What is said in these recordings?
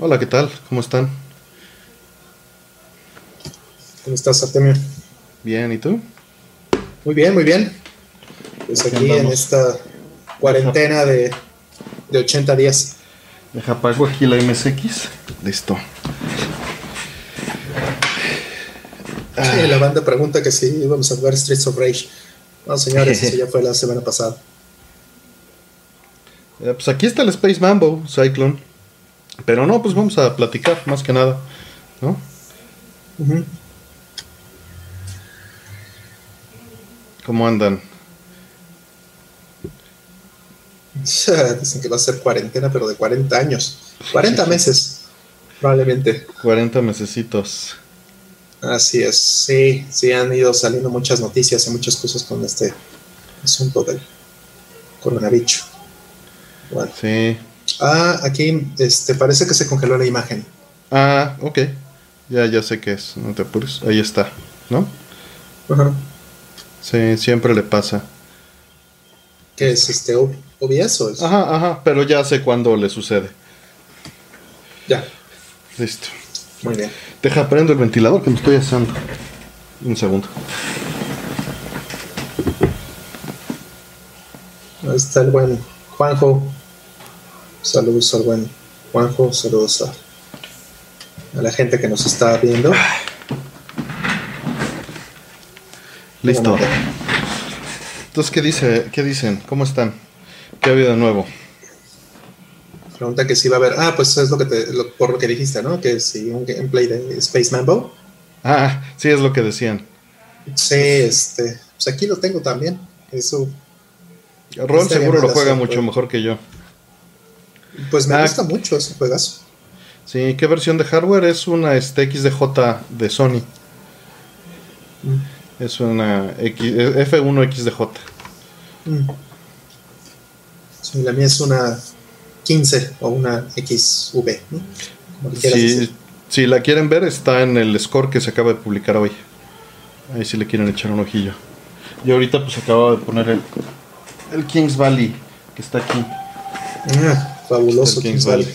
Hola, ¿qué tal? ¿Cómo están? ¿Cómo estás, Artemio? Bien, ¿y tú? Muy bien, muy bien. Pues aquí en esta cuarentena de, de 80 días. Deja apago aquí la MSX. Listo. Sí, la banda pregunta que si íbamos a jugar Streets of Rage. No, señores, eso ya fue la semana pasada. Eh, pues aquí está el Space Mambo, Cyclone. Pero no, pues vamos a platicar más que nada, ¿no? ¿Cómo andan? Dicen que va a ser cuarentena, pero de 40 años. 40 meses, probablemente. 40 mesecitos. Así es, sí, sí han ido saliendo muchas noticias y muchas cosas con este asunto del coronavirus. Bueno. Sí. Ah, aquí este, parece que se congeló la imagen. Ah, ok. Ya, ya sé qué es. No te apures. Ahí está, ¿no? Ajá. Sí, siempre le pasa. ¿Qué es este O- OBS o es? Ajá, ajá. Pero ya sé cuándo le sucede. Ya, Listo. muy bien. Deja, prendo el ventilador que me estoy asando. Un segundo. Ahí está el buen Juanjo. Saludos al buen Juanjo. Saludos a, a la gente que nos está viendo. Listo. Entonces, ¿qué, dice, ¿qué dicen? ¿Cómo están? ¿Qué ha habido de nuevo? Pregunta que si va a haber. Ah, pues es lo que te, lo- por lo que dijiste, ¿no? Que si un gameplay de Space Mambo. Ah, sí, es lo que decían. Sí, este. Pues aquí lo tengo también. Eso. Ron seguro lo juega hacer, mucho mejor que yo. Pues me Ah. gusta mucho ese juegazo. Sí, ¿qué versión de hardware? Es una este, XDJ de Sony. Mm. Es una X, F1 XDJ. Mm. Sí, la mía es una 15 o una XV, Si, si la quieren ver, está en el score que se acaba de publicar hoy. Ahí si le quieren echar un ojillo. Y ahorita pues acabo de poner el, el Kings Valley, que está aquí. Ah, fabuloso Kings Kings Valley.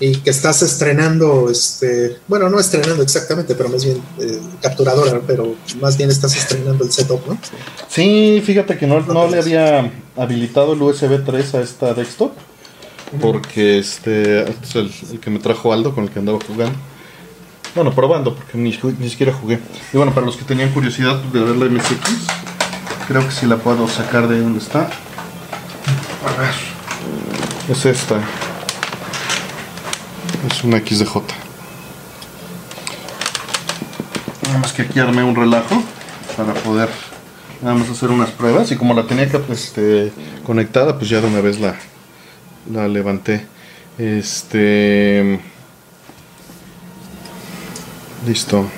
Y que estás estrenando, este, bueno, no estrenando exactamente, pero más bien eh, capturadora, pero más bien estás estrenando el setup, ¿no? Sí, fíjate que no, no le había habilitado el USB 3 a esta desktop. Porque este es el, el que me trajo Aldo con el que andaba jugando. Bueno, probando, porque ni, ni siquiera jugué. Y bueno, para los que tenían curiosidad de ver la MSX, creo que sí la puedo sacar de donde está. A ver. Es esta. Es una XDJ. Nada más que aquí armé un relajo para poder nada más hacer unas pruebas. Y como la tenía que, este, conectada, pues ya de una vez la, la levanté. Este. Listo.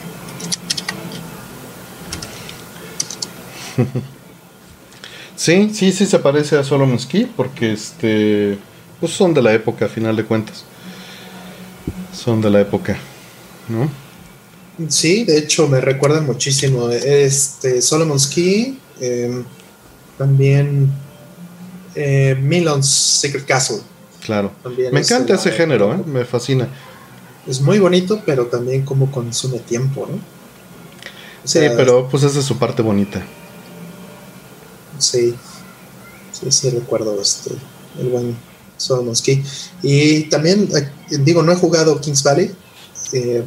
sí, sí, sí se parece a Solomon Ski porque este. Pues son de la época, a final de cuentas. Son de la época. ¿No? Sí, de hecho me recuerdan muchísimo. Este, Solomon's Key, eh, también eh, Milon's Secret Castle. Claro. También Me es encanta ese género, ¿eh? me fascina. Es muy bonito, pero también como consume tiempo, ¿no? O Sí, pero pues esa es su parte bonita. Sí, sí, sí recuerdo este, el buen Solomon's Key. Y también, eh, digo, no he jugado Kings Valley eh,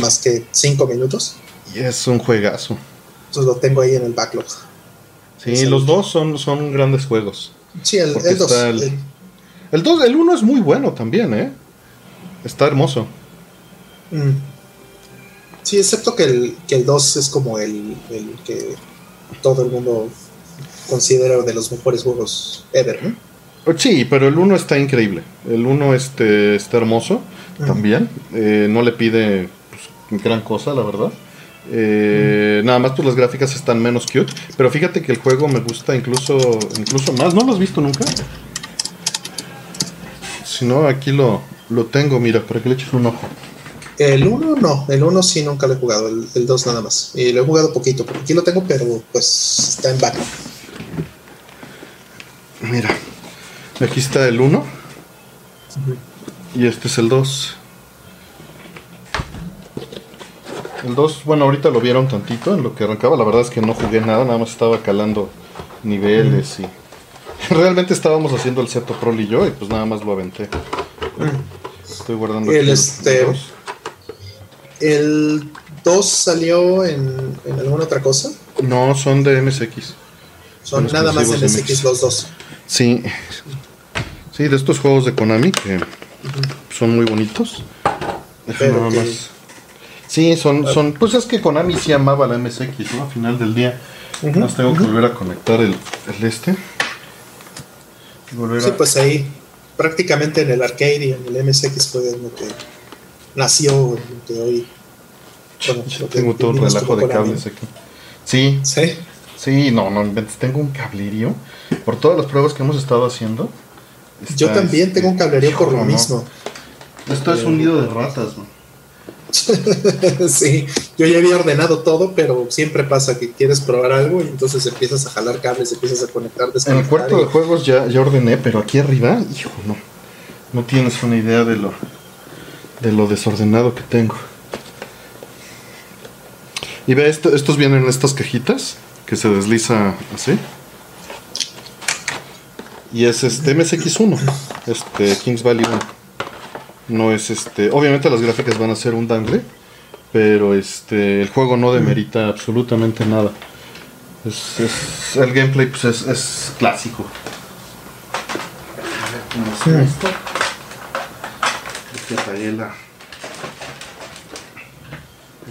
más que cinco minutos. Y es un juegazo. Entonces lo tengo ahí en el backlog. Sí, los dos son, son grandes juegos. Sí, el, Porque el 2. está el- El 2, el 1 es muy bueno también, ¿eh? Está hermoso. Mm. Sí, excepto que el, que el 2 es como el, el que todo el mundo considera de los mejores juegos ever, ¿no? Sí, pero el 1 está increíble. El 1 este, está hermoso Mm. también. Eh, no le pide pues, gran cosa, la verdad. Eh, Nada más pues las gráficas están menos cute. Pero fíjate que el juego me gusta incluso, incluso más. ¿No lo has visto nunca? Si no, aquí lo, lo tengo, mira, para que le eches un ojo. El 1 no, el 1 sí nunca lo he jugado, el, el 2 nada más. Y lo he jugado poquito, porque aquí lo tengo, pero pues está en backlog. Mira, aquí está el 1 y este es el 2. El 2, bueno, ahorita lo vieron tantito en lo que arrancaba. La verdad es que no jugué nada, nada más estaba calando niveles y. Realmente estábamos haciendo el Seto Pro y yo, y pues nada más lo aventé. Estoy guardando El, aquí este. ¿El 2 salió en, en alguna otra cosa? No, son de MSX. Son Son nada más de MSX los dos. Sí. Sí, de estos juegos de Konami que son muy bonitos. Pero nada que- más. Sí, son, son. Pues es que Konami sí amaba la MSX, ¿no? Al final del día. Más tengo que volver a conectar el, el este. Volver Sí, a. pues ahí prácticamente en el arcade y en el MSX fue lo que nació lo que hoy. Bueno, Yo lo que tengo todo un relajo de cables aquí. Sí, Sí, sí, no, no. Tengo un cablerío. Por todas las pruebas que hemos estado haciendo. Yo también tengo un cablerío por lo no. mismo. Esto es un nido de ratas, ¿no? sí, yo ya había ordenado todo, pero siempre pasa que quieres probar algo y entonces empiezas a jalar cables, empiezas a conectar, En el cuarto y- de juegos ya, ya ordené, pero aquí arriba, hijo, no. No tienes una idea de lo, de lo desordenado que tengo. Y ve, esto- estos vienen en estas cajitas que se desliza así. Y es este MSX1, este Kings Valley 1. No es este. Obviamente las gráficas van a ser un dangle, pero este el juego no demerita absolutamente nada. Es, es- el gameplay pues es, es clásico. A ver cómo se ve esto. Es que apagué la-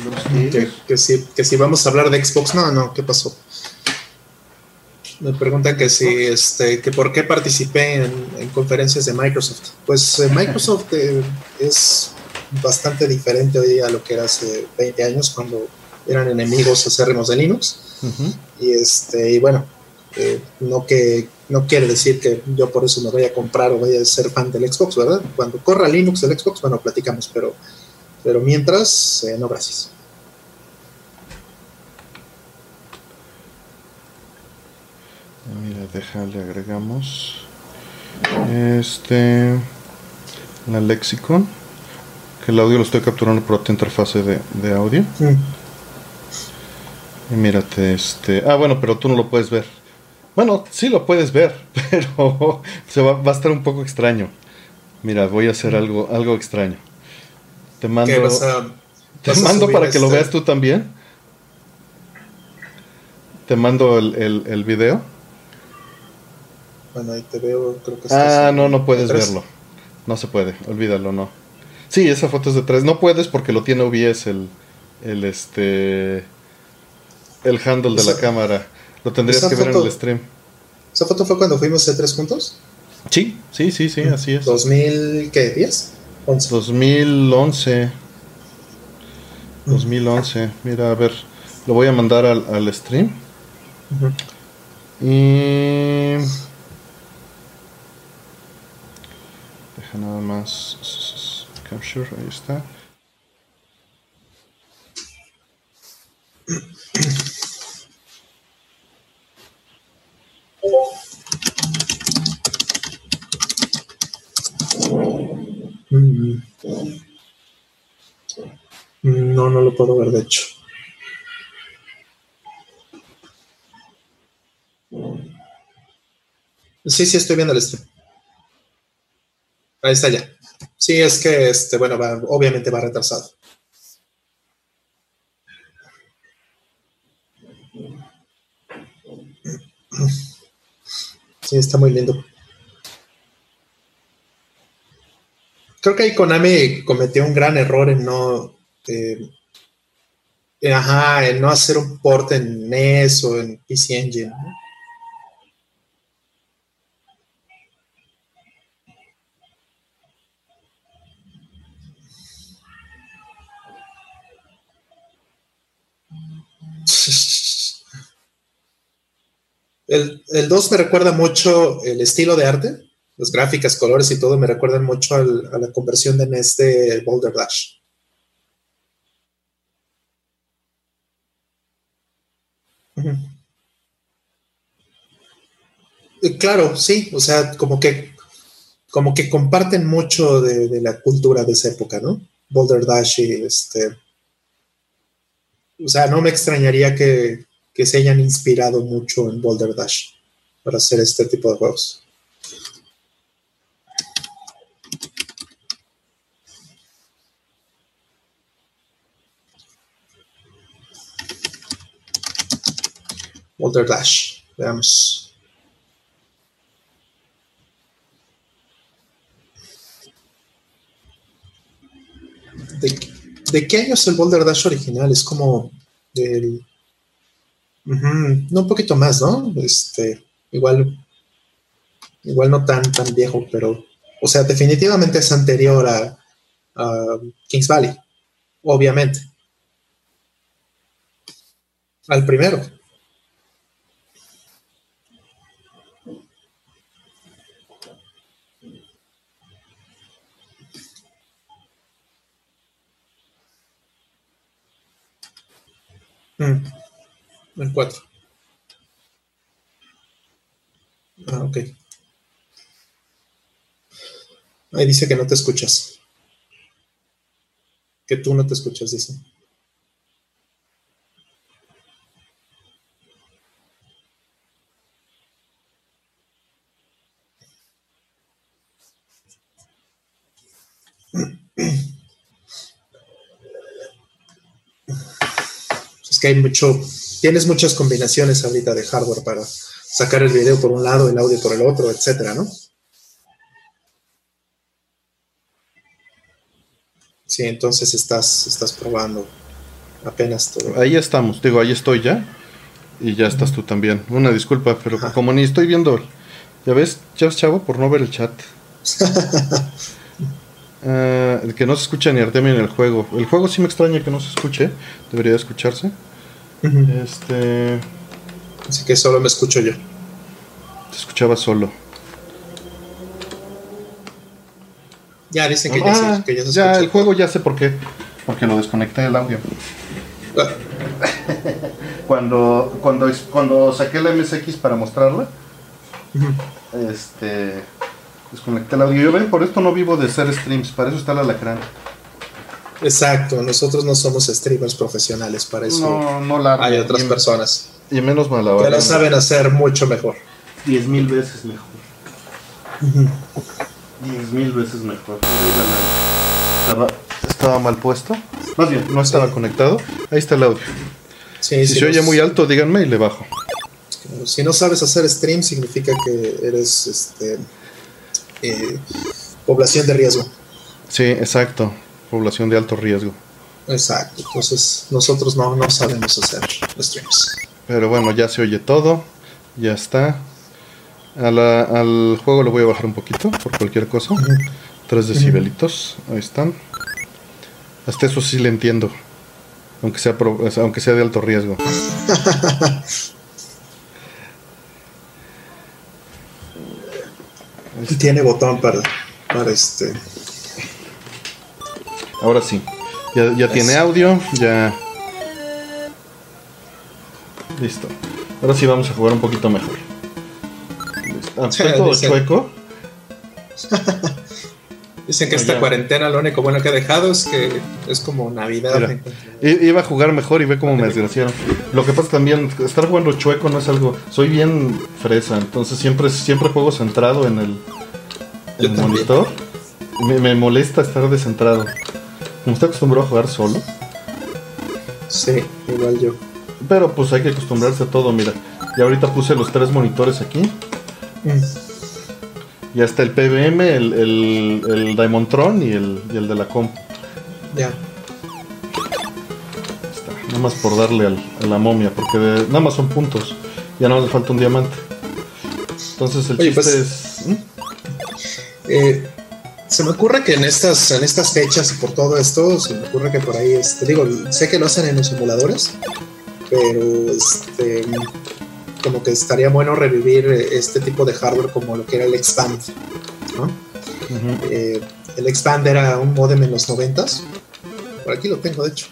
los que, tiros. que si, que si vamos a hablar de Xbox, no, no, ¿qué pasó? Me preguntan que si, este, que por qué participé en, en conferencias de Microsoft. Pues eh, Microsoft eh, es bastante diferente hoy a lo que era hace 20 años cuando eran enemigos acérrimos de Linux. Y este, y bueno, eh, no que no quiere decir que yo por eso me voy a comprar o voy a ser fan del Xbox, ¿verdad? Cuando corra Linux del Xbox, bueno, platicamos, pero, pero mientras, eh, no gracias. Mira, déjale, agregamos. Este. La lexicon. Que el audio lo estoy capturando por otra interfase de, de audio. Mm. Y mírate, este. Ah, bueno, pero tú no lo puedes ver. Bueno, sí lo puedes ver, pero se va, va a estar un poco extraño. Mira, voy a hacer algo, algo extraño. Te mando, ¿Qué vas a, te vas mando para que lo este- veas tú también. Te mando el, el, el video. Bueno, ahí te veo, creo que Ah, no, no puedes verlo. No se puede, olvídalo, no. Sí, esa foto es de tres. No puedes porque lo tiene OBS el, el este, el handle de la Esa- cámara. Lo tendrías esa que ver en el stream. ¿Esa foto fue cuando fuimos C3 juntos? Sí, sí, sí, sí, así es. ¿2000 qué? ¿10? 11. 2011. 2011. Mira, a ver, lo voy a mandar al, al stream. Ujú. Y. Nada más. Capture, ahí está. Mm. No, no lo puedo ver, de hecho. Sí, sí, estoy viendo el stream. Ahí está ya. Sí, es que, este, bueno, obviamente va retrasado. Sí, está muy lindo. Creo que ahí Konami cometió un gran error en no. eh, ajá, en no hacer un port en NES o en PC Engine. El, el 2 me recuerda mucho el estilo de arte, las gráficas, colores y todo me recuerdan mucho a la conversión de NES de Boulder Dash. Eh, Claro, sí, o sea, como que como que comparten mucho de, de la cultura de esa época, ¿no? Boulder Dash y este o sea, no me extrañaría que, que se hayan inspirado mucho en Boulder Dash para hacer este tipo de juegos. Boulder Dash, veamos. ¿De, ¿De qué año es el Boulder Dash original? Es como del no, un poquito más, ¿no? Este, igual, igual no tan, tan viejo, pero, o sea, definitivamente es anterior a, Kings Valley, obviamente. Al primero. Mm. El 4. Ah, ok. Ahí dice que no te escuchas. Que tú no te escuchas, dice. que hay mucho tienes muchas combinaciones ahorita de hardware para sacar el video por un lado, el audio por el otro, etcétera, ¿no? Sí, entonces estás, estás probando apenas todo. Ahí estamos, digo, ahí estoy ya. Y ya estás tú también. Una disculpa, pero como ni estoy viendo. Ya ves, ya chavo por no ver el chat. Ah, el que no se escucha ni Artemio en el juego. El juego sí me extraña que no se escuche. Debería escucharse. Este. Así que solo me escucho yo. Te escuchaba solo. Ya dicen que, ya, se, ah, que ya, se ya el juego ya sé por qué. Porque lo desconecté el audio. Ah. cuando, cuando, cuando saqué la MSX para mostrarla, este desconecté el audio. Yo ven, por esto no vivo de hacer streams, para eso está la lacrán. Exacto, nosotros no somos streamers profesionales, para eso no, hay otras personas. Y menos mal Que lo saben hacer mucho mejor. Diez mil veces mejor. Diez mil veces mejor. Estaba, mal puesto. Más bien, no estaba conectado. Ahí está el audio. si se oye muy alto, díganme y le bajo. Si no sabes hacer stream, significa que eres este, eh, población de riesgo. Sí, exacto población de alto riesgo. Exacto, entonces nosotros no, no sabemos hacer streams. Pero bueno, ya se oye todo, ya está. al juego lo voy a bajar un poquito por cualquier cosa. Tres decibelitos, ahí están. Hasta eso sí le entiendo, aunque sea, aunque sea de alto riesgo. Tiene botón para, para este Ahora sí. Ya, tiene audio, ya. Listo. Ahora sí vamos a jugar un poquito mejor. Ah, todo chueco. Dicen que esta cuarentena lo único bueno que ha dejado es que es como Navidad. iba a jugar mejor y ve cómo me desgraciaron. Lo que pasa también, estar jugando chueco no es algo. Soy bien fresa, entonces siempre, siempre juego centrado en el, monitor. Me, me molesta estar descentrado. ¿No está acostumbrado a jugar solo? Sí, igual yo. Pero pues hay que acostumbrarse a todo, mira. Y ahorita puse los tres monitores aquí. Mm. Y hasta el PBM, el, el, el Diamond Tron y el, el de la comp. Ya. Está, nada más por darle al, a la momia, porque nada más son puntos. Ya no le falta un diamante. Entonces el chiste pues, es. ¿Mm? Eh, se me ocurre que en estas, en estas fechas y por todo esto, se me ocurre que por ahí, este, digo, sé que lo hacen en los simuladores, pero este, como que estaría bueno revivir este tipo de hardware como lo que era el Expand, ¿no? Eh, el Expand era un modem en los noventas, por aquí lo tengo de hecho.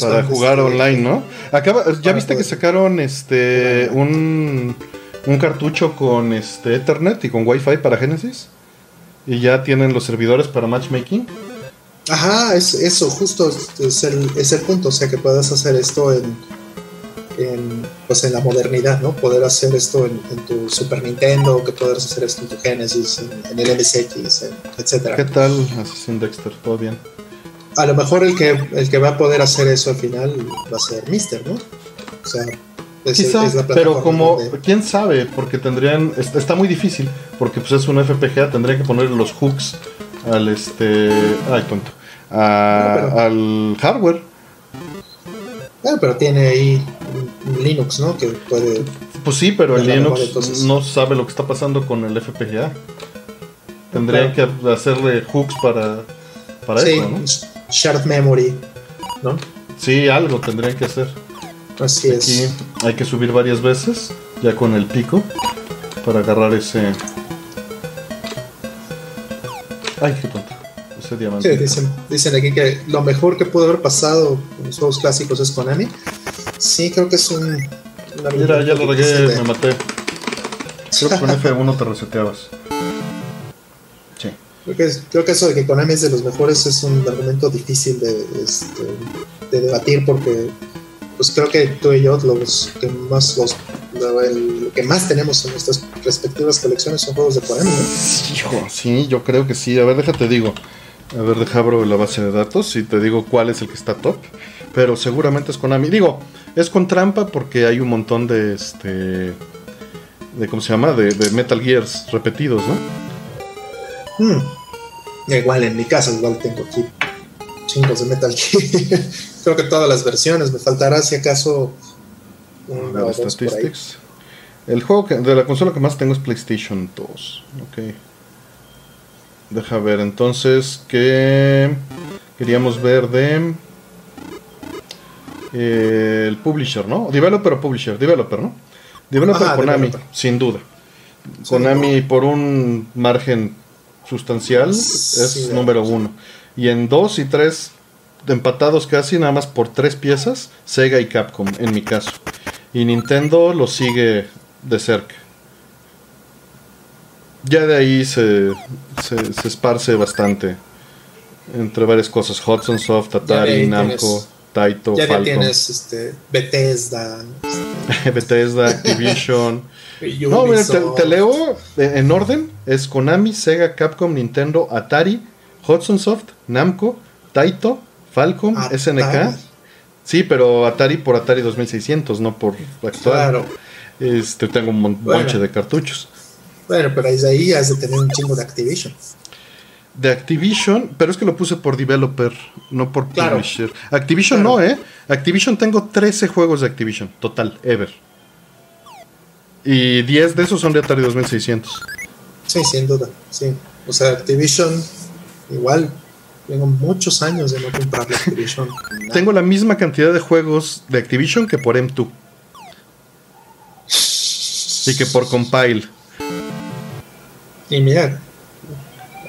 Para jugar este, online, ¿no? Acaba, ya viste que sacaron este un, un cartucho con este Ethernet y con Wi-Fi para Genesis y ya tienen los servidores para matchmaking. Ajá, es eso, justo es el, es el punto, o sea que puedas hacer esto en, en, pues en la modernidad, ¿no? Poder hacer esto en, tu Super Nintendo, que puedas hacer esto en tu Genesis, en, el MSX, etcétera. ¿Qué tal Assassin Dexter? ¿Todo bien? A lo mejor el que, el que va a poder hacer eso al final va a ser Mister, ¿no? O sea, Quizá, pero como, quién sabe, porque tendrían, está muy difícil, porque pues es un FPGA, tendrían que poner los hooks al este, ay tonto, al hardware. Bueno, pero tiene ahí Linux, ¿no? Que puede. Pues sí, pero el Linux no sabe lo que está pasando con el FPGA. Tendrían que hacerle hooks para, para eso, ¿no? Shared memory, ¿no? Sí, algo tendrían que hacer. Así Aquí hay que subir varias veces, ya con el pico, para agarrar ese. Ay, qué tonto. Ese diamante. dicen, dicen aquí que lo mejor que pudo haber pasado con los juegos clásicos es Konami. Sí, creo que es un. Mira, ya lo regué, me maté. Creo que con F1 te reseteabas. Sí. Creo que, creo que eso de que Konami es de los mejores es un argumento difícil de, este, de debatir porque pues creo que tú y yo los que más los lo, que más tenemos en nuestras respectivas colecciones son juegos de Konami. Sí, yo creo que sí. A ver, déjate digo. A ver, deja abro la base de datos y te digo cuál es el que está top. Pero seguramente es Konami. Digo, es con trampa porque hay un montón de este. de ¿Cómo se llama? De, Metal Gears repetidos, ¿no? Hmm. Igual en mi casa, igual tengo aquí chingos de Metal Gear. Creo que todas las versiones. Me faltará si acaso El juego de la consola que más tengo es PlayStation 2. Ok. Deja ver, entonces, ¿qué queríamos ver de... Eh, el publisher, ¿no? Developer o publisher. Developer, ¿no? Developer Konami, sin duda. Konami por un margen sustancial es número uno. Y en dos y tres empatados casi nada más por tres piezas, Sega y Capcom en mi caso. Y Nintendo lo sigue de cerca. Ya de ahí se, se, esparce bastante entre varias cosas. Hudson Soft, Atari, Namco, Taito, ya Falcon. tienes este, Bethesda. Este. Bethesda, Activision. no, mira, te, te, leo en orden. Es Konami, Sega, Capcom, Nintendo, Atari, Hudson Soft, Namco, Taito, Falcom, SNK. Sí, pero Atari por Atari 2600, no por actual. Claro. Este, tengo un monche de cartuchos. Bueno, pero desde ahí has de tener un chingo de Activision. De Activision, pero es que lo puse por developer, no por publisher. Activision no, ¿eh? Activision tengo 13 juegos de Activision, total, ever. Y 10 de esos son de Atari 2600. Sí, sin duda, sí. O sea, Activision igual tengo muchos años de no comprar Activision. Tengo la misma cantidad de juegos de Activision que por M2. Y que por Compile. Y mira,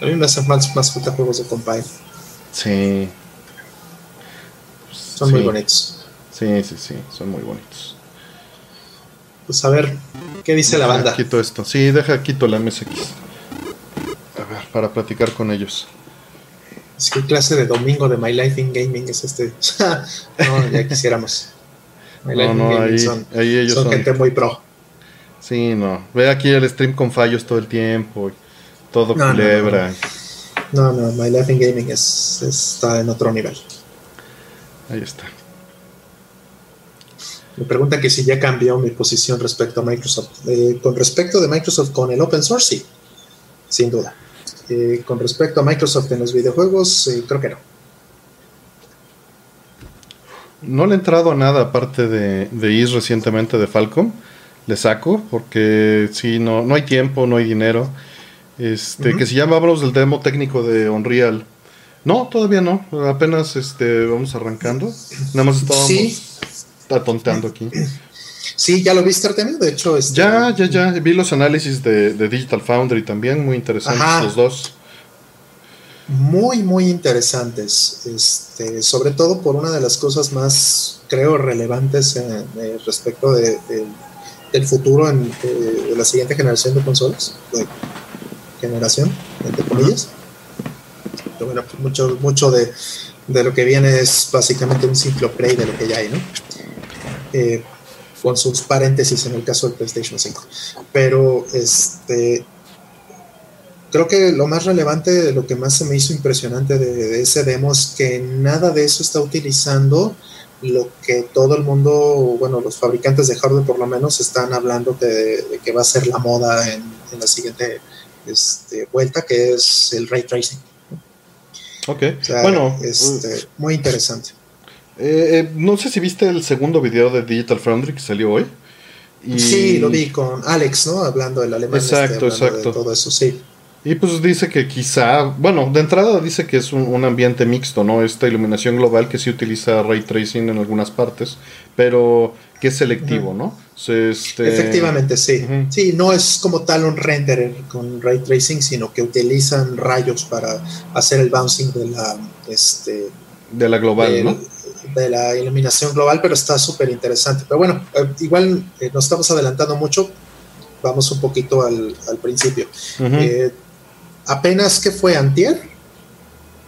a mí me hacen más, más falta juegos de Compile. Sí. Son muy bonitos. Sí, sí, sí, son muy bonitos. Pues a ver, ¿qué dice la banda? Quito esto. Sí, deja, quito la MSX. A ver, para platicar con ellos. ¿Qué clase de domingo de My Life in Gaming es este? no, ya quisiéramos. My Life no, in Gaming son, ellos son, gente muy pro. Sí, no. Ve aquí el stream con fallos todo el tiempo. Todo culebra. No, no, My Life in Gaming es, está en otro nivel. Ahí está. Me pregunta que si ya cambió mi posición respecto a Microsoft. Eh, con respecto de Microsoft con el open source, sí, sin duda. Eh, con respecto a Microsoft en los videojuegos, eh, creo que no. No le he entrado a nada aparte de, de IS recientemente de Falcom. Le saco porque si no, no hay tiempo, no hay dinero. Este, que si ya hablamos del demo técnico de Unreal. No, todavía no. Apenas este, vamos arrancando. Nada más estábamos atonteando aquí. Sí, ya lo viste, Artemio. De hecho, este... ya, ya, ya. Vi los análisis de, Digital Foundry también, muy interesantes los dos. Muy, muy interesantes. Este, sobre todo por una de las cosas más, creo, relevantes respecto de, del futuro en, de, la siguiente generación de consolas. De generación, entre comillas. bueno, pues mucho, mucho de, de, lo que viene es básicamente un simple upgrade de lo que ya hay, ¿no? Eh, con sus paréntesis en el caso del PlayStation 5. Pero este creo que lo más relevante, lo que más se me hizo impresionante de, ese demo es que nada de eso está utilizando lo que todo el mundo, bueno, los fabricantes de hardware por lo menos están hablando de, que va a ser la moda en, la siguiente este, vuelta, que es el ray tracing. Ok, bueno, este, muy interesante. Eh, eh, no sé si viste el segundo video de Digital Foundry que salió hoy. Sí, lo vi con Alex, ¿no? Hablando del alemán. Este, exacto, exacto. todo eso, sí. Y pues dice que quizá, bueno, de entrada dice que es un, ambiente mixto, ¿no? Esta iluminación global que sí utiliza ray tracing en algunas partes, pero que es selectivo, ¿no? Este... Efectivamente, sí. Sí, no es como tal un render con ray tracing, sino que utilizan rayos para hacer el bouncing de la, este, de la global, ¿no? De la iluminación global, pero está súper interesante. Pero bueno, eh, igual eh, nos estamos adelantando mucho. Vamos un poquito al, principio apenas que fue antier,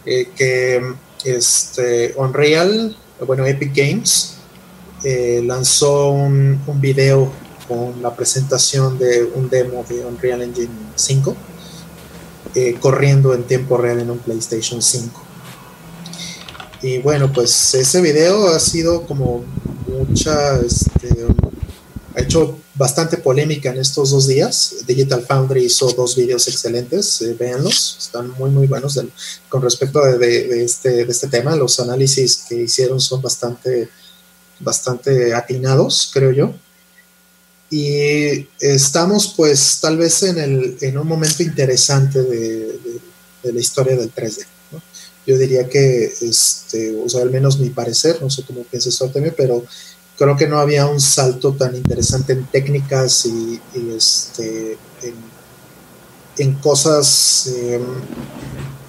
eh, que este, Unreal, bueno, Epic Games, eh, lanzó un, un, video con la presentación de un demo de Unreal Engine 5, eh, corriendo en tiempo real en un PlayStation 5. Y bueno, pues ese video ha sido como mucha, este, ha hecho bastante polémica en estos dos días. Digital Foundry hizo dos videos excelentes, eh, véanlos, están muy muy buenos con respecto de, este, de este tema. Los análisis que hicieron son bastante, bastante atinados, creo yo. Y estamos pues tal vez en, el, en un momento interesante de, la historia del 3D. Yo diría que, este, o sea, al menos mi parecer, no sé cómo piensas tú, pero creo que no había un salto tan interesante en técnicas y, este, en, cosas, em,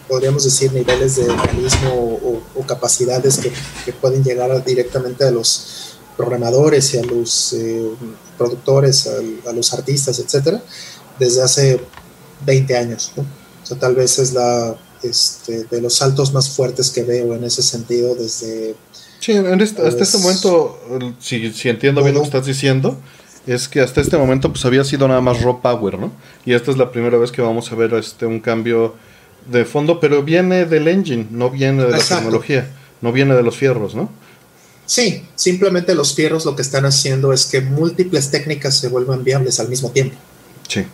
podríamos decir, niveles de realismo o, capacidades que, pueden llegar directamente a los programadores y a los eh, productores, a, los artistas, etcétera, desde hace 20 años. O sea, tal vez es la este, de los saltos más fuertes que veo en ese sentido desde Sí, este, hasta este momento, si, entiendo bien lo que estás diciendo, es que hasta este momento pues había sido nada más raw power, ¿no? Y esta es la primera vez que vamos a ver este un cambio de fondo, pero viene del engine, no viene de la tecnología, no viene de los fierros, ¿no? Sí, simplemente los fierros lo que están haciendo es que múltiples técnicas se vuelvan viables al mismo tiempo. Sí.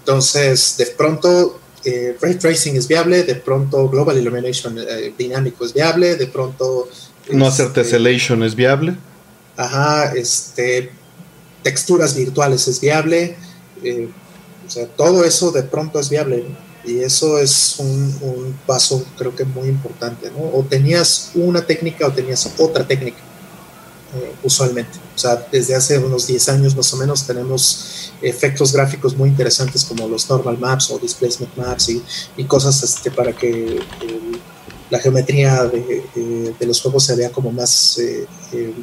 Entonces, de pronto, eh, ray tracing es viable, de pronto Global Illumination eh, dinámico es viable, de pronto no hacer este, tessellation es viable. Ajá, este, texturas virtuales es viable. Eh, o sea, todo eso de pronto es viable. Y eso es un, paso, creo que muy importante. ¿no? O tenías una técnica o tenías otra técnica, eh, usualmente. O sea, desde hace unos 10 años más o menos tenemos efectos gráficos muy interesantes como los normal maps o displacement maps y, y cosas este, para que la geometría de, los juegos se vea como más, eh, eh,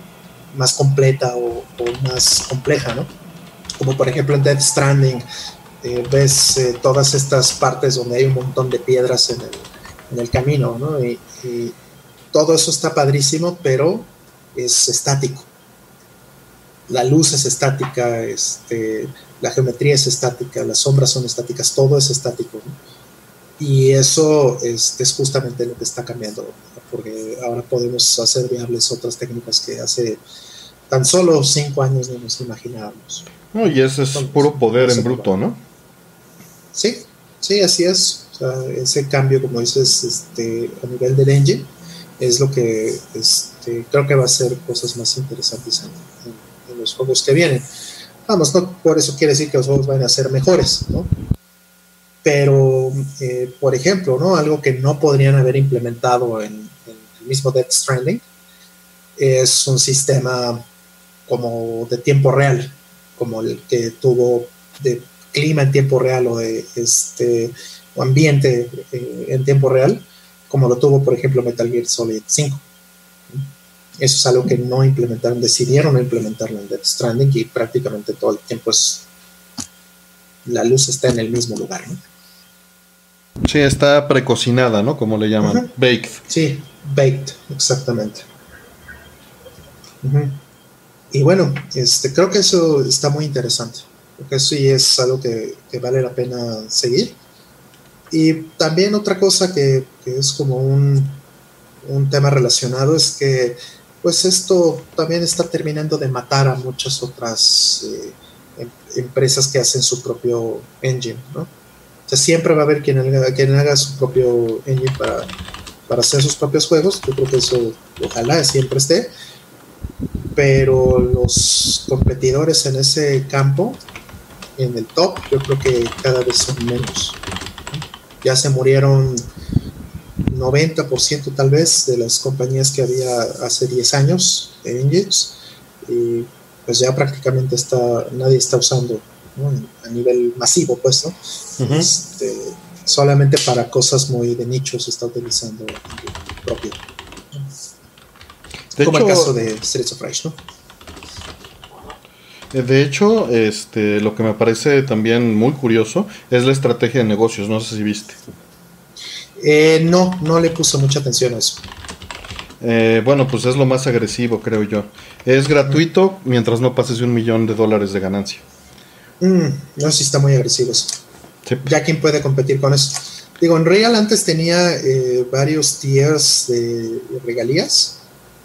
más completa o, más compleja, ¿no? Como por ejemplo en Death Stranding, eh, ves todas estas partes donde hay un montón de piedras en el, camino, ¿no? Y, todo eso está padrísimo, pero es estático. La luz es estática, este, la geometría es estática, las sombras son estáticas, todo es estático. ¿no? Y eso es, es, justamente lo que está cambiando, porque ahora podemos hacer viables otras técnicas que hace tan solo cinco años no nos imaginábamos. No, y ese es puro poder en bruto, ¿no? Sí, sí, así es. O sea, ese cambio, como dices, este, a nivel del engine, es lo que este, creo que va a ser cosas más interesantes en, en los juegos que vienen. Vamos, no por eso quiere decir que los juegos van a ser mejores, ¿no? Pero, eh, por ejemplo, ¿no? algo que no podrían haber implementado en, el mismo Death Stranding es un sistema como de tiempo real, como el que tuvo de clima en tiempo real o de este ambiente eh, en tiempo real, como lo tuvo, por ejemplo, Metal Gear Solid 5. Eso es algo que no implementaron, decidieron no implementarlo en Death Stranding y prácticamente todo el tiempo es la luz está en el mismo lugar. ¿no? Sí, está precocinada, ¿no? Como le llaman. Baked. Sí, baked, exactamente. Y bueno, este, creo que eso está muy interesante. Porque eso sí es algo que, vale la pena seguir. Y también otra cosa que, es como un, un, tema relacionado es que pues esto también está terminando de matar a muchas otras eh, em, empresas que hacen su propio engine, ¿no? O sea, siempre va a haber quien haga, quien haga su propio engine para, para hacer sus propios juegos. Yo creo que eso ojalá siempre esté. Pero los competidores en ese campo en el top, yo creo que cada vez son menos. Ya se murieron 90% tal vez de las compañías que había hace 10 años en engines y pues ya prácticamente está nadie está usando a nivel masivo pues no este, solamente para cosas muy de nicho se está utilizando propio. Como el caso de Streets of Rage ¿no? Eh, de hecho, este, lo que me parece también muy curioso es la estrategia de negocios. No sé si viste. Eh, no, no le puso mucha atención a eso. Eh, bueno, pues es lo más agresivo, creo yo. Es gratuito mientras no pases de un millón de dólares de ganancia. Mm, no, sí está muy agresivo eso. Ya quién puede competir con eso. Digo, en Real antes tenía varios tiers de regalías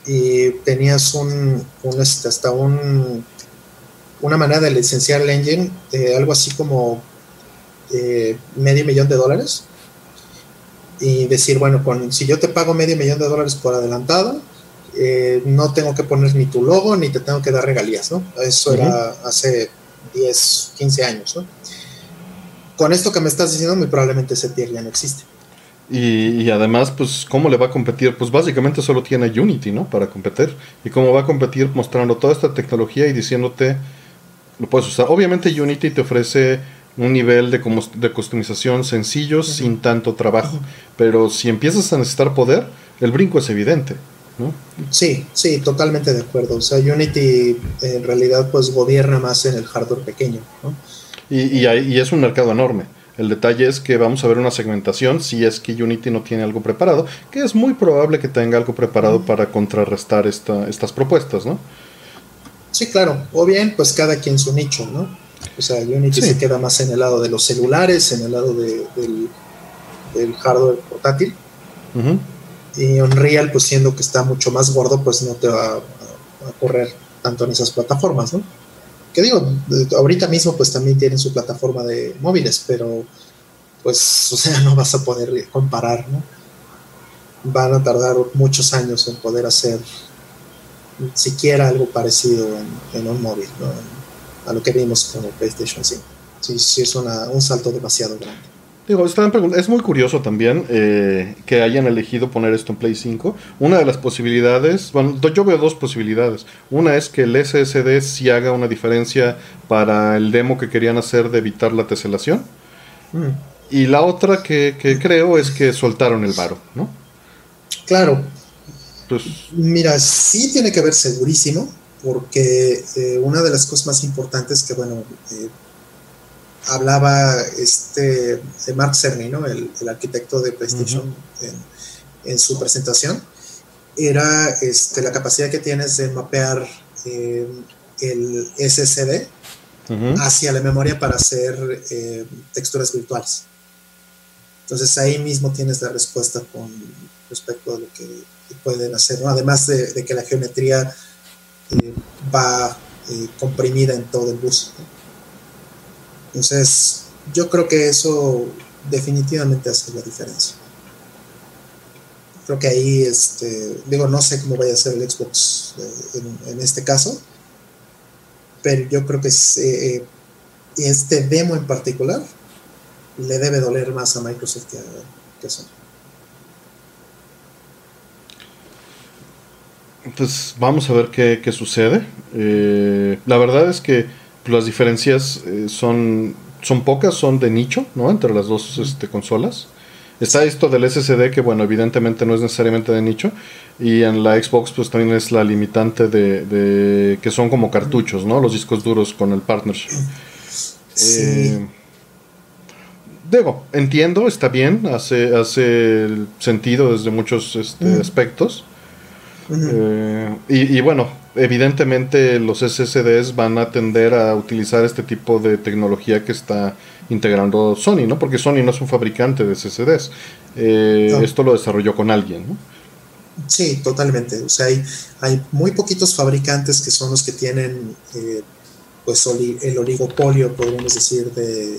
y tenías un, un este, hasta un una manera de licenciar el engine de algo así como eh, medio millón de dólares y decir, bueno, con, si yo te pago medio millón de dólares por adelantado, eh, no tengo que poner ni tu logo ni te tengo que dar regalías, ¿no? Eso era hace 10, 15 años, ¿no? Con esto que me estás diciendo, muy probablemente ese tier ya no existe. Y, y, además, pues, ¿cómo le va a competir? Pues básicamente solo tiene Unity, ¿no? Para competir. ¿Y cómo va a competir mostrando toda esta tecnología y diciéndote lo puedes usar. Obviamente Unity te ofrece un nivel de, de customización sencillo sin tanto trabajo, pero si empiezas a necesitar poder, el brinco es evidente. ¿no? Sí, sí, totalmente de acuerdo. O sea, Unity en realidad pues gobierna más en el hardware pequeño. ¿no? Y, y, es un mercado enorme. El detalle es que vamos a ver una segmentación si es que Unity no tiene algo preparado, que es muy probable que tenga algo preparado para contrarrestar esta, estas propuestas, ¿no? Sí, claro. O bien, pues cada quien su nicho, ¿no? O sea, Unity se queda más en el lado de los celulares, en el lado del, hardware portátil. Y Unreal, pues siendo que está mucho más gordo, pues no te va a, correr tanto en esas plataformas, ¿no? Que digo, ahorita mismo pues también tienen su plataforma de móviles, pero pues, o sea, no vas a poder comparar, ¿no? Van a tardar muchos años en poder hacer siquiera algo parecido en, un móvil, a lo que vimos con el PlayStation 5. Sí, sí es un salto demasiado grande. Digo, es muy curioso también eh, que hayan elegido poner esto en Play 5. Una de las posibilidades, bueno, yo veo dos posibilidades. Una es que el SSD sí haga una diferencia para el demo que querían hacer de evitar la teselación. Mm. Y la otra que, que, creo es que soltaron el varo, ¿no? Claro, pues, Mira, sí tiene que ver segurísimo, porque eh, una de las cosas más importantes que, bueno, eh, hablaba este eh, Mark Cerny, ¿no? el, arquitecto de PlayStation en, su presentación, era este, la capacidad que tienes de mapear el SSD hacia la memoria para hacer texturas virtuales. Entonces ahí mismo tienes la respuesta con respecto a lo que pueden hacer, además de, que la geometría eh, va eh, comprimida en todo el bus. Entonces, yo creo que eso definitivamente hace la diferencia. Creo que ahí, este, digo, no sé cómo vaya a ser el Xbox eh, en, este caso, pero yo creo que este demo en particular le debe doler más a Microsoft que a, que a Sony. Pues vamos a ver qué, sucede. Eh, la verdad es que las diferencias eh, son, son pocas, son de nicho, ¿no? Entre las dos este, consolas. Está esto del SSD que, bueno, evidentemente no es necesariamente de nicho. Y en la Xbox, pues también es la limitante de, que son como cartuchos, ¿no? Los discos duros con el partnership. Eh, digo, entiendo, está bien, hace, hace sentido desde muchos este, aspectos. Eh, y, bueno, evidentemente los SSDs van a tender a utilizar este tipo de tecnología que está integrando Sony, ¿no? Porque Sony no es un fabricante de SSDs. Eh, esto lo desarrolló con alguien, ¿no? Sí, totalmente. O sea, hay, hay muy poquitos fabricantes que son los que tienen eh, pues el oligopolio, podríamos decir, de,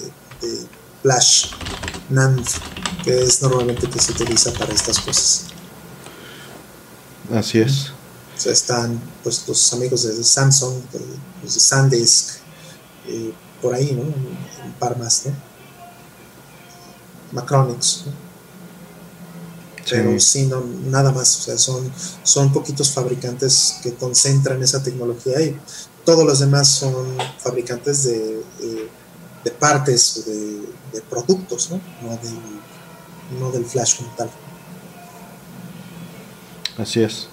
Flash NAND, que es normalmente que se utiliza para estas cosas. Así es. O sea, están pues los amigos de Samsung, de, SanDisk, eh, por ahí, ¿no? Un par más, ¿no? Macronix, Pero sí, no, nada más. O sea, son, son poquitos fabricantes que concentran esa tecnología y todos los demás son fabricantes de, de, partes o de, de, productos, ¿no? No del, no del flash como tal. Así es.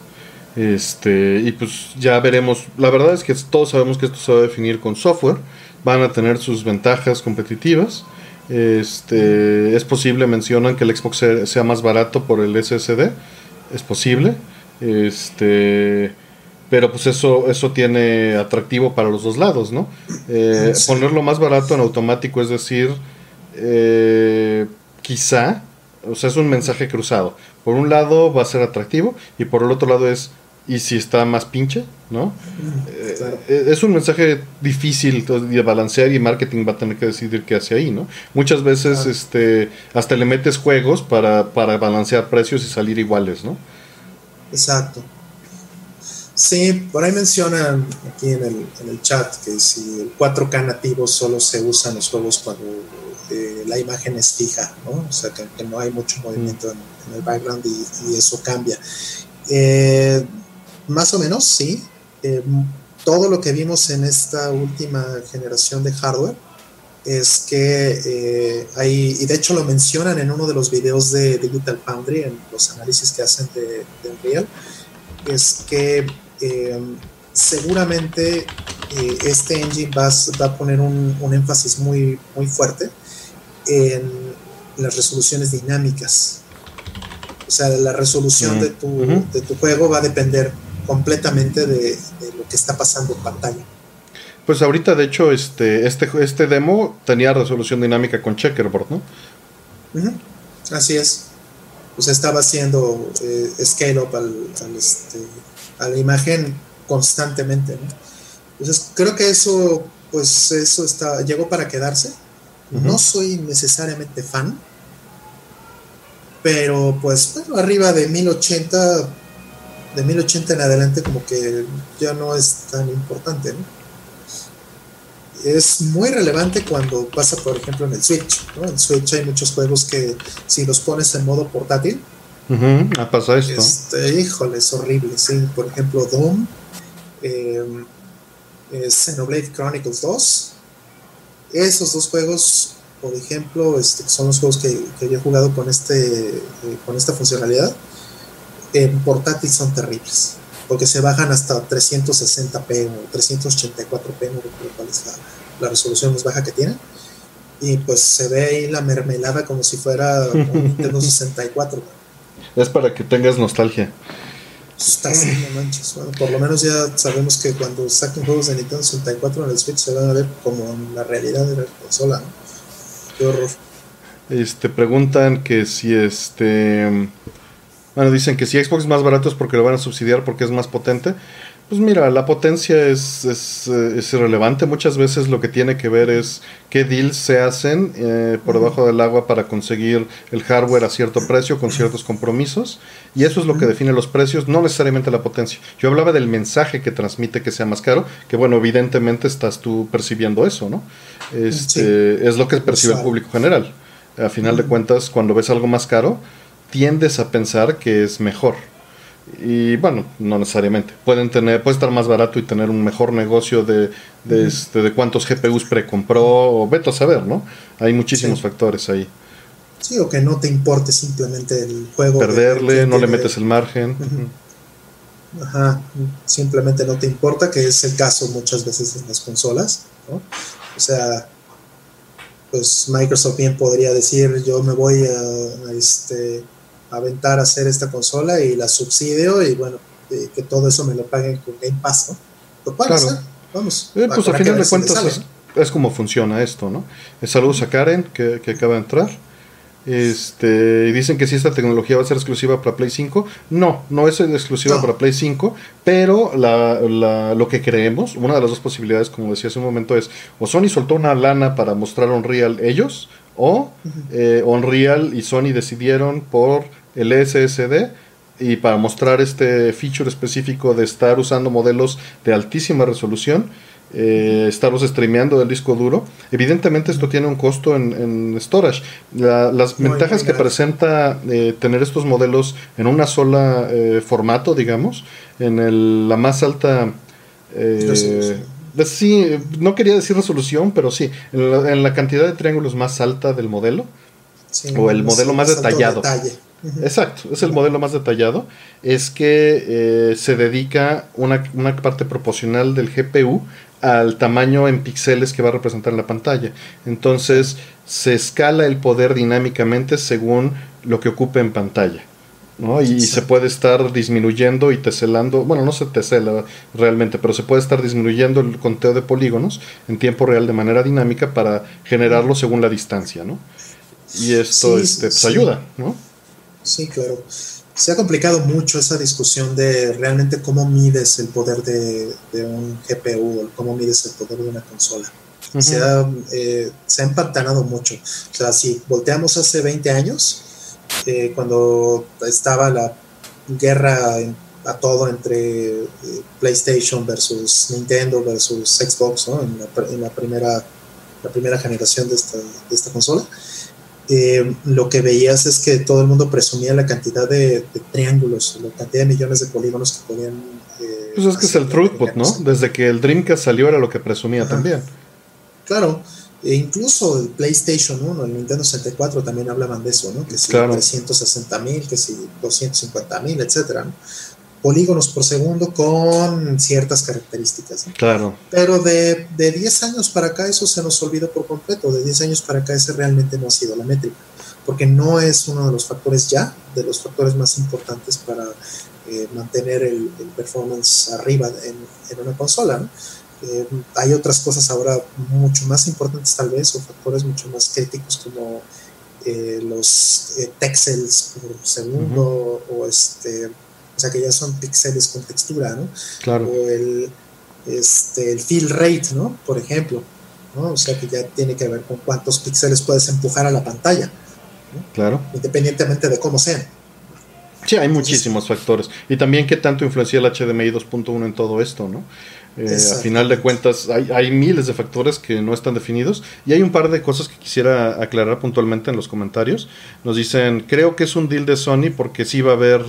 Este, y pues ya veremos. La verdad es que todos sabemos que esto se va a definir con software. Van a tener sus ventajas competitivas. Este, es posible, mencionan que el Xbox sea más barato por el SSD. Es posible. Este, pero pues eso, eso tiene atractivo para los dos lados, ¿no? Eh, ponerlo más barato en automático, es decir, eh, quizá, o sea, es un mensaje cruzado. Por un lado va a ser atractivo y por el otro lado es, ¿y si está más pinche? ¿No? Eh, es un mensaje difícil de balancear y marketing va a tener que decidir qué hace ahí, ¿no? Muchas veces este, hasta le metes juegos para, para balancear precios y salir iguales, ¿no? Exacto. Sí, por ahí mencionan aquí en el, en el chat que si el 4K nativo solo se usa en los juegos cuando eh, la imagen es fija, ¿no? O sea, que, no hay mucho movimiento en, el background y, eso cambia. Eh, más o menos, sí. Eh, todo lo que vimos en esta última generación de hardware es que hay, y de hecho lo mencionan en uno de los videos de Digital Foundry, en los análisis que hacen de, de Unreal, es que eh, seguramente eh, este engine va, a poner un, énfasis muy, muy fuerte en las resoluciones dinámicas. O sea, la resolución de, tu, de, tu, juego va a depender completamente de, lo que está pasando en pantalla. Pues ahorita, de hecho, este, este, este demo tenía resolución dinámica con checkerboard, ¿no? Así es. O sea, estaba haciendo eh, scale up al, este, a la imagen constantemente. ¿no? Entonces creo que eso, pues eso está, llegó para quedarse. No soy necesariamente fan, pero pues bueno, arriba de 1080, de 1080 en adelante como que ya no es tan importante. ¿no? Es muy relevante cuando pasa, por ejemplo, en el Switch. ¿no? En Switch hay muchos juegos que si los pones en modo portátil, ha pasado esto. Este, híjole, es horrible, sí. Por ejemplo, Doom, eh, Xenoblade Chronicles 2. Esos dos juegos, por ejemplo, este, son los juegos que, que yo he jugado con, este, eh, con esta funcionalidad. En portátil son terribles, porque se bajan hasta 360p o 384p, no recuerdo cuál es la, resolución más baja que tienen y pues se ve ahí la mermelada como si fuera un Nintendo 64 es para que tengas nostalgia. Está no manches. Bueno, por lo menos ya sabemos que cuando saquen juegos de Nintendo 64 en el Switch se van a ver como en la realidad de la consola. Qué horror. Este, preguntan que si este. Bueno, dicen que si Xbox es más barato es porque lo van a subsidiar porque es más potente. Pues mira, la potencia es, es, eh, es, irrelevante. Muchas veces lo que tiene que ver es qué deals se hacen eh, por debajo del agua para conseguir el hardware a cierto precio con ciertos compromisos. Y eso es lo que define los precios, no necesariamente la potencia. Yo hablaba del mensaje que transmite que sea más caro, que bueno, evidentemente estás tú percibiendo eso, ¿no? Este, Es lo que percibe el público general. A final de cuentas, cuando ves algo más caro, tiendes a pensar que es mejor. Y bueno, no necesariamente. Pueden tener, puede estar más barato y tener un mejor negocio de, de, este, de cuántos GPUs precompró, o veto a saber, ¿no? Hay muchísimos factores ahí. Sí, o que no te importe simplemente el juego. Perderle, no le metes el margen. Ajá, simplemente no te importa, que es el caso muchas veces en las consolas, ¿no? O sea, pues Microsoft bien podría decir yo me voy a, este, aventar a hacer esta consola y la subsidio y bueno, que todo eso me lo paguen con Game Pass, ¿no? Lo claro. Vamos. Eh, pues al final de cuentas es, como funciona esto, ¿no? Saludos a Karen que, que acaba de entrar. Este, dicen que si esta tecnología va a ser exclusiva para Play 5. No, no es exclusiva para Play 5, pero la, lo que creemos, una de las dos posibilidades, como decía hace un momento, es o Sony soltó una lana para mostrar Unreal ellos, o eh, Unreal y Sony decidieron por el SSD y para mostrar este feature específico de estar usando modelos de altísima resolución eh, estarlos streameando del disco duro. Evidentemente esto tiene un costo en, storage. las ventajas que presenta eh, tener estos modelos en una sola eh, formato, digamos, en la más alta... sí, no quería decir resolución, pero sí, en la, cantidad de triángulos más alta del modelo, o el modelo más, detallado. Exacto, es el modelo más detallado. Es que se dedica una, una, parte proporcional del GPU al tamaño en píxeles que va a representar en la pantalla. Entonces se escala el poder dinámicamente según lo que ocupe en pantalla. ¿No? Y se puede estar disminuyendo y teselando, bueno, no se tesela realmente, pero se puede estar disminuyendo el conteo de polígonos en tiempo real de manera dinámica para generarlo según la distancia, ¿no? Y esto este, pues, ayuda, ¿no? Sí, claro se ha complicado mucho esa discusión de realmente cómo mides el poder de, un GPU o cómo mides el poder de una consola. se, ha, eh, se, ha, empantanado mucho. O sea, si volteamos hace 20 años, eh, cuando estaba la guerra a todo entre eh, PlayStation versus Nintendo versus Xbox, ¿no? en, la, en, la, primera, la primera generación de esta, de esta consola, eh, lo que veías es que todo el mundo presumía la cantidad de, triángulos, la cantidad de millones de polígonos que podían... Eh, pues es que es el throughput, ¿no? Desde que el Dreamcast salió era lo que presumía también. Claro, e incluso el PlayStation 1, el Nintendo 64 también hablaban de eso, ¿no? Que si 360 mil, que si 250 mil, etcétera, ¿no? polígonos por segundo con ciertas características. Claro. Pero de, de 10 años para acá eso se nos olvidó por completo. De 10 años para acá ese realmente no ha sido la métrica. Porque no es uno de los factores ya, de los factores más importantes para eh, mantener el, performance arriba en, en una consola. Eh, hay otras cosas ahora mucho más importantes tal vez o factores mucho más críticos como eh, los texels por segundo o este o sea que ya son píxeles con textura, ¿no? Claro. O el, este, el fill rate, ¿no? Por ejemplo, ¿no? O sea que ya tiene que ver con cuántos píxeles puedes empujar a la pantalla. ¿no? Claro. Independientemente de cómo sean. Sí, hay muchísimos factores. Y también qué tanto influencia el HDMI 2.1 en todo esto, ¿no? Eh, a final de cuentas, hay, hay, miles de factores que no están definidos y hay un par de cosas que quisiera aclarar puntualmente en los comentarios. Nos dicen, creo que es un deal de Sony porque sí va a haber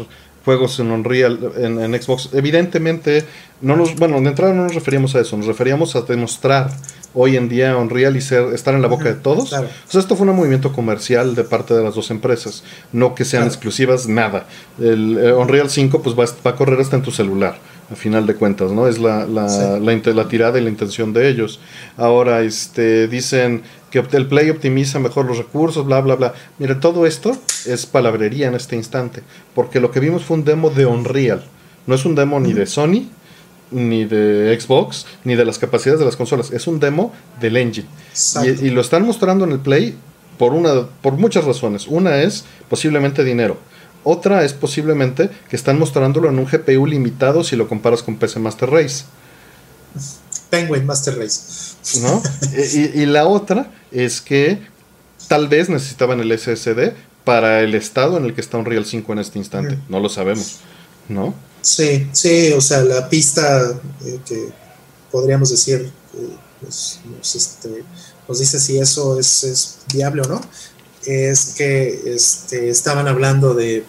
juegos en Unreal, en, Xbox. Evidentemente, no nos, bueno, de entrada no nos referíamos a eso, nos referíamos a demostrar hoy en día Unreal y ser, estar en la boca de todos. O sea, esto fue un movimiento comercial de parte de las dos empresas, no que sean exclusivas, nada. El eh, Unreal 5 pues va, va, a correr hasta en tu celular, a final de cuentas, ¿no? Es la, la, la, la tirada y la intención de ellos. Ahora, este, dicen que el Play optimiza mejor los recursos, bla, bla, bla. Mire, todo esto es palabrería en este instante, porque lo que vimos fue un demo de Unreal. No es un demo ni de Sony, ni de Xbox, ni de las capacidades de las consolas. Es un demo del engine. Y, lo están mostrando en el Play por, una, por muchas razones. Una es posiblemente dinero. Otra es posiblemente que están mostrándolo en un GPU limitado si lo comparas con PC Master Race. Penguin Master Race. ¿No? y, la otra es que tal vez necesitaban el SSD para el estado en el que está un Real 5 en este instante. No lo sabemos, ¿no? Sí, sí, o sea, la pista eh, que podríamos decir pues, este, nos, dice si eso es, viable o no, es que este, estaban hablando de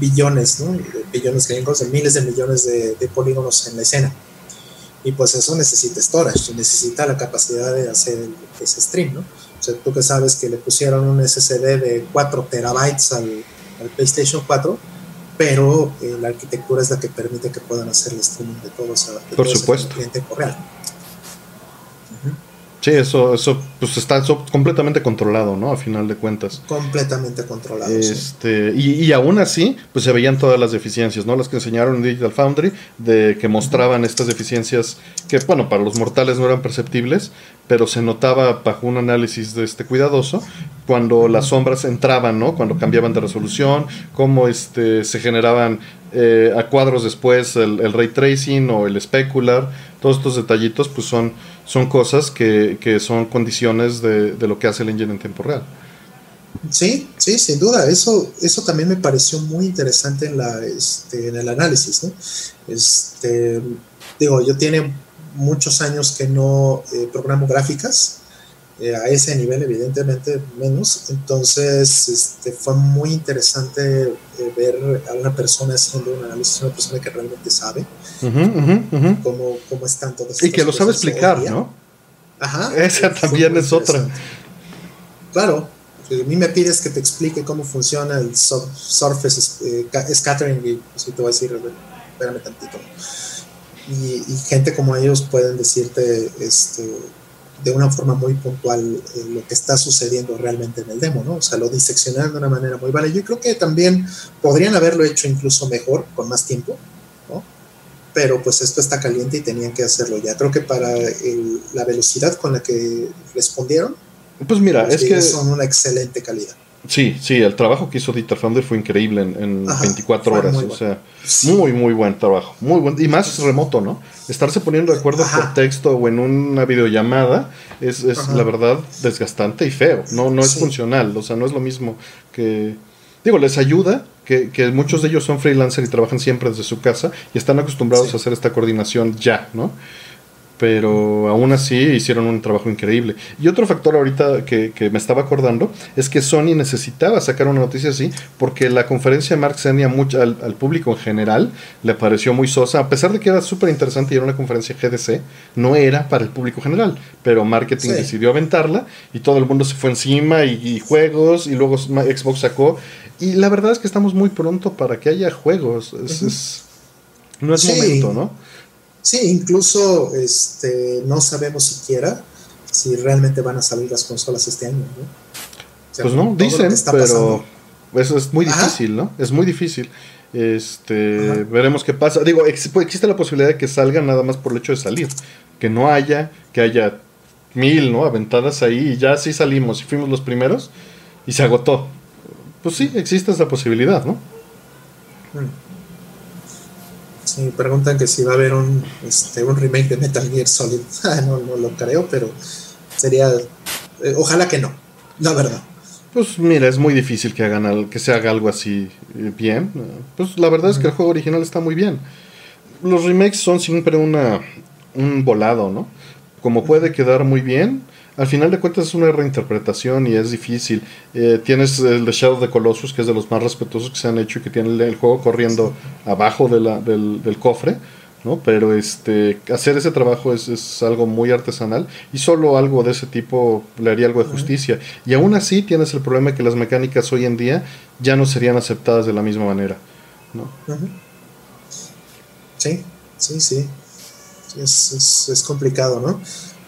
billones, ¿no? De billones gringos, de miles de millones de, de polígonos en la escena y pues eso necesita storage, necesita la capacidad de hacer ese stream, ¿no? O sea, tú que sabes que le pusieron un SSD de 4 terabytes al, PlayStation 4, pero eh, la arquitectura es la que permite que puedan hacer el streaming de todos Por supuesto. cliente correal. Sí, eso, eso pues está completamente controlado, ¿no? A final de cuentas. Completamente controlado. Este, y, y, aún así, pues se veían todas las deficiencias, ¿no? Las que enseñaron en Digital Foundry, de que mostraban estas deficiencias que, bueno, para los mortales no eran perceptibles, pero se notaba bajo un análisis de este cuidadoso cuando las sombras entraban, ¿no? Cuando cambiaban de resolución, cómo este, se generaban eh, a cuadros después el, el, ray tracing o el specular, todos estos detallitos pues son, son cosas que, que son condiciones de, de, lo que hace el engine en tiempo real. Sí, sí, sin duda. Eso, eso también me pareció muy interesante en, la, este, en el análisis. ¿no? Este, digo, yo tiene muchos años que no eh, programo gráficas eh, a ese nivel evidentemente menos. Entonces este, fue muy interesante eh, ver a una persona haciendo un análisis, una persona que realmente sabe Cómo, cómo, están todas Y que lo sabe explicar, ¿no? Ajá. Esa también es otra. Claro. A mí me pides que te explique cómo funciona el surface eh, scattering y así te voy a decir, espérame tantito. Y, y, gente como ellos pueden decirte este, de una forma muy puntual eh, lo que está sucediendo realmente en el demo, ¿no? O sea, lo diseccionaron de una manera muy vale. Yo creo que también podrían haberlo hecho incluso mejor, con más tiempo, ¿no? Pero pues esto está caliente y tenían que hacerlo ya. Creo que para el, la velocidad con la que respondieron, pues mira, es que son una excelente calidad. Sí, sí, el trabajo que hizo Dieter Founder fue increíble en, en 24 horas. O sea, muy, muy buen trabajo. Muy buen. Y más remoto, ¿no? Estarse poniendo de acuerdo por texto o en una videollamada es, es la verdad desgastante y feo. No, no es funcional. O sea, no es lo mismo que. Digo, les ayuda que, que, muchos de ellos son freelancers y trabajan siempre desde su casa y están acostumbrados a hacer esta coordinación ya, ¿no? Pero aún así hicieron un trabajo increíble. Y otro factor ahorita que, me estaba acordando es que Sony necesitaba sacar una noticia así porque la conferencia de Mark Cerny al, al, público en general le pareció muy sosa, a pesar de que era súper interesante y era una conferencia GDC, no era para el público general, pero marketing decidió aventarla y todo el mundo se fue encima y, juegos y luego Xbox sacó. Y la verdad es que estamos muy pronto para que haya juegos, es, no es momento, ¿no? Sí, incluso este, no sabemos siquiera si realmente van a salir las consolas este año, ¿no? pues no, dicen, pero eso es muy difícil, ¿no? Es muy difícil. Este, veremos qué pasa. Digo, pues, existe la posibilidad de que salgan nada más por el hecho de salir. Que no haya, que haya mil, ¿no? Aventadas ahí y ya sí salimos y fuimos los primeros y se agotó. Pues sí, existe esa posibilidad, ¿no? Mm. Sí, preguntan que si va a haber un, este, un remake de Metal Gear Solid. Ah, no, no lo creo, pero sería. Eh, ojalá que no, la verdad. Pues mira, es muy difícil que hagan que se haga algo así eh, bien. Pues la verdad es que el juego original está muy bien. Los remakes son siempre una un volado, ¿no? Como puede quedar muy bien, al final de cuentas es una reinterpretación y es difícil. Eh, tienes el de Shadow the Colossus, que es de los más respetuosos que se han hecho y que tiene el, juego corriendo abajo de la, del, del, cofre. ¿no? Pero este, hacer ese trabajo es, es, algo muy artesanal y solo algo de ese tipo le haría algo de justicia. Y aún así tienes el problema de que las mecánicas hoy en día ya no serían aceptadas de la misma manera. ¿no? Sí, sí, sí. Es, es, es complicado, ¿no?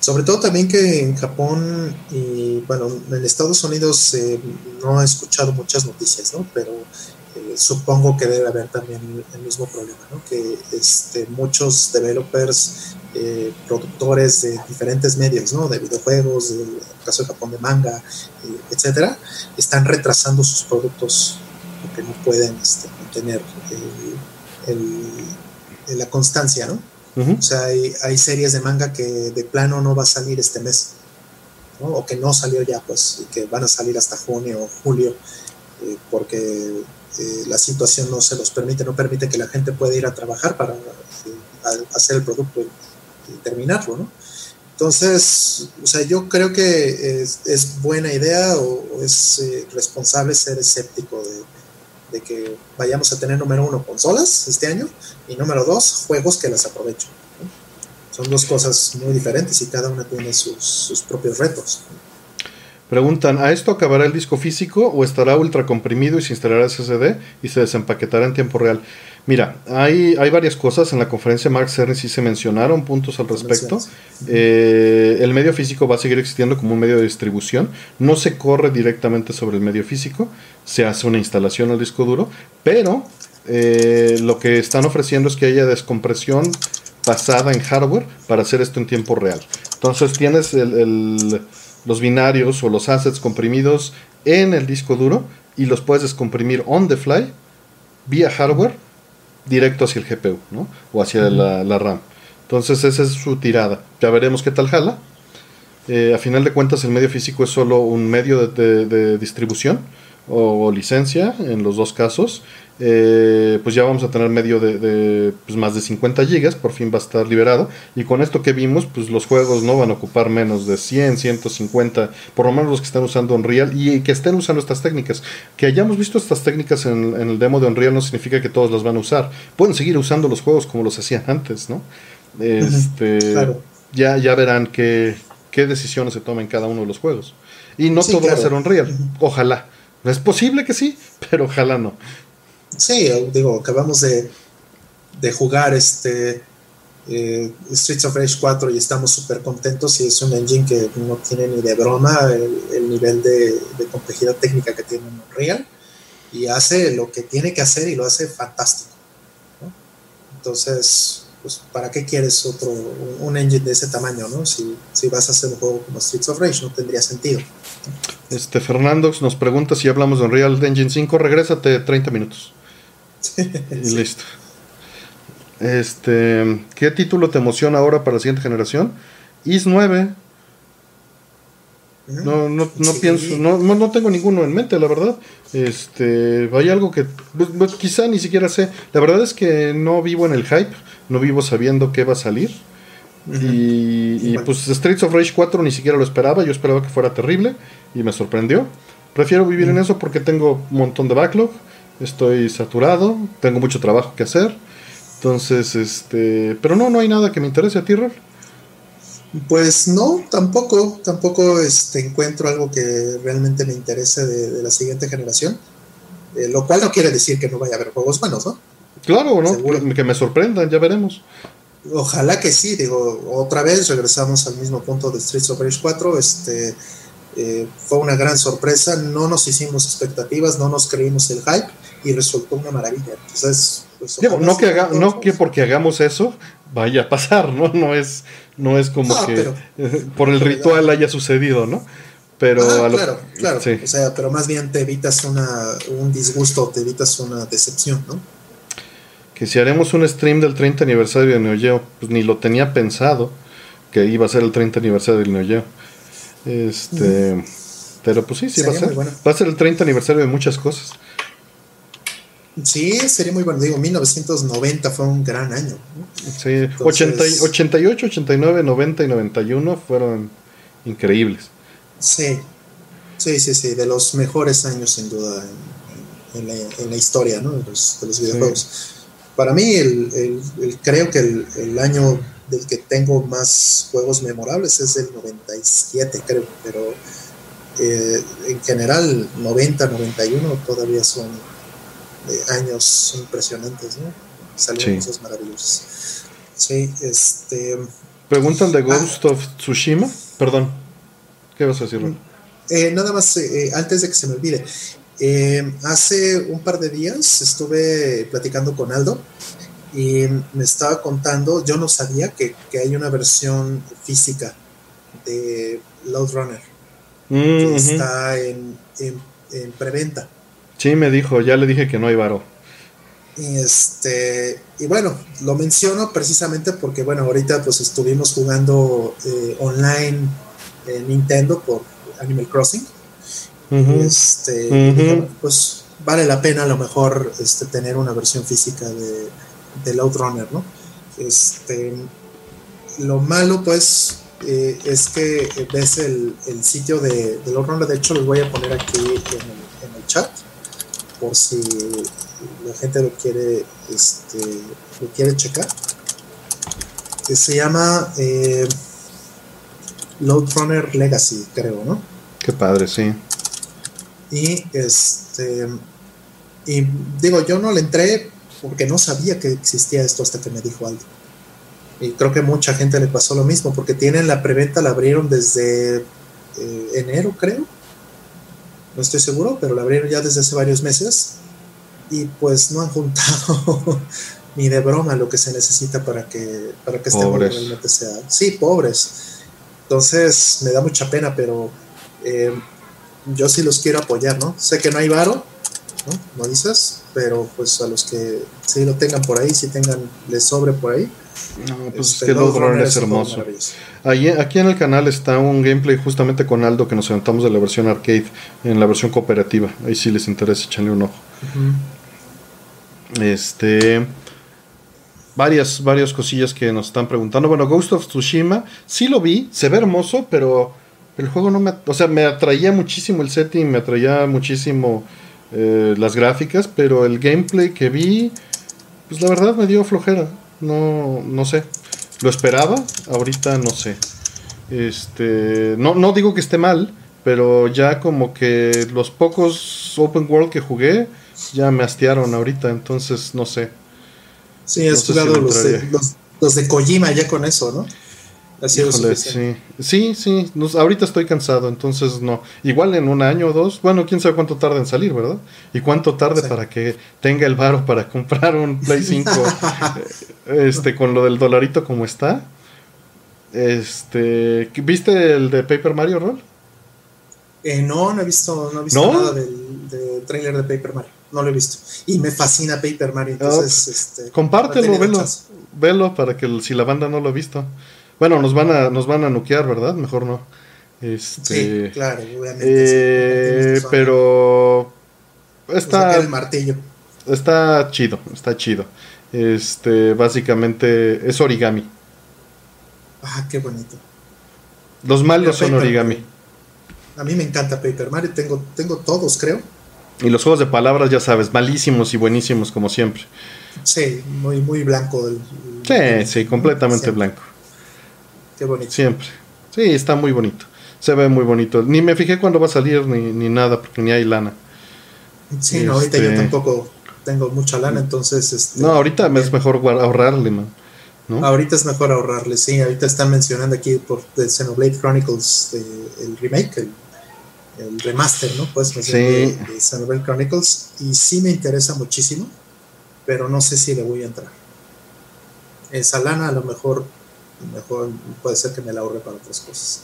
Sobre todo también que en Japón y bueno, en Estados Unidos eh, no he escuchado muchas noticias, ¿no? Pero eh, supongo que debe haber también el mismo problema, ¿no? Que este, muchos developers, eh, productores de diferentes medios, ¿no? De videojuegos, en el caso de Japón de manga, etcétera, están retrasando sus productos porque no pueden este, mantener la constancia, ¿no? O sea, hay, series de manga que de plano no va a salir este mes, ¿no? o que no salió ya, pues, y que van a salir hasta junio o julio, eh, porque eh, la situación no se los permite, no permite que la gente pueda ir a trabajar para eh, hacer el producto y, terminarlo, ¿no? Entonces, o sea, yo creo que es, buena idea o, es responsable ser escéptico de, de que vayamos a tener número uno consolas este año y número dos juegos que las aprovecho. Son dos cosas muy diferentes y cada una tiene sus, propios retos. Preguntan, ¿a esto acabará el disco físico o estará ultra comprimido y se instalará SSD y se desempaquetará en tiempo real? Mira, hay, hay varias cosas. En la conferencia Mark Cerny sí se mencionaron puntos al respecto. Eh, el medio físico va a seguir existiendo como un medio de distribución. No se corre directamente sobre el medio físico. Se hace una instalación al disco duro. Pero eh, lo que están ofreciendo es que haya descompresión basada en hardware para hacer esto en tiempo real. Entonces tienes los binarios o los assets comprimidos en el disco duro y los puedes descomprimir on the fly vía hardware directo hacia el GPU, ¿no? O hacia la, RAM. Entonces esa es su tirada. Ya veremos qué tal jala. Eh, a final de cuentas el medio físico es solo un medio de distribución o licencia en los dos casos eh, pues ya vamos a tener medio de, pues más de 50 gigas, por fin va a estar liberado. Y con esto que vimos, pues los juegos no van a ocupar menos de 100, 150, por lo menos los que están usando Unreal y que estén usando estas técnicas. Que hayamos visto estas técnicas en, el demo de Unreal no significa que todos las van a usar. Pueden seguir usando los juegos como los hacían antes, ¿no? Este, ya, ya verán qué, qué decisiones se toman en cada uno de los juegos. Y no todo va a ser Unreal, ojalá. Es posible que sí, pero ojalá no. Sí, digo, acabamos de, de jugar este eh, Streets of Rage 4 y estamos súper contentos y es un engine que no tiene ni de broma el, nivel de, complejidad técnica que tiene en Unreal y hace lo que tiene que hacer y lo hace fantástico. Entonces, pues, ¿para qué quieres otro, un engine de ese tamaño, no? Si, si vas a hacer un juego como Streets of Rage, no tendría sentido. Este Fernando nos pregunta si hablamos de Unreal Engine 5, regrésate 30 minutos. Y listo. Este, ¿qué título te emociona ahora para la siguiente generación? IS 9. No, no, no pienso, no, no, tengo ninguno en mente, la verdad. Este, hay algo que pues, pues, quizá ni siquiera sé. La verdad es que no vivo en el hype, no vivo sabiendo qué va a salir. Y, pues Streets of Rage 4 ni siquiera lo esperaba, yo esperaba que fuera terrible y me sorprendió. Prefiero vivir en eso porque tengo un montón de backlog estoy saturado, tengo mucho trabajo que hacer. Entonces, este, pero no, no hay nada que me interese a ti, Rol. Pues no, tampoco, tampoco este, encuentro algo que realmente me interese de, la siguiente generación. Eh, lo cual no quiere decir que no vaya a haber juegos buenos, ¿no? Claro, ¿no? Que me sorprendan, ya veremos. Ojalá que sí, digo, otra vez regresamos al mismo punto de Streets of Rage 4. Este, eh, fue una gran sorpresa, no nos hicimos expectativas, no nos creímos el hype y resultó una maravilla. Entonces, pues, no, que haga, no que porque hagamos eso vaya a pasar, ¿no? No es, no es como que por el ritual haya sucedido, ¿no? Pero claro, claro. O sea, pero más bien te evitas una, un disgusto, te evitas una decepción, ¿no? Que si haremos un stream del 30 aniversario de Neo Geo, pues ni lo tenía pensado que iba a ser el 30 aniversario del Neo Geo. Este, pero pues sí, sí va a ser. Va a ser el 30 aniversario de muchas cosas. Sí, sería muy bueno. Digo, 1990 fue un gran año. Sí, 88, 89, 90 y 91 fueron increíbles. Sí, sí, sí, sí, de los mejores años sin duda en, la, historia ¿no? de, los, videojuegos. Para mí, el, creo que el, año del que tengo más juegos memorables es el 97, creo, pero eh, en general 90, 91 todavía son años impresionantes, ¿no? Salieron cosas maravillosas. Sí, este. Preguntan de ah. Ghost of Tsushima. Perdón. ¿Qué vas a decir, eh, nada más, eh, antes de que se me olvide. Eh, hace un par de días estuve platicando con Aldo y me estaba contando, yo no sabía que, hay una versión física de Load Runner mm, que está en, en preventa. Sí, me dijo, ya le dije que no hay varo. Este, y bueno, lo menciono precisamente porque, bueno, ahorita pues estuvimos jugando eh, online en Nintendo por Animal Crossing. Este, pues vale la pena a lo mejor este, tener una versión física de, de Load Runner, ¿no? Este, lo malo, pues, eh, es que ves el, el sitio de, de Load Runner. De hecho, los voy a poner aquí en el, en el chat por si la gente lo quiere, este, lo quiere checar. Que se llama eh, Load Runner Legacy, creo, ¿no? Qué padre, sí. Y este y digo, yo no le entré porque no sabía que existía esto hasta que me dijo algo. Y creo que mucha gente le pasó lo mismo, porque tienen la preventa, la abrieron desde eh, enero, creo. No estoy seguro, pero la abrieron ya desde hace varios meses. Y pues no han juntado ni de broma lo que se necesita para que, para que este juego realmente sea. Sí, pobres. Entonces me da mucha pena, pero eh, yo sí los quiero apoyar, ¿no? Sé que no hay varo, ¿no? No dices, pero pues a los que sí lo tengan por ahí, si tengan, les sobre por ahí. No, pues este, es que Runner es hermoso. aquí en el canal está un gameplay justamente con Aldo que nos aventamos de la versión arcade, en la versión cooperativa. Ahí sí les interesa, echarle un ojo. Este. Varias, varias cosillas que nos están preguntando. Bueno, Ghost of Tsushima, sí lo vi, se ve hermoso, pero el juego no me. O sea, me atraía muchísimo el setting, me atraía muchísimo eh, las gráficas, pero el gameplay que vi, pues la verdad me dio flojera. No, no sé. Lo esperaba, ahorita no sé. Este, no, no digo que esté mal, pero ya como que los pocos open world que jugué ya me hastiaron ahorita, entonces no sé. Sí, has jugado los, de, los, de Kojima ya con eso, ¿no? Así sí. Sí, sí. ahorita estoy cansado, entonces no. Igual en un año o dos, bueno, quién sabe cuánto tarda en salir, ¿verdad? Y cuánto tarde para que tenga el varo para comprar un Play 5 este, con lo del dolarito como está. Este, ¿viste el de Paper Mario Roll? Eh, no, no he visto, no he visto nada del, del, trailer de Paper Mario. No lo he visto. Y me fascina Paper Mario. Entonces, este, compártelo, velo, velo para que si la banda no lo ha visto. Bueno, nos van a, nos van a nuquear, ¿verdad? Mejor no. Este, sí, claro, obviamente. Eh, pero está. el martillo. Está chido, está chido. Este, básicamente es origami. Ah, qué bonito. Los malos son origami. A mí me encanta Paper Mario, tengo, tengo todos, creo. Y los juegos de palabras, ya sabes, malísimos y buenísimos como siempre. Sí, muy, muy blanco. sí, sí, completamente blanco. Qué bonito. Siempre. Sí, está muy bonito. Se ve muy bonito. Ni me fijé cuándo va a salir ni, ni nada, porque ni hay lana. Sí, no, ahorita yo este, tampoco tengo mucha lana, entonces... Este, no, ahorita es mejor ahorrarle, man. Ahorita es mejor ahorrarle, sí. Ahorita están mencionando aquí por The Xenoblade Chronicles, el remake, el, remaster, ¿no? Pues, sí. de, Xenoblade Chronicles. Y sí me interesa muchísimo, pero no sé si le voy a entrar. Esa lana a lo mejor, mejor puede ser que me la ahorre para otras cosas.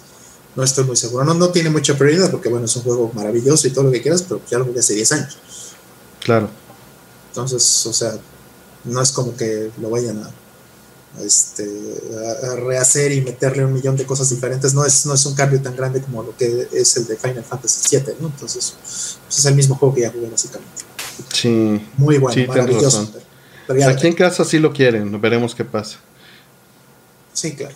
No estoy muy seguro. No, no tiene mucha prioridad porque, bueno, es un juego maravilloso y todo lo que quieras, pero ya lo jugué hace 10 años. Claro. Entonces, o sea, no es como que lo vayan a este, a, rehacer y meterle un millón de cosas diferentes. No es, no es un cambio tan grande como lo que es el de Final Fantasy VII, ¿no? Entonces, pues, es el mismo juego que ya jugué básicamente. Sí. Muy bueno, maravilloso. Aquí en casa sí lo quieren, veremos qué pasa. Sí, claro.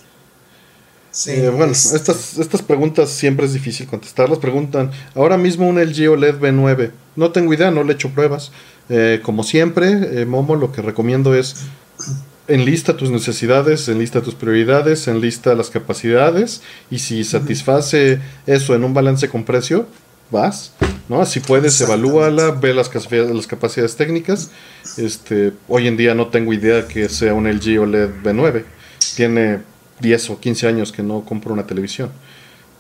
Eh, bueno, estas, estas preguntas siempre es difícil contestarlas. Preguntan, ahora mismo un LG OLED B9. No tengo idea, no le he hecho pruebas. Eh, como siempre, eh, Momo, lo que recomiendo es enlista tus necesidades, enlista tus prioridades, enlista las capacidades y si satisface eso en un balance con precio, vas, ¿no? Si puedes, evalúala, ve las, las capacidades técnicas. Este, hoy en día no tengo idea que sea un LG OLED B9. Tiene 10 o 15 años que no compro una televisión.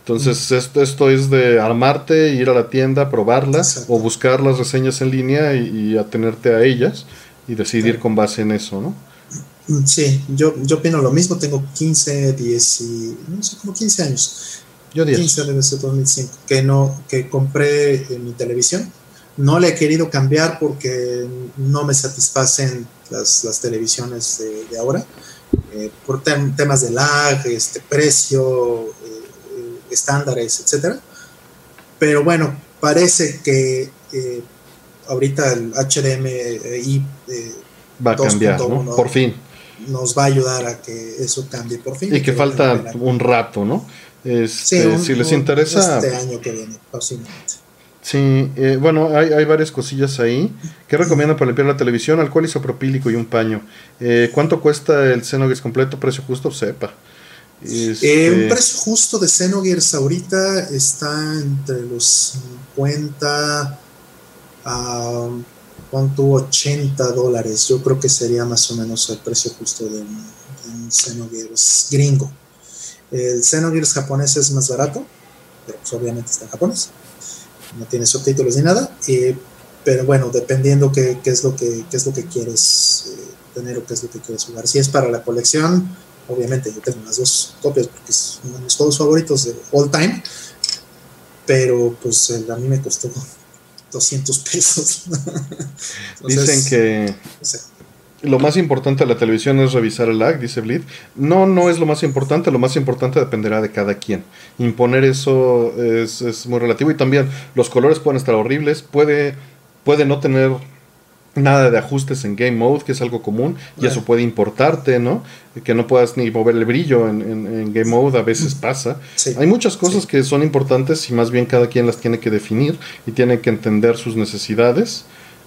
Entonces, esto, esto es de armarte, ir a la tienda, probarla o buscar las reseñas en línea y, atenerte a ellas y decidir con base en eso, ¿no? Sí, yo, yo opino lo mismo, tengo 15, 10 y, no sé, como 15 años. Yo 10. 15 debe 2005, que, no, que compré en mi televisión. No le he querido cambiar porque no me satisfacen las, las televisiones de, ahora, eh, por temas de lag, este, precio, eh, estándares, etcétera. Pero bueno, parece que eh, ahorita el HDMI va a cambiar, ¿no? Por fin nos va a ayudar a que eso cambie por fin. Y que falta un rato, ¿no? Este, si les interesa. Este año que viene, Sí, eh, bueno, hay, hay, varias cosillas ahí. ¿Qué recomiendan para limpiar la televisión? Alcohol isopropílico y un paño. Eh, ¿Cuánto cuesta el Xenogears completo? ¿Precio justo? Sepa. Este... un precio justo de Xenogears ahorita está entre los 50 a tu 80 dólares. Yo creo que sería más o menos el precio justo de un, de Xenogears gringo. El Xenogears japonés es más barato, pero pues obviamente está en japonés. No tiene subtítulos ni nada. pero bueno, dependiendo qué, qué, es lo que, qué es lo que quieres eh, tener o qué es lo que quieres jugar. Si es para la colección, obviamente yo tengo las dos copias porque es uno de mis juegos favoritos de all time. Pero pues a mí me costó 200 pesos. Dicen que lo más importante de la televisión es revisar el lag, dice Bleed. No, no es lo más importante, lo más importante dependerá de cada quien. Imponer eso es, es muy relativo y también los colores pueden estar horribles, puede, puede no tener nada de ajustes en Game Mode, que es algo común, y eso puede importarte, ¿no? Que no puedas ni mover el brillo en, Game Mode, a veces pasa. Hay muchas cosas que son importantes y más bien cada quien las tiene que definir y tiene que entender sus necesidades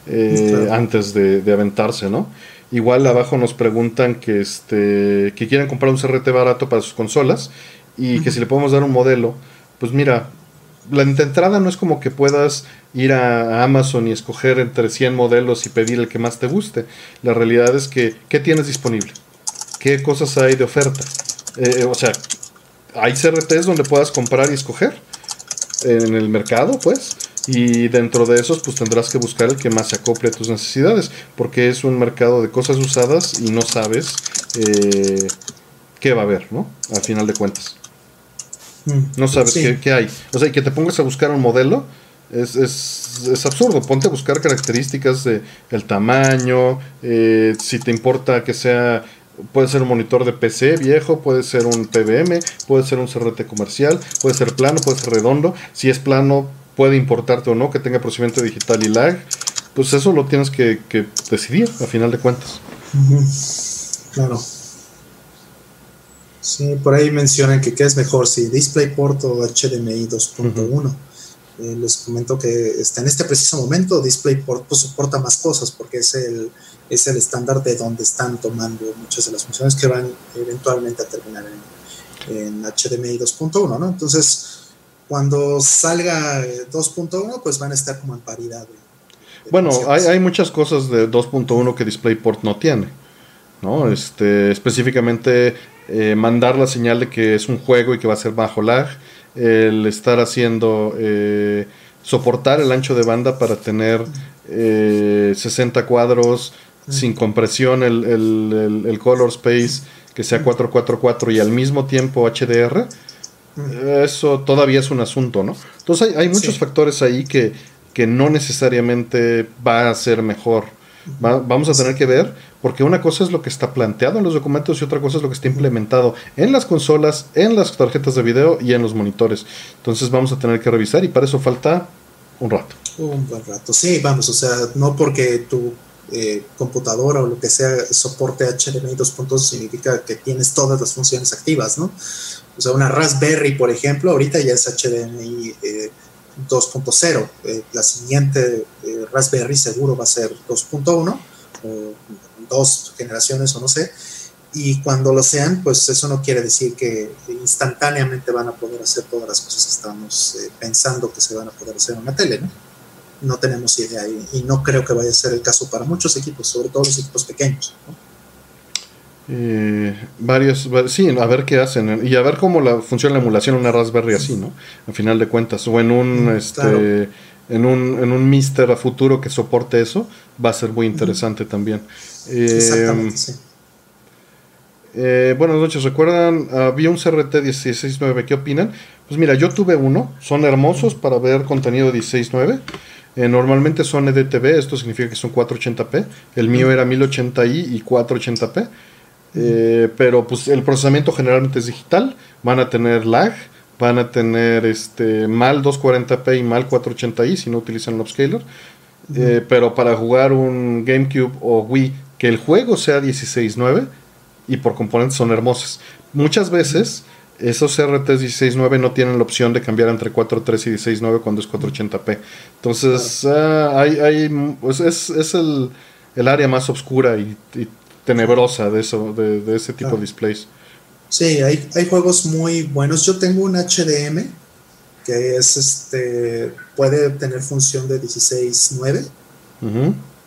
eh, antes de, aventarse, ¿no? Igual abajo nos preguntan que, este, que quieren comprar un CRT barato para sus consolas y que si le podemos dar un modelo, pues mira, la entrada no es como que puedas ir a Amazon y escoger entre 100 modelos y pedir el que más te guste. La realidad es que, ¿qué tienes disponible? ¿Qué cosas hay de oferta? Eh, o sea, hay CRTs donde puedas comprar y escoger en el mercado, pues. Y dentro de esos, pues tendrás que buscar el que más se acople a tus necesidades, porque es un mercado de cosas usadas y no sabes eh, qué va a haber, ¿no? Al final de cuentas. Mm. No sabes qué, hay. O sea, y que te pongas a buscar un modelo es, es, es absurdo. Ponte a buscar características de el tamaño, eh, si te importa que sea puede ser un monitor de PC viejo, puede ser un PBM, puede ser un CRT comercial, puede ser plano, puede ser redondo. Si es plano, puede importarte o no, que tenga procedimiento digital y lag. Pues eso lo tienes que, que decidir a final de cuentas. Claro. Sí, por ahí mencionan que qué es mejor, si DisplayPort o HDMI 2.1. Eh, les comento que está en este preciso momento DisplayPort pues, soporta más cosas porque es el, es el estándar de donde están tomando muchas de las funciones que van eventualmente a terminar en, HDMI 2.1, ¿no? Entonces, cuando salga 2.1, pues van a estar como en paridad. bueno, hay, hay muchas cosas de 2.1 que DisplayPort no tiene. ¿no? Este, específicamente eh, mandar la señal de que es un juego y que va a ser bajo lag, el estar haciendo, eh, soportar el ancho de banda para tener 60 eh, cuadros sin compresión, el, color space que sea 444 y al mismo tiempo HDR, eso todavía es un asunto, ¿no? Entonces hay, muchos factores ahí que, que no necesariamente va a ser mejor vamos a tener que ver, porque una cosa es lo que está planteado en los documentos y otra cosa es lo que está implementado en las consolas, en las tarjetas de video y en los monitores. Entonces vamos a tener que revisar y para eso falta un rato. Un buen rato, sí, vamos, o sea, no porque tu eh, computadora o lo que sea soporte HDMI 2.0 significa que tienes todas las funciones activas, ¿no? O sea, una Raspberry, por ejemplo, ahorita ya es HDMI eh, 2.0. Eh, la siguiente eh, Raspberry seguro va a ser 2.1 o dos generaciones o no sé. Y cuando lo sean, pues eso no quiere decir que instantáneamente van a poder hacer todas las cosas que estamos eh, pensando que se van a poder hacer en una tele, ¿no? No tenemos idea y, y, no creo que vaya a ser el caso para muchos equipos, sobre todo los equipos pequeños. ¿no? Eh, varios, sí, a ver qué hacen y a ver cómo la, funciona la emulación en una Raspberry así, ¿no? Al final de cuentas, o en un, mm, este, en un, en un Mister a futuro que soporte eso, va a ser muy interesante también. Eh, eh, buenas noches, ¿recuerdan? Había un CRT 16.9, ¿qué opinan? Pues mira, yo tuve uno, son hermosos para ver contenido 16.9. normalmente son EDTV, esto significa que son 480p. El mío era 1080i y 480p. Eh, pero pues el procesamiento generalmente es digital, van a tener lag, van a tener este mal 240p y mal 480i si no utilizan el upscaler. Eh, pero para jugar un GameCube o Wii, que el juego sea 16.9 y por componentes son hermosos. Muchas veces esos RTs 16.9 no tienen la opción de cambiar entre 4.3 y 16.9 cuando es 480p. Entonces, ah, hay, pues, es, es el, el, área más oscura y, y tenebrosa de eso, de, ese tipo de displays. Sí, hay, hay juegos muy buenos. Yo tengo un HDM que es este puede tener función de 16.9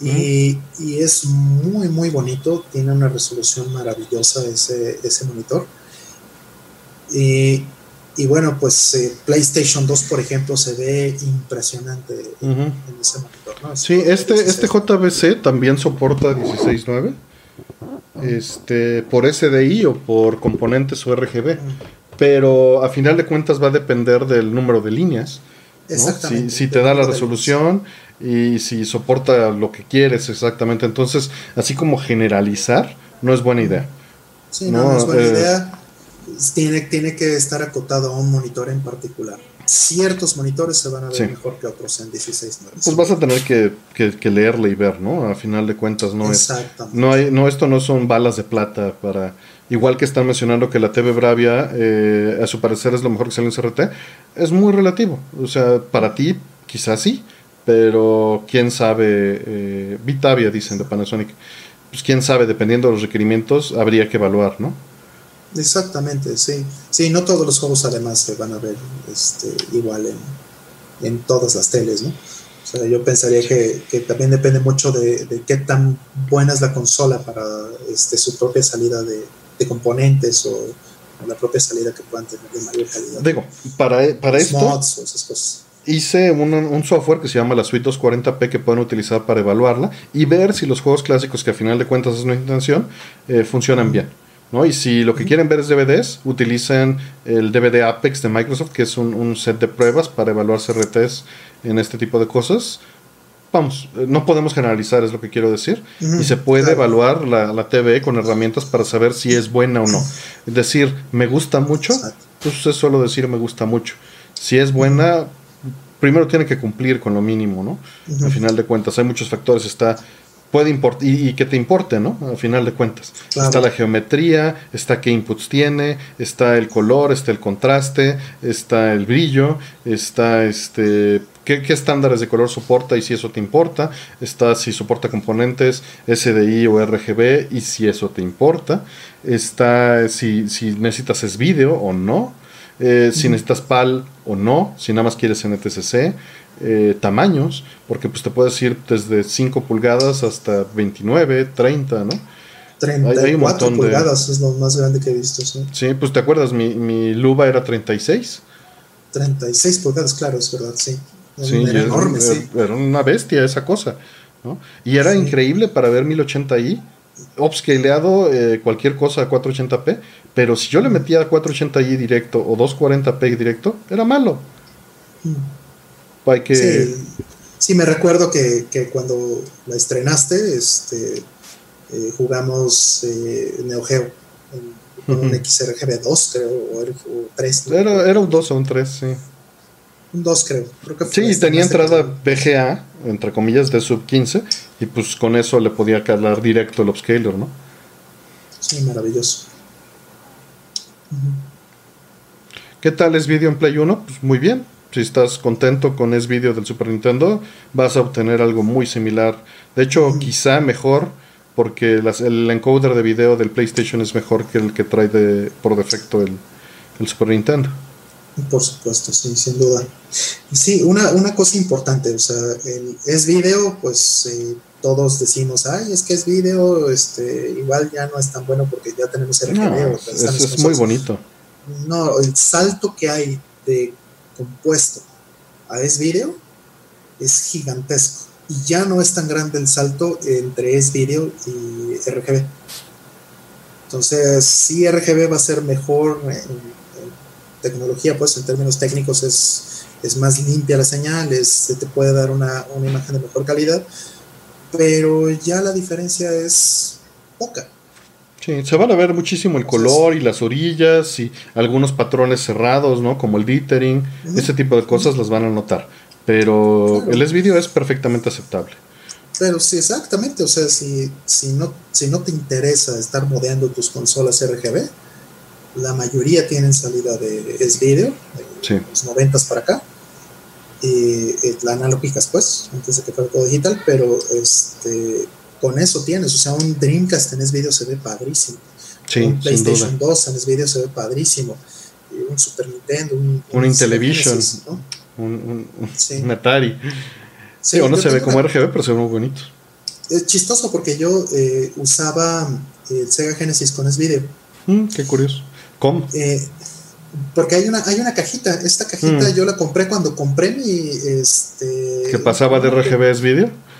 Y, y, es muy, muy bonito. Tiene una resolución maravillosa ese, ese monitor. Y, y bueno, pues eh, PlayStation 2, por ejemplo, se ve impresionante en, ese monitor. ¿no? Sí, este, este JVC también soporta 16.9 este, por SDI o por componentes o RGB. Pero a final de cuentas va a depender del número de líneas. Si, si, te da la resolución y si soporta lo que quieres exactamente. Entonces, así como generalizar, no es buena idea. Sí, no, es buena eh, idea. Tiene, tiene que estar acotado a un monitor en particular ciertos monitores se van a ver mejor que otros en 16 Pues vas a tener que, que, leerle y ver, ¿no? A final de cuentas no es no hay no esto no son balas de plata para igual que están mencionando que la TV Bravia eh, a su parecer es lo mejor que sale en CRT, es muy relativo, o sea, para ti quizás sí, pero quién sabe eh, Vitavia dicen de Panasonic. Pues quién sabe, dependiendo de los requerimientos, habría que evaluar, ¿no? Exactamente, sí. Sí, no todos los juegos además se van a ver este, igual en, en todas las teles, ¿no? O sea, yo pensaría que, que también depende mucho de, de, qué tan buena es la consola para este, su propia salida de, de componentes o, la propia salida que puedan tener de mayor calidad. Digo, para, para esto mods o esas cosas. hice un, un, software que se llama la Suite 240p que pueden utilizar para evaluarla y ver si los juegos clásicos, que a final de cuentas es una intención, eh, funcionan bien. ¿No? Y si lo que quieren ver es DVDs, utilicen el DVD Apex de Microsoft, que es un, set de pruebas para evaluar CRTs en este tipo de cosas. Vamos, eh, no podemos generalizar, es lo que quiero decir. y se puede evaluar la, la, TV con herramientas para saber si es buena o no. Es decir, me gusta mucho, pues es solo decir me gusta mucho. Si es buena, primero tiene que cumplir con lo mínimo, ¿no? Al final de cuentas, hay muchos factores. Está puede importar y, que te importe, ¿no? Al final de cuentas. Está la geometría, está qué inputs tiene, está el color, está el contraste, está el brillo, está este qué, estándares de color soporta y si eso te importa, está si soporta componentes SDI o RGB y si eso te importa, está si, si necesitas es vídeo o no, eh, si necesitas PAL o no, si nada más quieres NTSC eh, tamaños, porque pues te puedes ir desde 5 pulgadas hasta 29, 30, ¿no? 34 pulgadas es lo más grande que he visto, sí. Sí, pues te acuerdas, mi, mi Luba era 36. 36 pulgadas, claro, es verdad, sí. Era, enorme, sí. Era una bestia esa cosa, ¿no? Y era increíble para ver 1080i, upscaleado eh, cualquier cosa a 480p, pero si yo le metía 480i directo o 240p directo, era malo. Mm. Sí, sí, me recuerdo que, cuando la estrenaste, este, eh, jugamos eh, Neo Geo con un XRGB 2, creo, o, 3. Era, un 2 o un 3, sí. Un 2, creo. sí, tenía entrada VGA, entre comillas, de sub 15, y pues con eso le podía calar directo el upscaler, ¿no? Sí, maravilloso. ¿Qué tal es vídeo en Play 1? Pues muy bien si estás contento con ese video del Super Nintendo, vas a obtener algo muy similar. De hecho, quizá mejor, porque el encoder de video del PlayStation es mejor que el que trae de, por defecto el, Super Nintendo. Por supuesto, sí, sin duda. Sí, una, una cosa importante, o sea, el, es video, pues eh, todos decimos, ay, es que es video, este, igual ya no es tan bueno porque ya tenemos RGB. es, es muy bonito. No, el salto que hay de a S-Video es gigantesco. Y ya no es tan grande el salto entre S-Video y RGB. Entonces, si RGB va a ser mejor en, tecnología, pues en términos técnicos es, es más limpia la señal, se te puede dar una, una imagen de mejor calidad, pero ya la diferencia es poca. Sí, se van a ver muchísimo el color y las orillas y algunos patrones cerrados, ¿no? Como el dithering, ese tipo de cosas las van a notar. Pero el S-Video es perfectamente aceptable. Pero sí, exactamente. O sea, si, si, no, si no te interesa estar modeando tus consolas RGB, la mayoría tienen salida de S-Video, de los 90 para acá. Y, eh, analógicas, pues, antes de que fuera todo digital, pero este con eso tienes, o sea, un Dreamcast en ese video se ve padrísimo. un PlayStation 2 en ese video se ve padrísimo. Un Super Nintendo, un, un, Intellivision, un, un, Atari. Sí, o no se ve como RGB, pero se ve muy bonito. es chistoso porque yo eh, usaba el Sega Genesis con S-Video. Mm, qué curioso. ¿Cómo? Eh, porque hay una, hay una cajita. Esta cajita mm. yo la compré cuando compré mi. Este, ¿Que pasaba de RGB S-Video?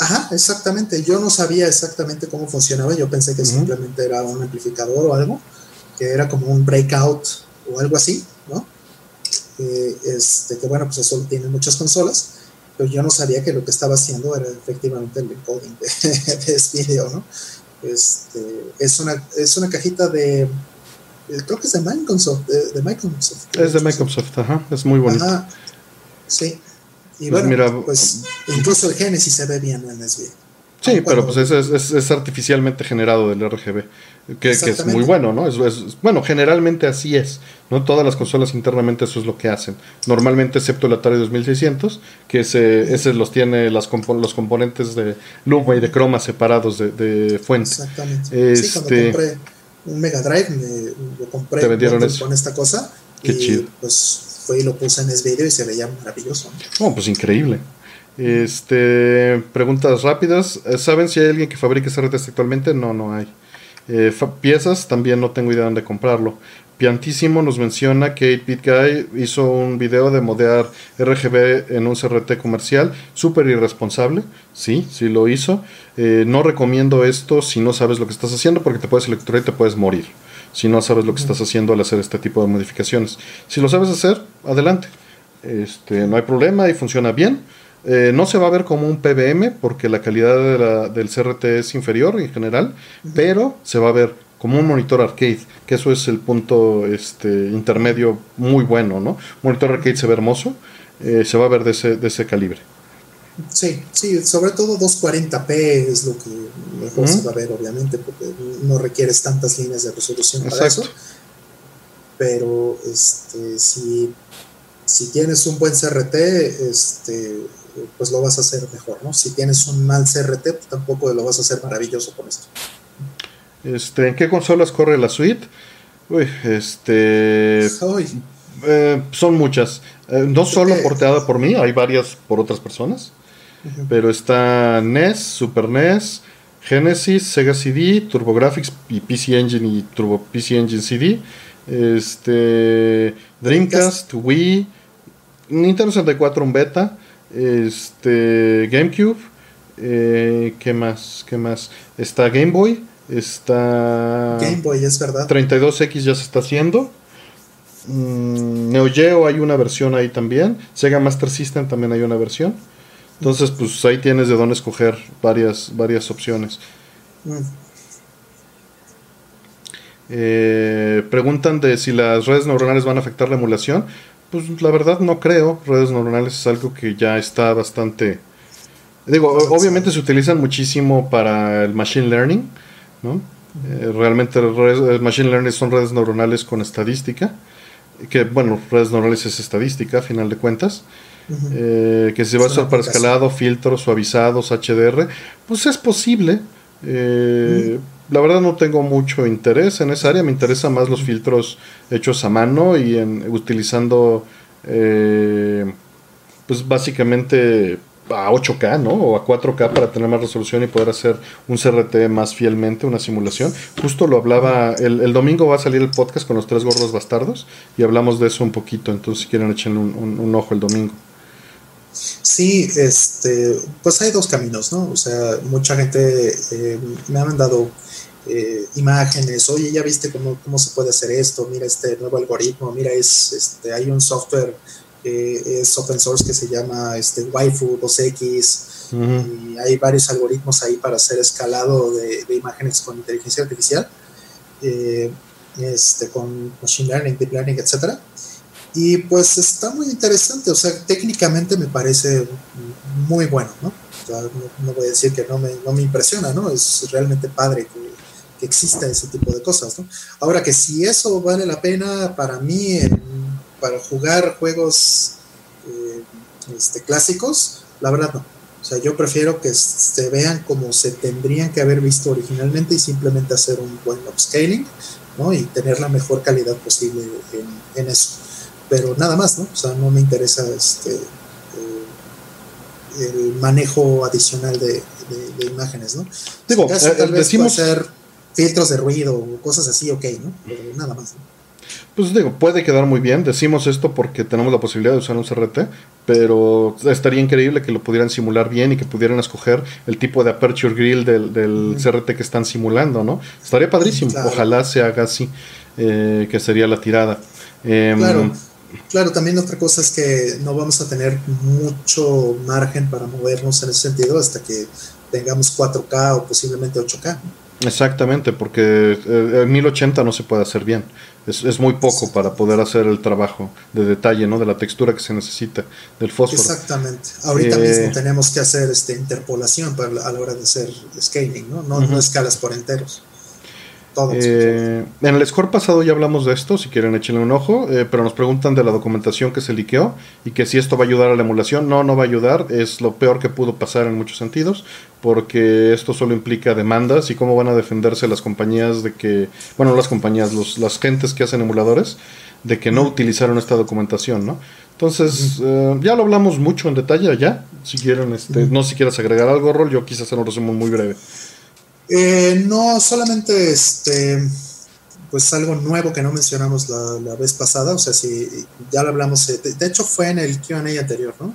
Ajá, exactamente. Yo no sabía exactamente cómo funcionaba. Yo pensé que simplemente era un amplificador o algo, que era como un breakout o algo así, ¿no? este, que bueno, pues eso tiene muchas consolas pero yo no sabía que lo que estaba haciendo era efectivamente el encoding de, de este video, ¿no? Este, es, una, es una cajita de, creo que es de Microsoft. De, Microsoft es de Microsoft, ajá, es muy bonito. Ajá, sí. Y pues bueno, pues incluso el Genesis se ve bien en video. Sí, pero pues es, es, es, artificialmente generado del RGB, que, es muy bueno, ¿no? Es, bueno, generalmente así es, ¿no? Todas las consolas internamente eso es lo que hacen. Normalmente, excepto el Atari 2600, que ese, ese los tiene las los componentes de Luma y de croma separados de, de fuente. Exactamente. Sí, cuando este compré un Mega Drive, me, lo compré con esta cosa. Qué y, chido. Pues fue y lo puse en ese video y se veía maravilloso. Oh, pues increíble. Este, preguntas rápidas. Eh, ¿Saben si hay alguien que fabrique CRTs actualmente? No, no hay. Eh, piezas, también no tengo idea de dónde comprarlo. Piantísimo nos menciona que 8-Bit Guy hizo un video de modear RGB en un CRT comercial, súper irresponsable, sí, sí lo hizo. Eh, no recomiendo esto si no sabes lo que estás haciendo porque te puedes electrocutar y te puedes morir si no sabes lo que estás haciendo al hacer este tipo de modificaciones. Si lo sabes hacer, adelante. Este, no hay problema y funciona bien. Eh, no se va a ver como un PBM porque la calidad del CRT es inferior en general, pero se va a ver como un monitor arcade, que eso es el punto este, intermedio muy bueno, ¿no? Monitor arcade se ve hermoso, eh, se va a ver de ese, de ese calibre. Sí, sí, sobre todo 240p es lo que mejor se va a ver, obviamente, porque no requieres tantas líneas de resolución para eso. Pero este, si, si tienes un buen CRT, este, pues lo vas a hacer mejor, ¿no? Si tienes un mal CRT, pues tampoco lo vas a hacer maravilloso con esto. Este, ¿En qué consolas corre la suite? Uy, este... Eh, son muchas. Eh, no solo porteada por mí, hay varias por otras personas. Pero está NES, Super NES, Genesis, Sega CD, TurboGrafx y PC Engine y Turbo PC Engine CD. Este, Dreamcast, Wii, Nintendo 64 un beta. Este, GameCube. Eh, ¿Qué más? ¿Qué más? Está Game Boy. Está. Game Boy, es verdad. 32X ya se está haciendo. Mm, Neo Geo hay una versión ahí también. Sega Master System también hay una versión. Entonces, pues ahí tienes de dónde escoger varias, varias opciones. Mm. Eh, preguntan de si las redes neuronales van a afectar la emulación. Pues la verdad no creo. Redes neuronales es algo que ya está bastante... Digo, obviamente se utilizan muchísimo para el machine learning, ¿no? Eh, realmente el machine learning son redes neuronales con estadística, que bueno, redes neuronales es estadística a final de cuentas, eh, que se va a usar para escalado, filtros, suavizados, HDR, pues es posible. Eh, la verdad no tengo mucho interés en esa área, me interesan más los filtros hechos a mano y en, utilizando eh, pues básicamente a 8K, ¿no? O a 4K para tener más resolución y poder hacer un CRT más fielmente, una simulación. Justo lo hablaba, el, domingo va a salir el podcast con los tres gordos bastardos y hablamos de eso un poquito, entonces si quieren echenle un, ojo el domingo. Sí, este, pues hay dos caminos, ¿no? O sea, mucha gente eh, me ha mandado eh, imágenes, oye, ya viste cómo, cómo, se puede hacer esto, mira este nuevo algoritmo, mira, es, este, hay un software, es open source que se llama este, Waifu 2X, y hay varios algoritmos ahí para hacer escalado de, imágenes con inteligencia artificial, eh, este, con machine learning, deep learning, etcétera. Y pues está muy interesante, o sea, técnicamente me parece muy bueno, ¿no? no, voy a decir que no me, no me impresiona, ¿no? Es realmente padre que, que exista ese tipo de cosas. ¿no? Ahora que si eso vale la pena para mí, para jugar juegos eh, este, clásicos, la verdad no. O sea, yo prefiero que se vean como se tendrían que haber visto originalmente y simplemente hacer un buen upscaling, ¿no? Y tener la mejor calidad posible en, eso. Pero nada más, ¿no? O sea, no me interesa este, eh, el manejo adicional de, imágenes, ¿no? Digo, eh, tal vez decimos... hacer filtros de ruido o cosas así, ok, ¿no? Pero nada más. Pues digo, puede quedar muy bien. Decimos esto porque tenemos la posibilidad de usar un CRT, pero estaría increíble que lo pudieran simular bien y que pudieran escoger el tipo de aperture grill del, CRT que están simulando, ¿no? Estaría padrísimo. Ojalá se haga así, eh, que sería la tirada. Em, claro. Claro, también otra cosa es que no vamos a tener mucho margen para movernos en ese sentido hasta que tengamos 4K o posiblemente 8K. Exactamente, porque eh, en 1080 no se puede hacer bien. Es, muy poco para poder hacer el trabajo de detalle, ¿no? De la textura que se necesita, del fósforo. Exactamente. Ahorita eh, mismo tenemos que hacer este, interpolación para, a la hora de hacer scaling, ¿no? No, no escalas por enteros. Eh, en el score pasado ya hablamos de esto, si quieren échenle un ojo, eh, pero nos preguntan de la documentación que se liqueó y que si esto va a ayudar a la emulación. No, no va a ayudar, es lo peor que pudo pasar en muchos sentidos, porque esto solo implica demandas y cómo van a defenderse las compañías de que, bueno, las compañías, los, las gentes que hacen emuladores, de que no utilizaron esta documentación, ¿no? Entonces, eh, ya lo hablamos mucho en detalle ya. Si quieren, este, no si quieres agregar algo, Rol, yo quise hacer un resumen muy breve. Eh, no, solamente este, pues algo nuevo que no mencionamos la, vez pasada, o sea, si ya lo hablamos, eh, de, hecho fue en el QA anterior, ¿no?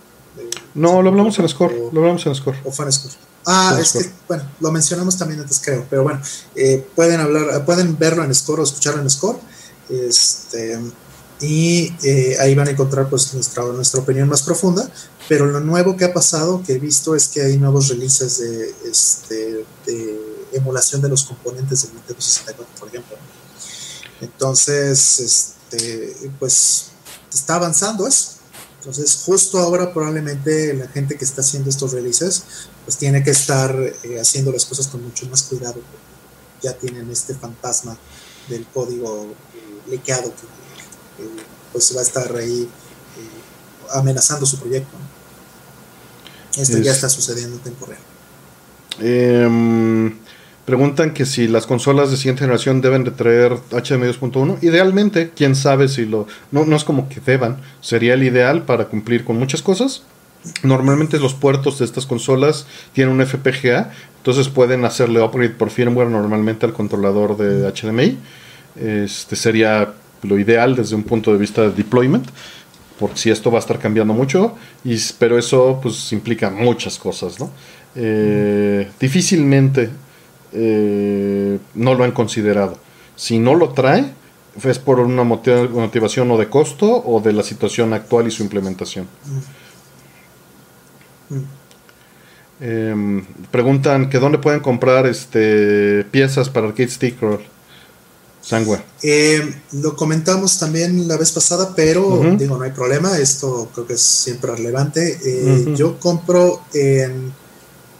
no, lo hablamos en Score, lo hablamos en Score. O fue en Score. Ah, es que, bueno, lo mencionamos también antes, creo, pero bueno, eh, pueden hablar, pueden verlo en Score o escucharlo en Score. Este, y ahí van a encontrar pues nuestra, nuestra opinión más profunda, pero lo nuevo que ha pasado, que he visto, es que hay nuevos releases de, este, emulación de los componentes del Nintendo 64, por ejemplo. Entonces, este, pues está avanzando eso. Entonces, justo ahora probablemente la gente que está haciendo estos releases, pues tiene que estar eh, haciendo las cosas con mucho más cuidado. Ya tienen este fantasma del código eh, liqueado que pues va a estar ahí eh, amenazando su proyecto. Esto ya está sucediendo en tiempo real. Em, Preguntan que si las consolas de siguiente generación deben de traer HDMI 2.1. Idealmente, quién sabe si lo... No, no es como que deban. Sería el ideal para cumplir con muchas cosas. Normalmente los puertos de estas consolas tienen un FPGA. Entonces pueden hacerle upgrade por firmware normalmente al controlador de HDMI. Este sería lo ideal desde un punto de vista de deployment. Porque si esto va a estar cambiando mucho. Y, pero eso pues implica muchas cosas, ¿no? Eh, difícilmente eh, no lo han considerado. Si no lo trae, es por una motivación o de costo o de la situación actual y su implementación. Em, preguntan que dónde pueden comprar este piezas para Arcade Stick. Sangua. Eh, lo comentamos también la vez pasada, pero digo, no hay problema, esto creo que es siempre relevante. Eh, yo compro en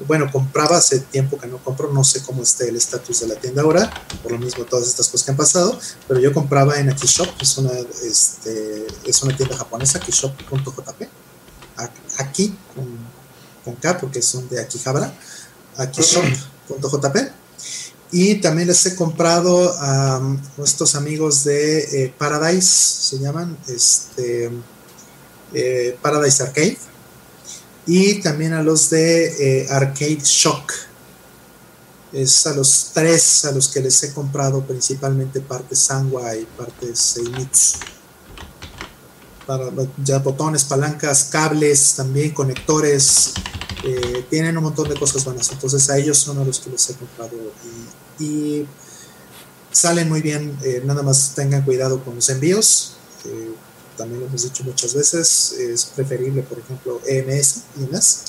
bueno, compraba hace tiempo que no compro, no sé cómo esté el estatus de la tienda ahora, por lo mismo todas estas cosas que han pasado, pero yo compraba en Akishop, es una, este, es una tienda japonesa, akishop.jp, aquí con, con K porque son de Akihabara, akishop.jp, y también les he comprado a nuestros amigos de eh, Paradise, se llaman, este, eh, Paradise Arcade, y también a los de eh, Arcade Shock. Es a los tres a los que les he comprado principalmente partes Sangwa y partes Seimitsu. Para ya botones, palancas, cables, también conectores. Eh, tienen un montón de cosas buenas. Entonces a ellos son a los que les he comprado. Y, salen muy bien. Eh, nada más tengan cuidado con los envíos también lo hemos dicho muchas veces, es preferible, por ejemplo, EMS, IMS,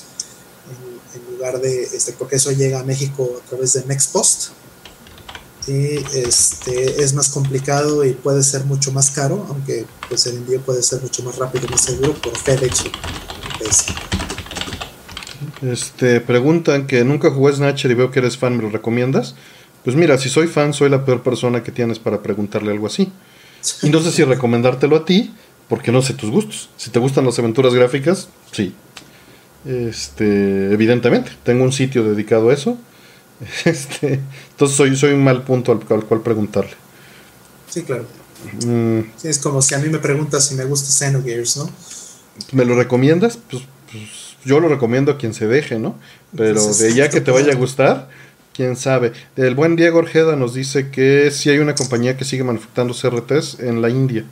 en, lugar de, este, porque eso llega a México a través de Nextpost, y este, es más complicado y puede ser mucho más caro, aunque pues el envío puede ser mucho más rápido y más seguro por FedEx o Este, preguntan que nunca jugué Snatcher y veo que eres fan, ¿me lo recomiendas? Pues mira, si soy fan, soy la peor persona que tienes para preguntarle algo así. Y no sé si recomendártelo a ti, porque no sé tus gustos. Si te gustan las aventuras gráficas, sí. Este, evidentemente, tengo un sitio dedicado a eso. Este, entonces soy, soy un mal punto al, cual preguntarle. Sí, claro. Mm. es como si a mí me preguntas si me gusta Xenogears, ¿no? ¿Me lo recomiendas? Pues, pues yo lo recomiendo a quien se deje, ¿no? Pero de ya que te vaya a gustar, quién sabe. El buen Diego Orjeda nos dice que sí hay una compañía que sigue manufacturando CRTs en la India.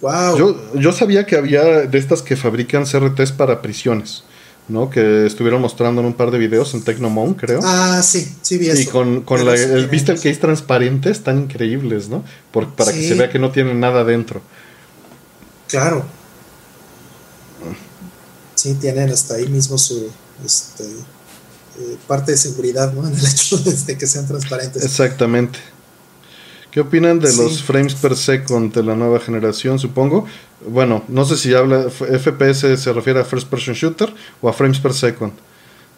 Wow. Yo, yo sabía que había de estas que fabrican CRTs para prisiones. ¿No? Que estuvieron mostrando en un par de videos en Tecnomon, creo. Ah, sí, sí vi eso. Y con, con la, el, viste el case transparente, están increíbles, ¿no? Por, para que se vea que no tienen nada dentro. Claro. Sí, tienen hasta ahí mismo su este, eh, parte de seguridad, ¿no? En el hecho de que sean transparentes. Exactamente. ¿Qué opinan de los frames per second de la nueva generación, supongo? Bueno, no sé si habla FPS se refiere a first person shooter o a frames per second.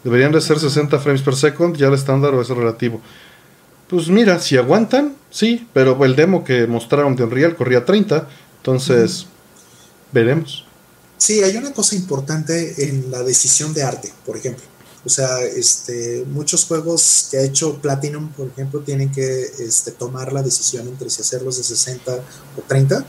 ¿Deberían de ser 60 frames per second ya el estándar o es relativo? Pues mira, si aguantan, sí, pero el demo que mostraron de Unreal corría 30, entonces veremos. Sí, hay una cosa importante en la decisión de arte, por ejemplo. O sea, este, muchos juegos que ha hecho Platinum, por ejemplo, tienen que este, tomar la decisión entre si hacerlos de 60 o 30.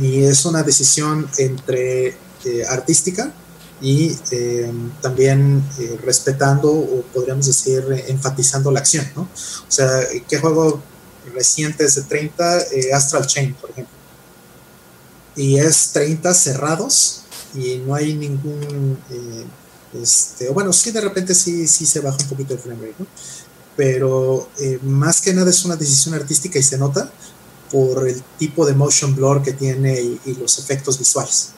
Y es una decisión entre eh, artística y eh, también eh, respetando o podríamos decir enfatizando la acción, ¿no? O sea, ¿qué juego reciente es de 30? Astral Chain, por ejemplo. Y es 30 cerrados y no hay ningún este, bueno, sí, de repente sí, sí se baja un poquito el frame rate, ¿no? Pero eh, más que nada es una decisión artística y se nota por el tipo de motion blur que tiene y, los efectos visuales.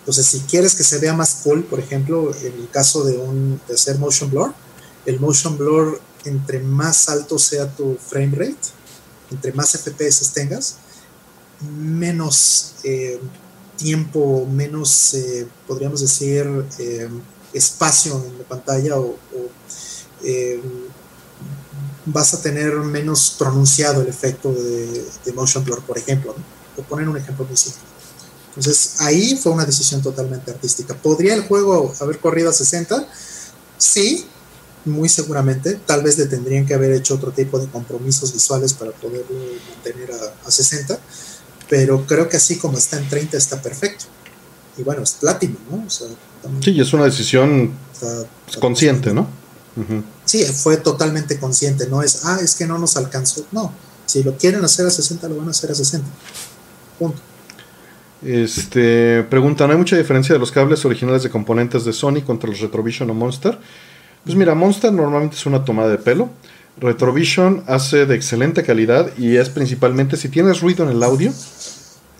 Entonces, si quieres que se vea más cool, por ejemplo, en el caso de, un, hacer motion blur, el motion blur, entre más alto sea tu frame rate, entre más FPS tengas, menos eh, tiempo, menos, eh, podríamos decir, espacio en la pantalla o, eh, vas a tener menos pronunciado el efecto de, motion blur, por ejemplo, por poner un ejemplo muy simple. Entonces ahí fue una decisión totalmente artística. ¿Podría el juego haber corrido a 60? Sí, muy seguramente. Tal vez le tendrían que haber hecho otro tipo de compromisos visuales para poderlo mantener a, a 60, pero creo que así como está en 30 está perfecto. Y bueno, es platino, ¿no? O sea, Sí, es una decisión consciente, ¿no? Sí, fue totalmente consciente, no es, ah, es que no nos alcanzó. No, si lo quieren hacer a 60, lo van a hacer a 60. Punto. Este, preguntan, ¿hay mucha diferencia de los cables originales de componentes de Sony contra los Retrovision o Monster? Pues mira, Monster normalmente es una tomada de pelo. Retrovision hace de excelente calidad y es principalmente si tienes ruido en el audio,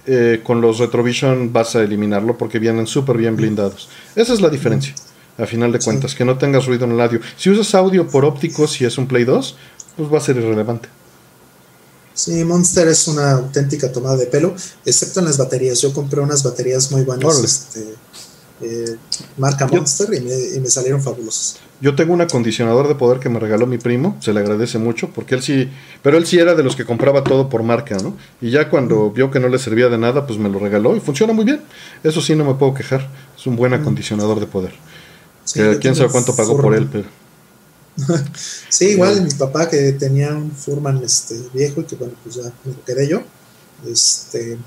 eh, con los Retrovision vas a eliminarlo porque vienen súper bien blindados. Esa es la diferencia, a final de cuentas, que no tengas ruido en el audio. Si usas audio por óptico, si es un Play 2, pues va a ser irrelevante. Sí, Monster es una auténtica tomada de pelo, excepto en las baterías. Yo compré unas baterías muy buenas, este, eh, marca Monster, y, me, salieron fabulosas. Yo tengo un acondicionador de poder que me regaló mi primo, se le agradece mucho, porque él sí, pero él sí era de los que compraba todo por marca, ¿no? Y ya cuando vio que no le servía de nada, pues me lo regaló y funciona muy bien. Eso sí, no me puedo quejar. Es un buen acondicionador de poder. quién sabe cuánto pagó por él, pero. sí, igual mi papá que tenía un Furman este, viejo y que bueno, pues ya me lo quedé yo. Este,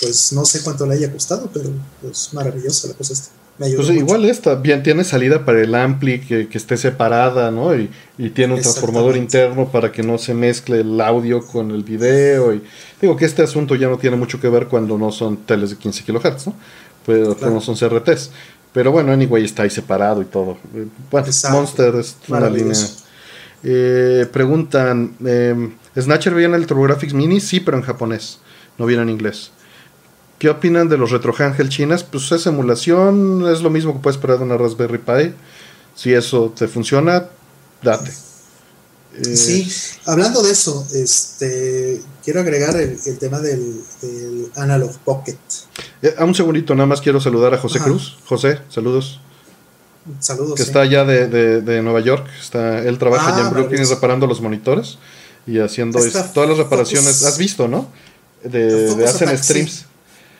pues no sé cuánto le haya costado, pero pues maravillosa la cosa esta. Pues igual esta, bien, tiene salida para el ampli que, esté separada, ¿no? Y, tiene un transformador interno para que no se mezcle el audio con el video. Y digo que este asunto ya no tiene mucho que ver cuando no son teles de 15 kHz, ¿no? Pero no son CRTs. Pero bueno, anyway, está ahí separado y todo. Bueno, Monster es una línea. Eh, preguntan, eh, ¿Snatcher viene el TurboGrafx Mini? Sí, pero en japonés, no viene en inglés. ¿Qué opinan de los RetroHangel chinas? Pues es emulación, es lo mismo que puedes esperar de una Raspberry Pi. Si eso te funciona, date. Sí, hablando de eso, este, quiero agregar el, tema del, Analog Pocket. Eh, a un segundito, nada más quiero saludar a José Cruz. José, saludos. Saludos. Que está allá de, Nueva York. Está, él trabaja allá en ah, Brooklyn reparando los monitores y haciendo todas las reparaciones. Has visto, ¿no? De, de hacen streams.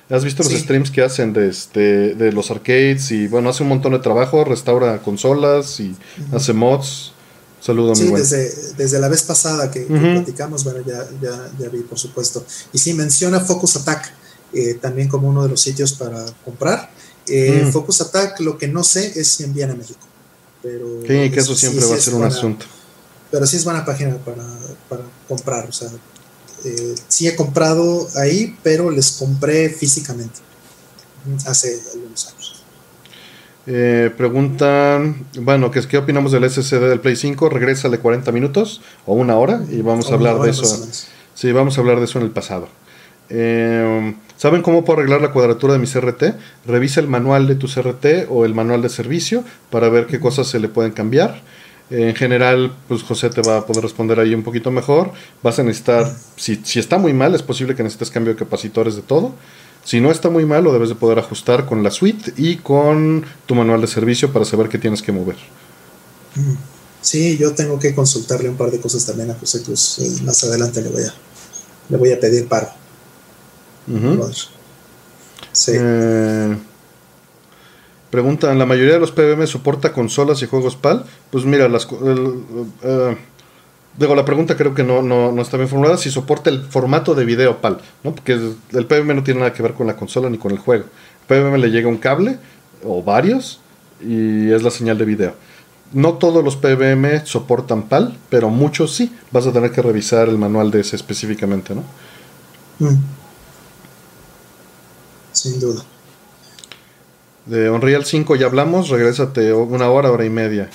¿Has visto los streams que hacen de, este, de los arcades? Y bueno, hace un montón de trabajo, restaura consolas y hace mods. Saludo, sí, desde, desde la vez pasada que, platicamos, bueno, ya, ya, vi, por supuesto. Y sí, menciona Focus Attack eh, también como uno de los sitios para comprar. Eh, mm. Focus Attack, lo que no sé es si envían a México. Pero sí, que eso siempre va a ser un asunto. Pero sí es buena página para, para comprar. O sea, eh, sí he comprado ahí, pero les compré físicamente hace algunos años. Eh, preguntan, bueno, ¿qué, ¿qué opinamos del SSD del Play 5? de 40 minutos o una hora y vamos a hablar de eso. Sí, vamos a hablar de eso en el pasado. Eh, ¿Saben cómo puedo arreglar la cuadratura de mi CRT? Revisa el manual de tu CRT o el manual de servicio para ver qué cosas se le pueden cambiar. En general, pues José te va a poder responder ahí un poquito mejor. Vas a necesitar, si, si está muy mal, es posible que necesites cambio de capacitores de todo. Si no está muy mal, lo debes de poder ajustar con la suite y con tu manual de servicio para saber qué tienes que mover. Sí, yo tengo que consultarle un par de cosas también a José Cruz. Eh, más adelante le voy a, le voy a pedir paro. sí. Eh, preguntan, ¿la mayoría de los PBM soporta consolas y juegos PAL? Pues mira, las... Eh, Digo, la pregunta creo que no, no, está bien formulada, si soporta el formato de video PAL, ¿no? Porque el PBM no tiene nada que ver con la consola ni con el juego. El PBM le llega un cable o varios y es la señal de video. No todos los PBM soportan PAL, pero muchos sí. Vas a tener que revisar el manual de ese específicamente, ¿no? Mm. Sin duda. De Unreal 5 ya hablamos, regrésate una hora, hora y media.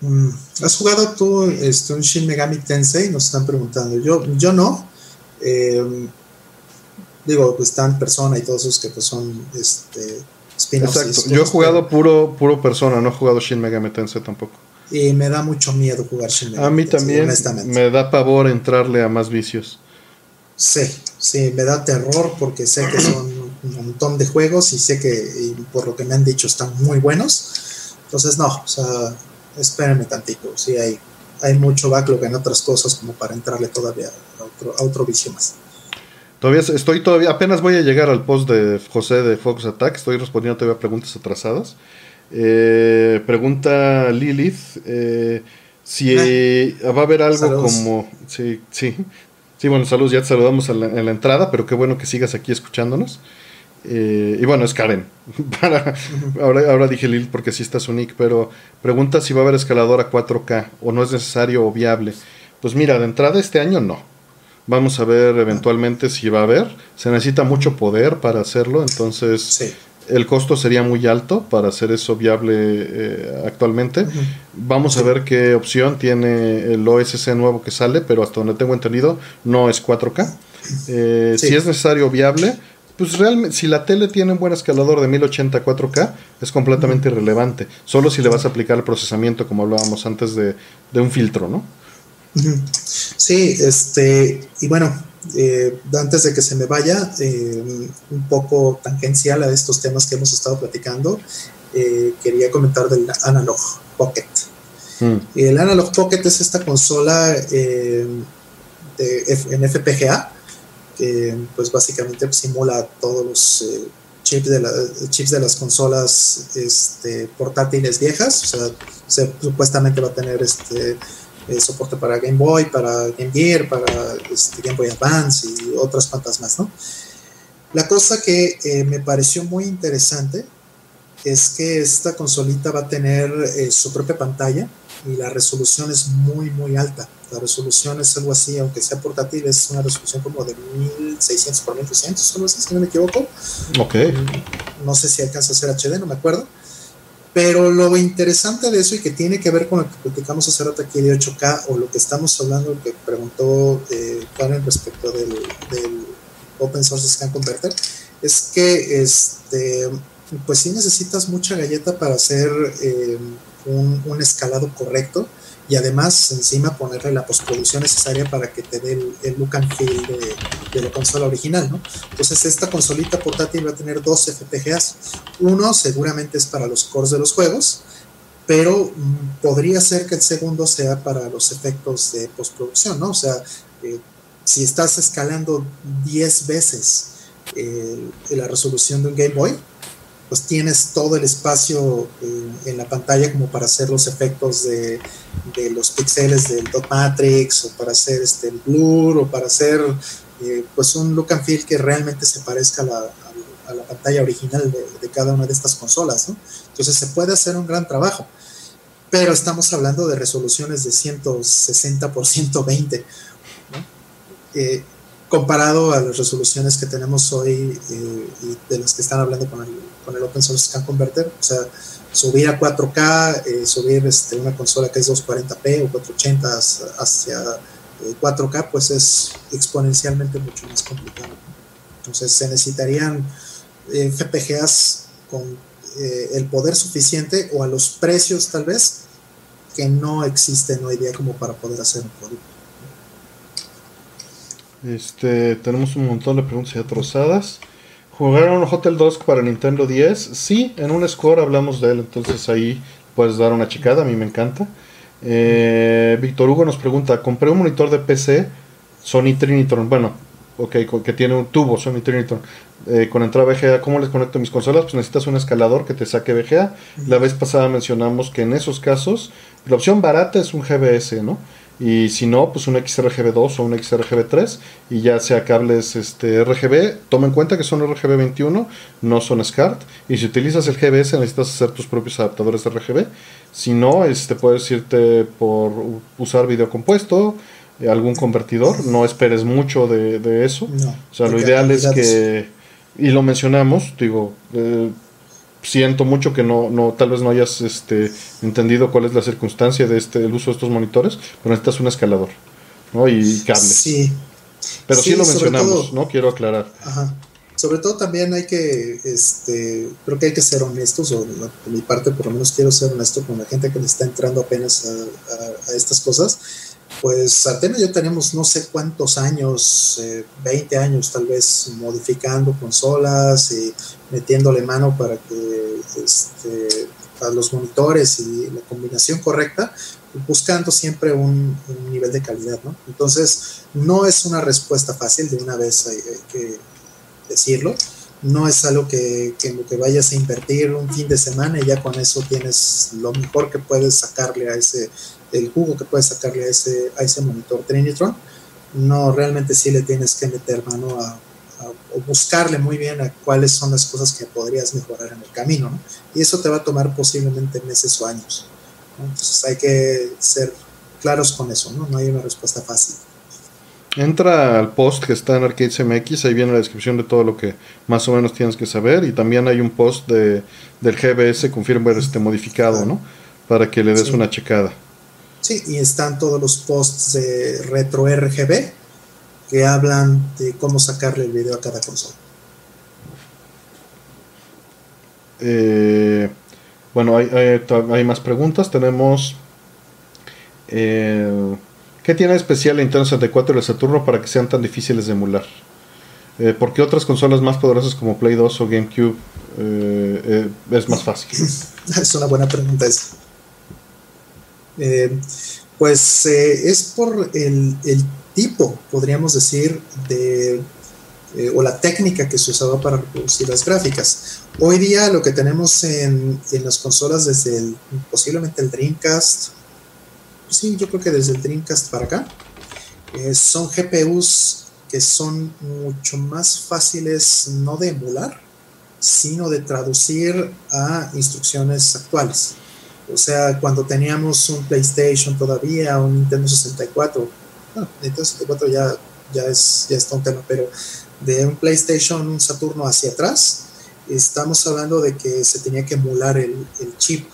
Mm, ¿Has jugado tú este, un Shin Megami Tensei? Nos están preguntando. Yo, yo no. Eh, digo, pues están Persona y todos esos que pues son este, Exacto. Yo he jugado puro, puro Persona, no he jugado Shin Megami Tensei tampoco. Y me da mucho miedo jugar Shin Megami A mí también me da pavor entrarle a más vicios. Sí, sí, me da terror porque sé que son un montón de juegos y sé que, por lo que me han dicho, están muy buenos. Entonces, no, o sea, espérenme tantito, sí hay, hay mucho backlog en otras cosas como para entrarle todavía a otro, a otro vicio más. Todavía estoy todavía, apenas voy a llegar al post de José de Fox Attack, estoy respondiendo todavía preguntas atrasadas. Eh, pregunta Lilith eh, si ah. va a haber algo como... Sí, sí. Sí, bueno, saludos, ya te saludamos en la, en la, entrada, pero qué bueno que sigas aquí escuchándonos. Eh, y bueno, es Karen. ahora, ahora dije Lil porque sí está su nick, pero pregunta si va a haber escalador a 4K o no es necesario o viable. Pues mira, de entrada este año no. Vamos a ver eventualmente si va a haber. Se necesita mucho poder para hacerlo, entonces el costo sería muy alto para hacer eso viable eh, actualmente. Vamos a ver qué opción tiene el OSC nuevo que sale, pero hasta donde tengo entendido no es 4K. Eh, si es necesario viable, pues realmente, si la tele tiene un buen escalador de 1080 4K, es completamente irrelevante. Solo si le vas a aplicar el procesamiento, como hablábamos antes, de, un filtro, ¿no? Sí, este, y bueno, eh, antes de que se me vaya, eh, un poco tangencial a estos temas que hemos estado platicando, eh, quería comentar del Analog Pocket. Mm. El Analog Pocket es esta consola de, en FPGA que pues básicamente simula todos los eh, chips, de chips de las consolas este, portátiles viejas, o sea, supuestamente va a tener este eh, soporte para Game Boy, para Game Gear, para este, Game Boy Advance y otras cuantas más, ¿no? La cosa que eh, me pareció muy interesante es que esta consolita va a tener su propia pantalla y la resolución es muy, muy alta. La resolución es algo así, aunque sea portátil, es una resolución como de 1600 por 1200, algo así, si no me equivoco. Ok. No sé si alcanza a ser HD, no me acuerdo. Pero lo interesante de eso y que tiene que ver con lo que platicamos hace rato aquí de 8K o lo que estamos hablando, que preguntó eh, Karen respecto del, del, Open Source Scan Converter, es que este, pues sí necesitas mucha galleta para hacer eh, un, un escalado correcto y además encima ponerle la postproducción necesaria para que te dé el, look and feel de, la consola original, ¿no? Entonces esta consolita portátil va a tener dos FPGAs. Uno seguramente es para los cores de los juegos, pero mm, podría ser que el segundo sea para los efectos de postproducción, ¿no? O sea, eh, si estás escalando 10 veces eh, la resolución de un Game Boy, pues tienes todo el espacio eh, en la pantalla como para hacer los efectos de, los píxeles del dot matrix o para hacer este el blur o para hacer eh, pues un look and feel que realmente se parezca a, la pantalla original de, cada una de estas consolas. ¿no? Entonces se puede hacer un gran trabajo, pero estamos hablando de resoluciones de 160 por 120. Eh, comparado a las resoluciones que tenemos hoy y de las que están hablando con el, con el Open Source Scan Converter, o sea, subir a 4K, eh, subir este, una consola que es 240p o 480 hacia 4K, eh, pues es exponencialmente mucho más complicado. Entonces se necesitarían eh, FPGAs con el poder suficiente o a los precios tal vez que no existen hoy día como para poder hacer un producto. Este, tenemos un montón de preguntas ya trozadas. ¿Jugaron Hotel 2 para Nintendo 10? Sí, en un score hablamos de él, entonces ahí puedes dar una checada, a mí me encanta. Eh, Víctor Hugo nos pregunta, compré un monitor de PC Sony Trinitron, bueno, ok, que tiene un tubo Sony Trinitron eh, con entrada VGA, ¿cómo les conecto mis consolas? Pues necesitas un escalador que te saque VGA. La vez pasada mencionamos que en esos casos la opción barata es un GBS, ¿no? Y si no, pues un XRGB2 o un XRGB3 y ya sea cables este, RGB, toma en cuenta que son RGB21, no son SCART y si utilizas el GBS necesitas hacer tus propios adaptadores de RGB, si no, este, puedes irte por usar video compuesto, eh, algún convertidor, no esperes mucho de, eso, o sea, lo ideal es que, y lo mencionamos, digo, eh, siento mucho que no, no tal vez no hayas este, entendido cuál es la circunstancia de este, el uso de estos monitores, pero necesitas un escalador, ¿no? Y cables. Sí. Pero sí, lo mencionamos, ¿no? Quiero aclarar. Ajá. Sobre todo también hay que, este, creo que hay que ser honestos, o de mi parte por lo menos quiero ser honesto con la gente que le está entrando apenas a, a estas cosas pues Atenas yo tenemos no sé cuántos años, 20 eh, años tal vez, modificando consolas y metiéndole mano para que este, para los monitores y la combinación correcta, buscando siempre un, nivel de calidad, ¿no? Entonces, no es una respuesta fácil, de una vez hay, que decirlo, no es algo que, que, que vayas a invertir un fin de semana y ya con eso tienes lo mejor que puedes sacarle a ese el jugo que puedes sacarle a ese, a ese monitor Trinitron, no, realmente sí le tienes que meter mano a, o buscarle muy bien a cuáles son las cosas que podrías mejorar en el camino, ¿no? Y eso te va a tomar posiblemente meses o años. Entonces hay que ser claros con eso, ¿no? No hay una respuesta fácil. Entra al post que está en Arcades MX, ahí viene la descripción de todo lo que más o menos tienes que saber y también hay un post de, del GBS con firmware este modificado, ¿no? Para que le des una checada. Sí, y están todos los posts de Retro RGB que hablan de cómo sacarle el video a cada consola. Eh, bueno, hay, más preguntas. Tenemos. Eh, ¿Qué tiene especial la Nintendo 64 y el Saturno para que sean tan difíciles de emular? Eh, ¿Por qué otras consolas más poderosas como Play 2 o GameCube es más fácil? es una buena pregunta esa. Eh, pues eh, es por el, tipo, podríamos decir, de, eh, o la técnica que se usaba para reproducir las gráficas. Hoy día lo que tenemos en, las consolas desde el, posiblemente el Dreamcast, sí, yo creo que desde el Dreamcast para acá, son GPUs que son mucho más fáciles no de emular, sino de traducir a instrucciones actuales. O sea, cuando teníamos un PlayStation todavía, un Nintendo 64, no, Nintendo 64 ya, ya, es, ya está un tema, pero de un PlayStation, un Saturno hacia atrás, estamos hablando de que se tenía que emular el, chip,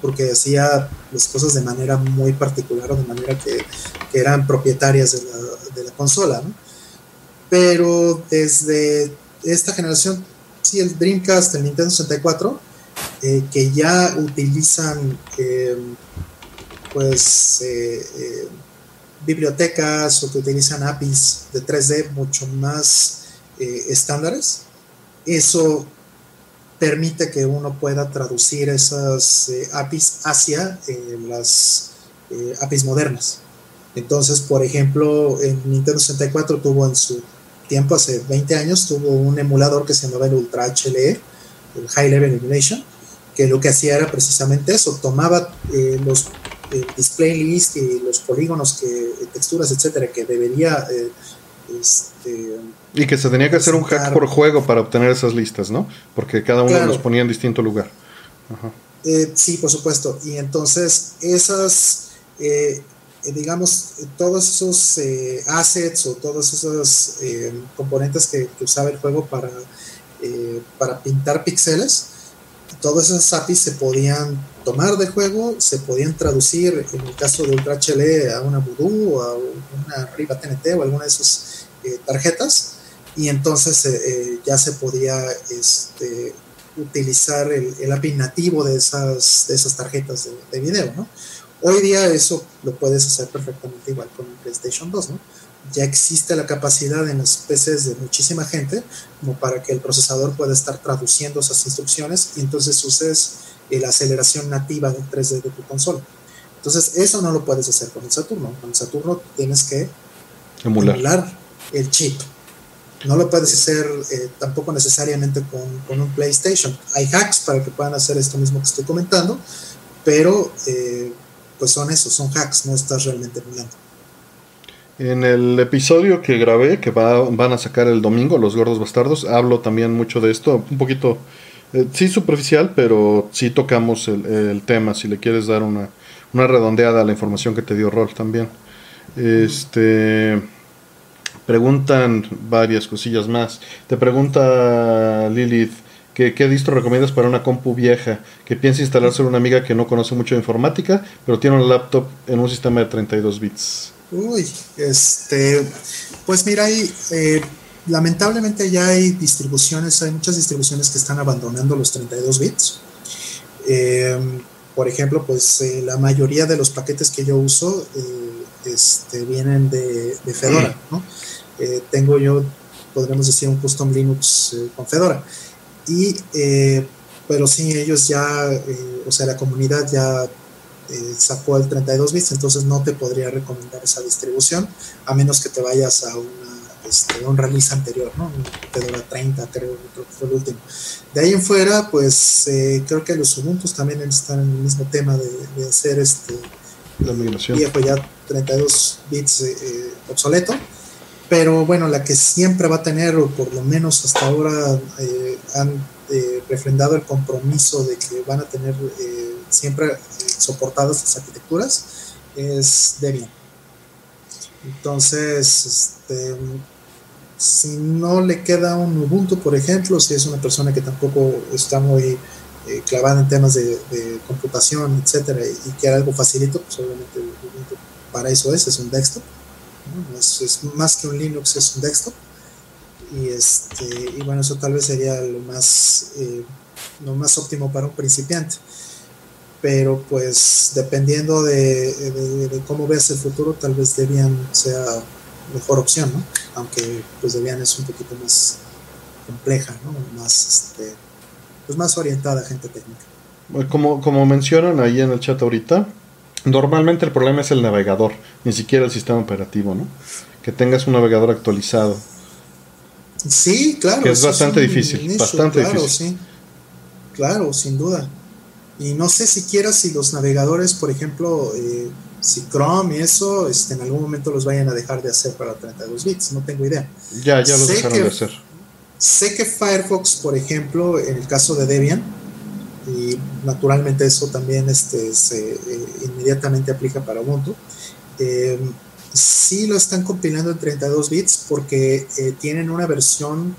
porque hacía las cosas de manera muy particular o de manera que, eran propietarias de la, de la consola. Pero desde esta generación, sí, el Dreamcast, el Nintendo 64, eh, que ya utilizan eh, pues eh, bibliotecas o que utilizan APIs de 3D mucho más estándares, eso permite que uno pueda traducir esas APIs hacia las APIs modernas. Entonces, por ejemplo, en Nintendo 64 tuvo en su tiempo, hace 20 años, tuvo un emulador que se llamaba el Ultra HLE, el High Level Emulation, que lo que hacía era precisamente eso, tomaba eh, los eh, display list y los polígonos, que, texturas, etcétera, que debería este, y que se tenía que hacer un hack por juego para obtener esas listas, ¿no? Porque cada uno los ponía en distinto lugar. Eh, sí, por supuesto. Y entonces esas, eh, eh, digamos, todos esos assets o todos esos componentes que, usaba el juego para, para pintar píxeles, todas esas APIs se podían tomar de juego, se podían traducir, en el caso de Ultra HL, a una Voodoo o a una Riva TNT o alguna de esas tarjetas y entonces ya se podía este, utilizar el, API nativo de esas, de esas tarjetas de, video, ¿no? Hoy día eso lo puedes hacer perfectamente igual con el PlayStation 2, ¿no? Ya existe la capacidad en las PCs de muchísima gente como para que el procesador pueda estar traduciendo esas instrucciones y entonces uses la aceleración nativa del 3D de tu consola. Entonces eso no lo puedes hacer con el Saturno. Con el Saturno tienes que emular el chip no lo puedes hacer eh, tampoco necesariamente con, un PlayStation. Hay hacks para que puedan hacer esto mismo que estoy comentando, pero eh, pues son esos, son hacks, no estás realmente emulando. En el episodio que grabé, que van a sacar el domingo, Los Gordos Bastardos, hablo también mucho de esto, un poquito, eh, sí superficial, pero sí tocamos el, tema, si le quieres dar una, una redondeada a la información que te dio Rol también. Este preguntan varias cosillas más. Te pregunta Lilith, ¿qué, qué distro recomiendas para una compu vieja que piensa instalarse una amiga que no conoce mucho de informática, pero tiene un laptop en un sistema de 32 bits? Uy, este, pues mira, hay, eh, lamentablemente ya hay distribuciones, hay muchas distribuciones que están abandonando los 32 bits. Em, por ejemplo, pues eh, la mayoría de los paquetes que yo uso eh, este, vienen de, de Fedora, ¿no? Tengo yo, podríamos decir, un custom Linux con Fedora. Y, eh, pero sí, ellos ya, o sea, la comunidad ya sacó el 32 bits, entonces no te podría recomendar esa distribución, a menos que te vayas a una, este, un release anterior, ¿no? Fedora 30, creo, que fue el último. De ahí en fuera, pues creo que los Ubuntu también están en el mismo tema de, hacer este la migración. viejo ya 32 bits obsoleto pero bueno, la que siempre va a tener, o por lo menos hasta ahora eh, han eh, refrendado el compromiso de que van a tener eh, siempre soportadas las arquitecturas, es Debian. Entonces, este, si no le queda un Ubuntu, por ejemplo, si es una persona que tampoco está muy clavada en temas de, computación, etcétera, y, y quiere algo facilito, pues obviamente para eso es, es un desktop es, más que un Linux, es un desktop. Y, este, y bueno, eso tal vez sería lo más, eh, más óptimo para un principiante. Pero pues dependiendo de, cómo veas el futuro, tal vez Debian sea mejor opción, ¿no? Aunque pues Debian es un poquito más compleja, ¿no? Más, este, pues más orientada a gente técnica. Como, como mencionan ahí en el chat ahorita, Normalmente el problema es el navegador, ni siquiera el sistema operativo, ¿no? Que tengas un navegador actualizado. Sí, claro. Que es bastante difícil, bastante claro, difícil. Sí. Claro, sin duda. Y no sé siquiera si los navegadores, por ejemplo, eh, si Chrome y eso, este, en algún momento los vayan a dejar de hacer para 32 bits, no tengo idea. Ya, ya los dejaron de hacer. Sé que Firefox, por ejemplo, en el caso de Debian, y naturalmente eso también este, se eh, inmediatamente aplica para Ubuntu. Eh, sí lo están compilando en 32 bits porque eh, tienen una versión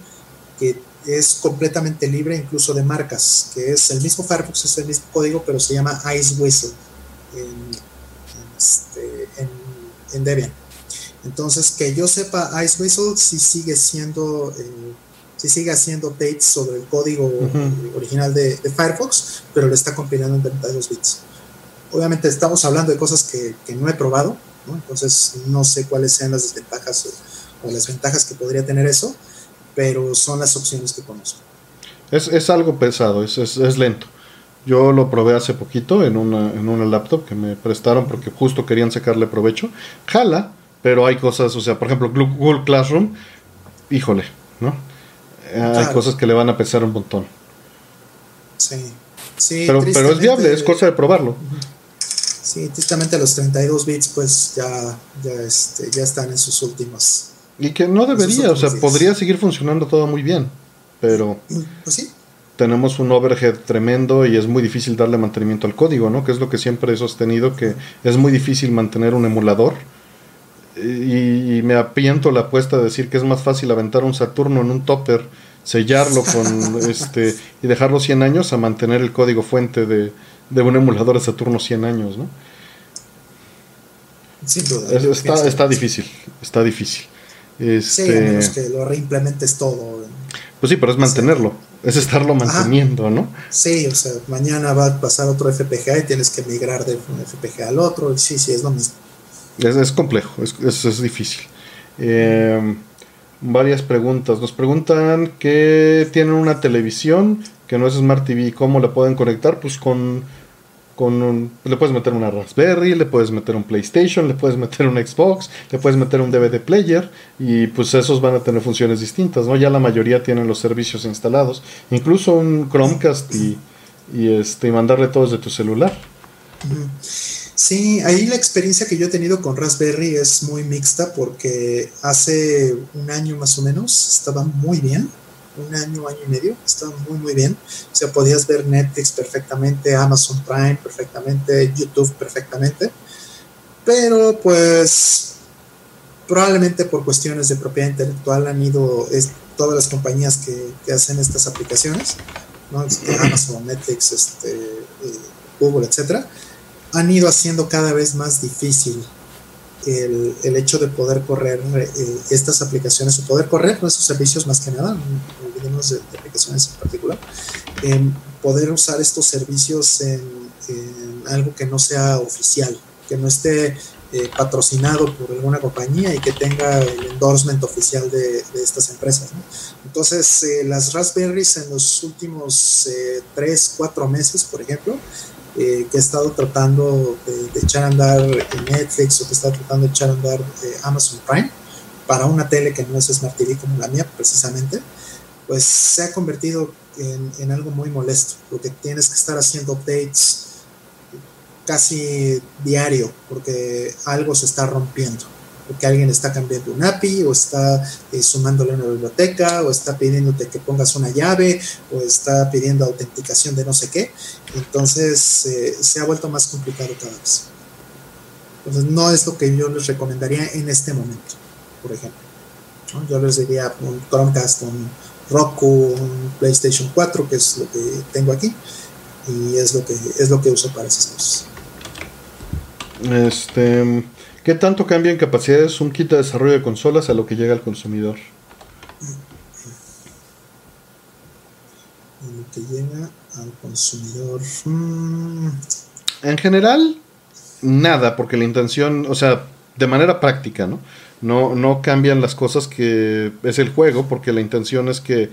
que es completamente libre incluso de marcas, que es el mismo Firefox, es el mismo código, pero se llama Ice Whistle en, este, Debian. Entonces, que yo sepa, Ice Whistle sí sigue siendo si sigue haciendo updates sobre el código original de, Firefox, pero lo está compilando en 32 bits. Obviamente estamos hablando de cosas que, no he probado, entonces no sé cuáles sean las desventajas o, las ventajas que podría tener eso, pero son las opciones que conozco. Es, algo pesado, es, es, lento. Yo lo probé hace poquito en una, en una laptop que me prestaron porque justo querían sacarle provecho. Jala, pero hay cosas, o sea, por ejemplo, Google Classroom, híjole, ¿no? hay cosas que le van a pesar un montón. Sí, sí. Pero, pero es viable, es cosa de probarlo. Sí, tristemente los 32 bits pues ya, ya, este, ya están en sus últimas Y que no debería, o sea, podría seguir funcionando todo muy bien, pero... Pues sí. Tenemos un overhead tremendo y es muy difícil darle mantenimiento al código, ¿no? Que es lo que siempre he sostenido, que es muy difícil mantener un emulador. Y, me apiento la apuesta de decir que es más fácil aventar un Saturno en un topper, sellarlo con este y dejarlo 100 años a mantener el código fuente de, de un emulador de Saturno 100 años, ¿no? está, está difícil, está difícil. Este, sí, a menos que lo reimplementes todo. Pues sí, pero es mantenerlo, es estarlo manteniendo, ¿no? Sí, o sea, mañana va a pasar otro FPGA y tienes que migrar de un FPGA al otro. Sí, sí, es lo mismo. Es, complejo, es, es, difícil. Em, varias preguntas. Nos preguntan que tienen una televisión que no es Smart TV, ¿cómo la pueden conectar? Pues con le puedes meter una Raspberry, le puedes meter un PlayStation, le puedes meter un Xbox, le puedes meter un DVD player y pues esos van a tener funciones distintas, ¿no? Ya la mayoría tienen los servicios instalados, incluso un Chromecast y, este, mandarle todos de tu celular. Sí, ahí la experiencia que yo he tenido con Raspberry es muy mixta porque hace un año más o menos estaba muy bien un año, año y medio, estaba muy, muy bien. O sea, podías ver Netflix perfectamente, Amazon Prime perfectamente, YouTube perfectamente. Pero pues probablemente por cuestiones de propiedad intelectual han ido todas las compañías que, hacen estas aplicaciones, ¿no? Este, Amazon, Netflix, este, eh, Google, etcétera, han ido haciendo cada vez más difícil el, el, hecho de poder correr eh, estas aplicaciones o poder correr nuestros servicios más que nada, olvidemos de, aplicaciones en particular, poder usar estos servicios en, algo que no sea oficial, que no esté eh, patrocinado por alguna compañía y que tenga el endorsement oficial de, estas empresas. Entonces, eh, las Raspberries en los últimos 3, 4 meses, por ejemplo, eh, que he estado tratando de, echar a andar Netflix o que estado tratando de echar a andar eh, Amazon Prime para una tele que no es Smart TV como la mía precisamente, pues se ha convertido en, en algo muy molesto, porque tienes que estar haciendo updates casi diario, porque algo se está rompiendo porque alguien está cambiando un API o está eh, sumándole una biblioteca o está pidiéndote que pongas una llave o está pidiendo autenticación de no sé qué. Entonces eh, se ha vuelto más complicado cada vez. Entonces no es lo que yo les recomendaría en este momento, por ejemplo. Yo les diría un Chromecast, un Roku, un PlayStation 4, que es lo que tengo aquí, y es lo que, es lo que uso para esas cosas. Este, ¿Qué tanto cambia en capacidades un kit de desarrollo de consolas a lo que llega al consumidor? lo que llega al consumidor. Mm. En general, nada, porque la intención, o sea, de manera práctica, ¿no? No, no cambian las cosas que es el juego, porque la intención es que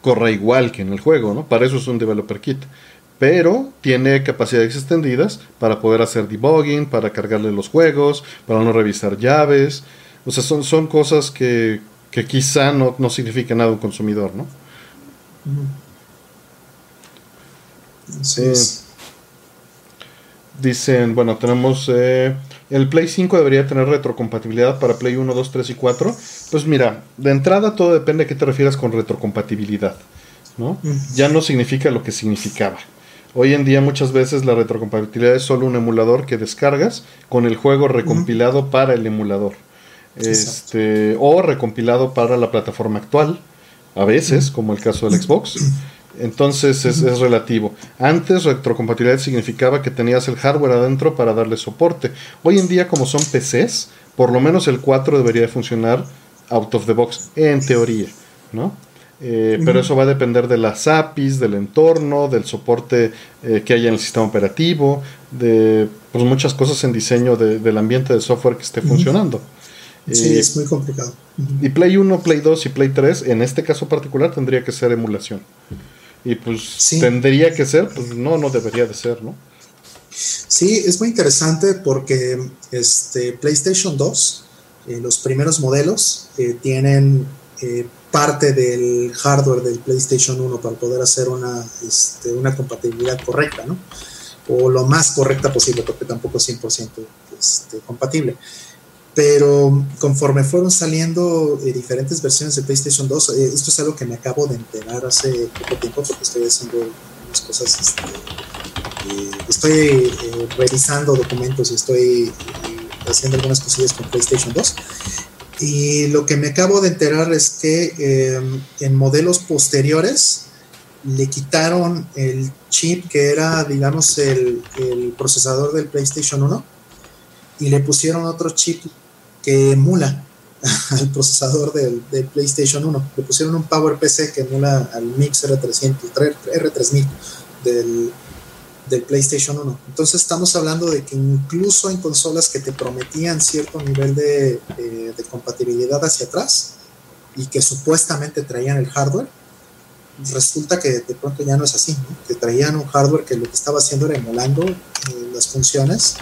corra igual que en el juego, ¿no? Para eso es un developer kit pero tiene capacidades extendidas para poder hacer debugging, para cargarle los juegos, para no revisar llaves. O sea, son, son cosas que, que quizá no, no significa nada un consumidor, ¿no? dicen, bueno, tenemos eh, el Play 5 debería tener retrocompatibilidad para Play 1, 2, 3 y 4. Pues mira, de entrada todo depende a qué te refieras con retrocompatibilidad, ¿no? Ya no significa lo que significaba. Hoy en día muchas veces la retrocompatibilidad es solo un emulador que descargas con el juego recompilado para el emulador. Este, o recompilado para la plataforma actual, a veces, como el caso del Xbox. Entonces es, es, relativo. Antes retrocompatibilidad significaba que tenías el hardware adentro para darle soporte. Hoy en día como son PCs, por lo menos el 4 debería de funcionar out of the box, en teoría, ¿no? Eh, pero eso va a depender de las APIs, del entorno, del soporte eh, que haya en el sistema operativo, de pues, muchas cosas en diseño del ambiente de software que esté funcionando. Sí, eh, es muy complicado. Y Play 1, Play 2 y Play 3, en este caso particular, tendría que ser emulación. Y pues tendría que ser, pues no, no debería de ser, ¿no? Sí, es muy interesante porque este PlayStation 2, los primeros modelos tienen parte del hardware del PlayStation 1 para poder hacer una, este, una compatibilidad correcta, ¿no? O lo más correcta posible, porque tampoco es 100% este, compatible. pero conforme fueron saliendo eh, diferentes versiones de PlayStation 2, eh, esto es algo que me acabo de enterar hace poco tiempo porque estoy haciendo unas cosas, este, eh, estoy revisando documentos y estoy haciendo algunas cosillas con PlayStation 2. Y lo que me acabo de enterar es que en modelos posteriores le quitaron el chip que era, digamos, el, procesador del PlayStation 1 y le pusieron otro chip que emula al procesador del, PlayStation 1. Le pusieron un PowerPC que emula al MIX R300, R3000 del, del PlayStation 1. Entonces estamos hablando de que incluso en consolas que te prometían cierto nivel de, de compatibilidad hacia atrás y que supuestamente traían el hardware, resulta que de pronto ya no es así, que traían un hardware que lo que estaba haciendo era emulando eh, las funciones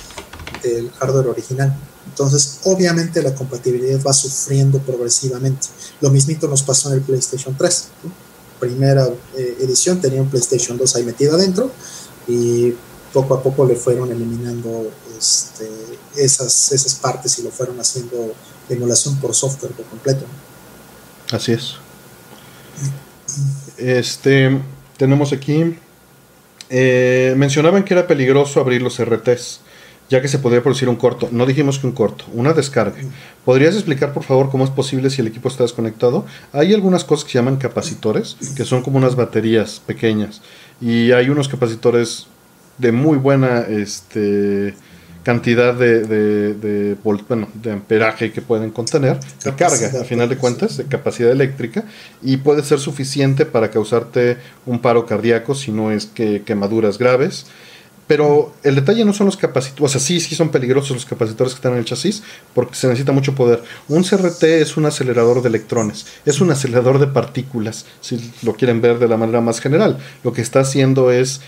del hardware original. Entonces, obviamente la compatibilidad va sufriendo progresivamente. Lo mismito nos pasó en el PlayStation 3. Primera eh, edición tenía un PlayStation 2 ahí metido adentro y poco a poco le fueron eliminando este, esas, esas partes y lo fueron haciendo emulación por software por completo. Así es. Este, tenemos aquí, eh, mencionaban que era peligroso abrir los RTs ya que se podría producir un corto. No dijimos que un corto, una descarga. ¿Podrías explicar, por favor, cómo es posible si el equipo está desconectado? Hay algunas cosas que se llaman capacitores, que son como unas baterías pequeñas. Y hay unos capacitores de muy buena este, cantidad de, de, bueno, de amperaje que pueden contener, de carga, a final de cuentas, de capacidad eléctrica, y puede ser suficiente para causarte un paro cardíaco si no es que quemaduras graves. Pero el detalle no son los capacitores, o sea, sí, sí son peligrosos los capacitores que están en el chasis porque se necesita mucho poder. Un CRT es un acelerador de electrones, es un acelerador de partículas, si lo quieren ver de la manera más general. Lo que está haciendo es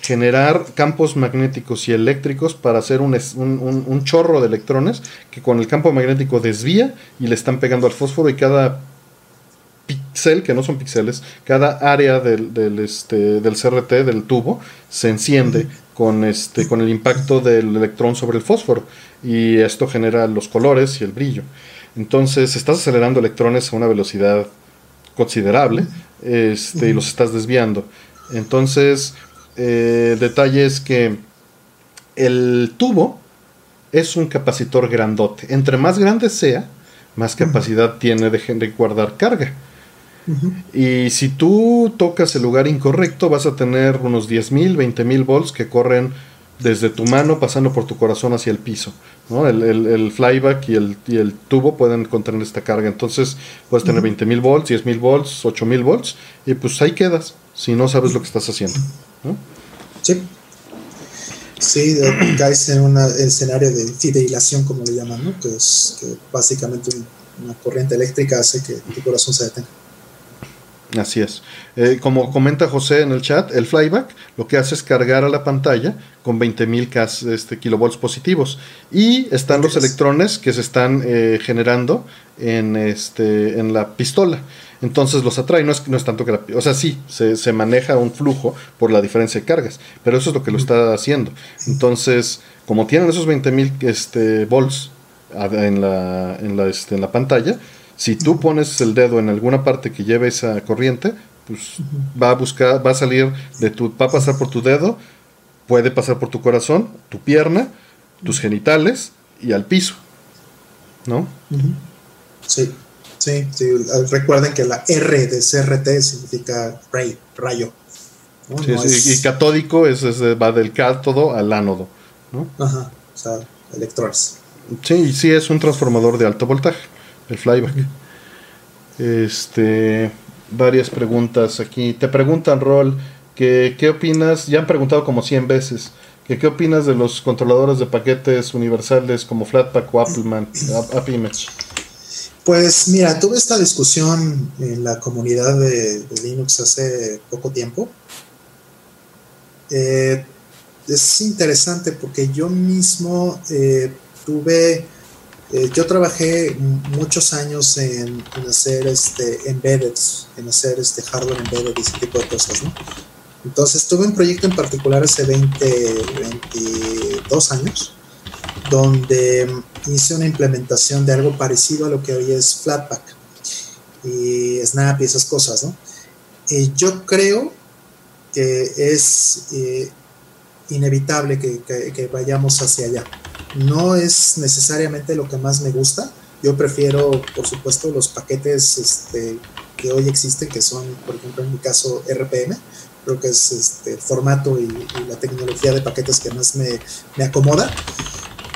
generar campos magnéticos y eléctricos para hacer un, un, chorro de electrones que con el campo magnético desvía y le están pegando al fósforo y cada píxel, que no son píxeles, cada área del, del, este, del CRT, del tubo, se enciende con, este, con el impacto del electrón sobre el fósforo y esto genera los colores y el brillo. Entonces estás acelerando electrones a una velocidad considerable este, y los estás desviando. Entonces, eh, detalle es que el tubo es un capacitor grandote. Entre más grande sea, más capacidad tiene de guardar carga. Y si tú tocas el lugar incorrecto, vas a tener unos 10.000, 20.000 volts que corren desde tu mano pasando por tu corazón hacia el piso. ¿no? El, flyback y el, el, tubo pueden contener esta carga. Entonces puedes tener 20.000 volts, 10.000 volts, 8.000 volts y pues ahí quedas si no sabes lo que estás haciendo. Sí. Sí, caes en un escenario de fidelización, como le llaman, ¿no? que es que básicamente una corriente eléctrica hace que tu corazón se detenga. Así es. Eh, como comenta José en el chat, el flyback lo que hace es cargar a la pantalla con 20.000 este, kilovolts positivos. Y están los electrones que se están eh, generando en, este, en la pistola. Entonces los atrae. No es, no es tanto que la. O sea, sí, se, maneja un flujo por la diferencia de cargas. Pero eso es lo que lo está haciendo. Entonces, como tienen esos 20.000 este, volts en la, en la, este, en la pantalla si tú pones el dedo en alguna parte que lleve esa corriente, pues va a buscar, va a salir de tu, va a pasar por tu dedo, puede pasar por tu corazón, tu pierna, tus genitales y al piso. ¿No? Sí, sí, sí. Recuerden que la R de CRT significa ray, rayo. Y catódico es, va del cátodo al ánodo. ¿no? Ajá, o sea, electrones. Sí, sí, es un transformador de alto voltaje el flyback. Este, varias preguntas aquí. Te preguntan, Rol, que, ¿qué opinas? Ya han preguntado como 100 veces. Que, ¿Qué opinas de los controladores de paquetes universales como Flatpak o Appleman, AppImage? Pues mira, tuve esta discusión en la comunidad de, Linux hace poco tiempo. Eh, es interesante porque yo mismo eh, tuve eh, yo trabajé muchos años en, hacer este embedded, en hacer este hardware embedded y ese tipo de cosas, ¿no? Entonces tuve un proyecto en particular hace 20, 22 años, donde hice una implementación de algo parecido a lo que hoy es Flatpak y Snap y esas cosas, ¿no? yo creo que es eh, inevitable que, vayamos hacia allá. No es necesariamente lo que más me gusta. Yo prefiero, por supuesto, los paquetes este, que hoy existen, que son, por ejemplo, en mi caso, RPM. Creo que es este, el formato y, la tecnología de paquetes que más me, acomoda.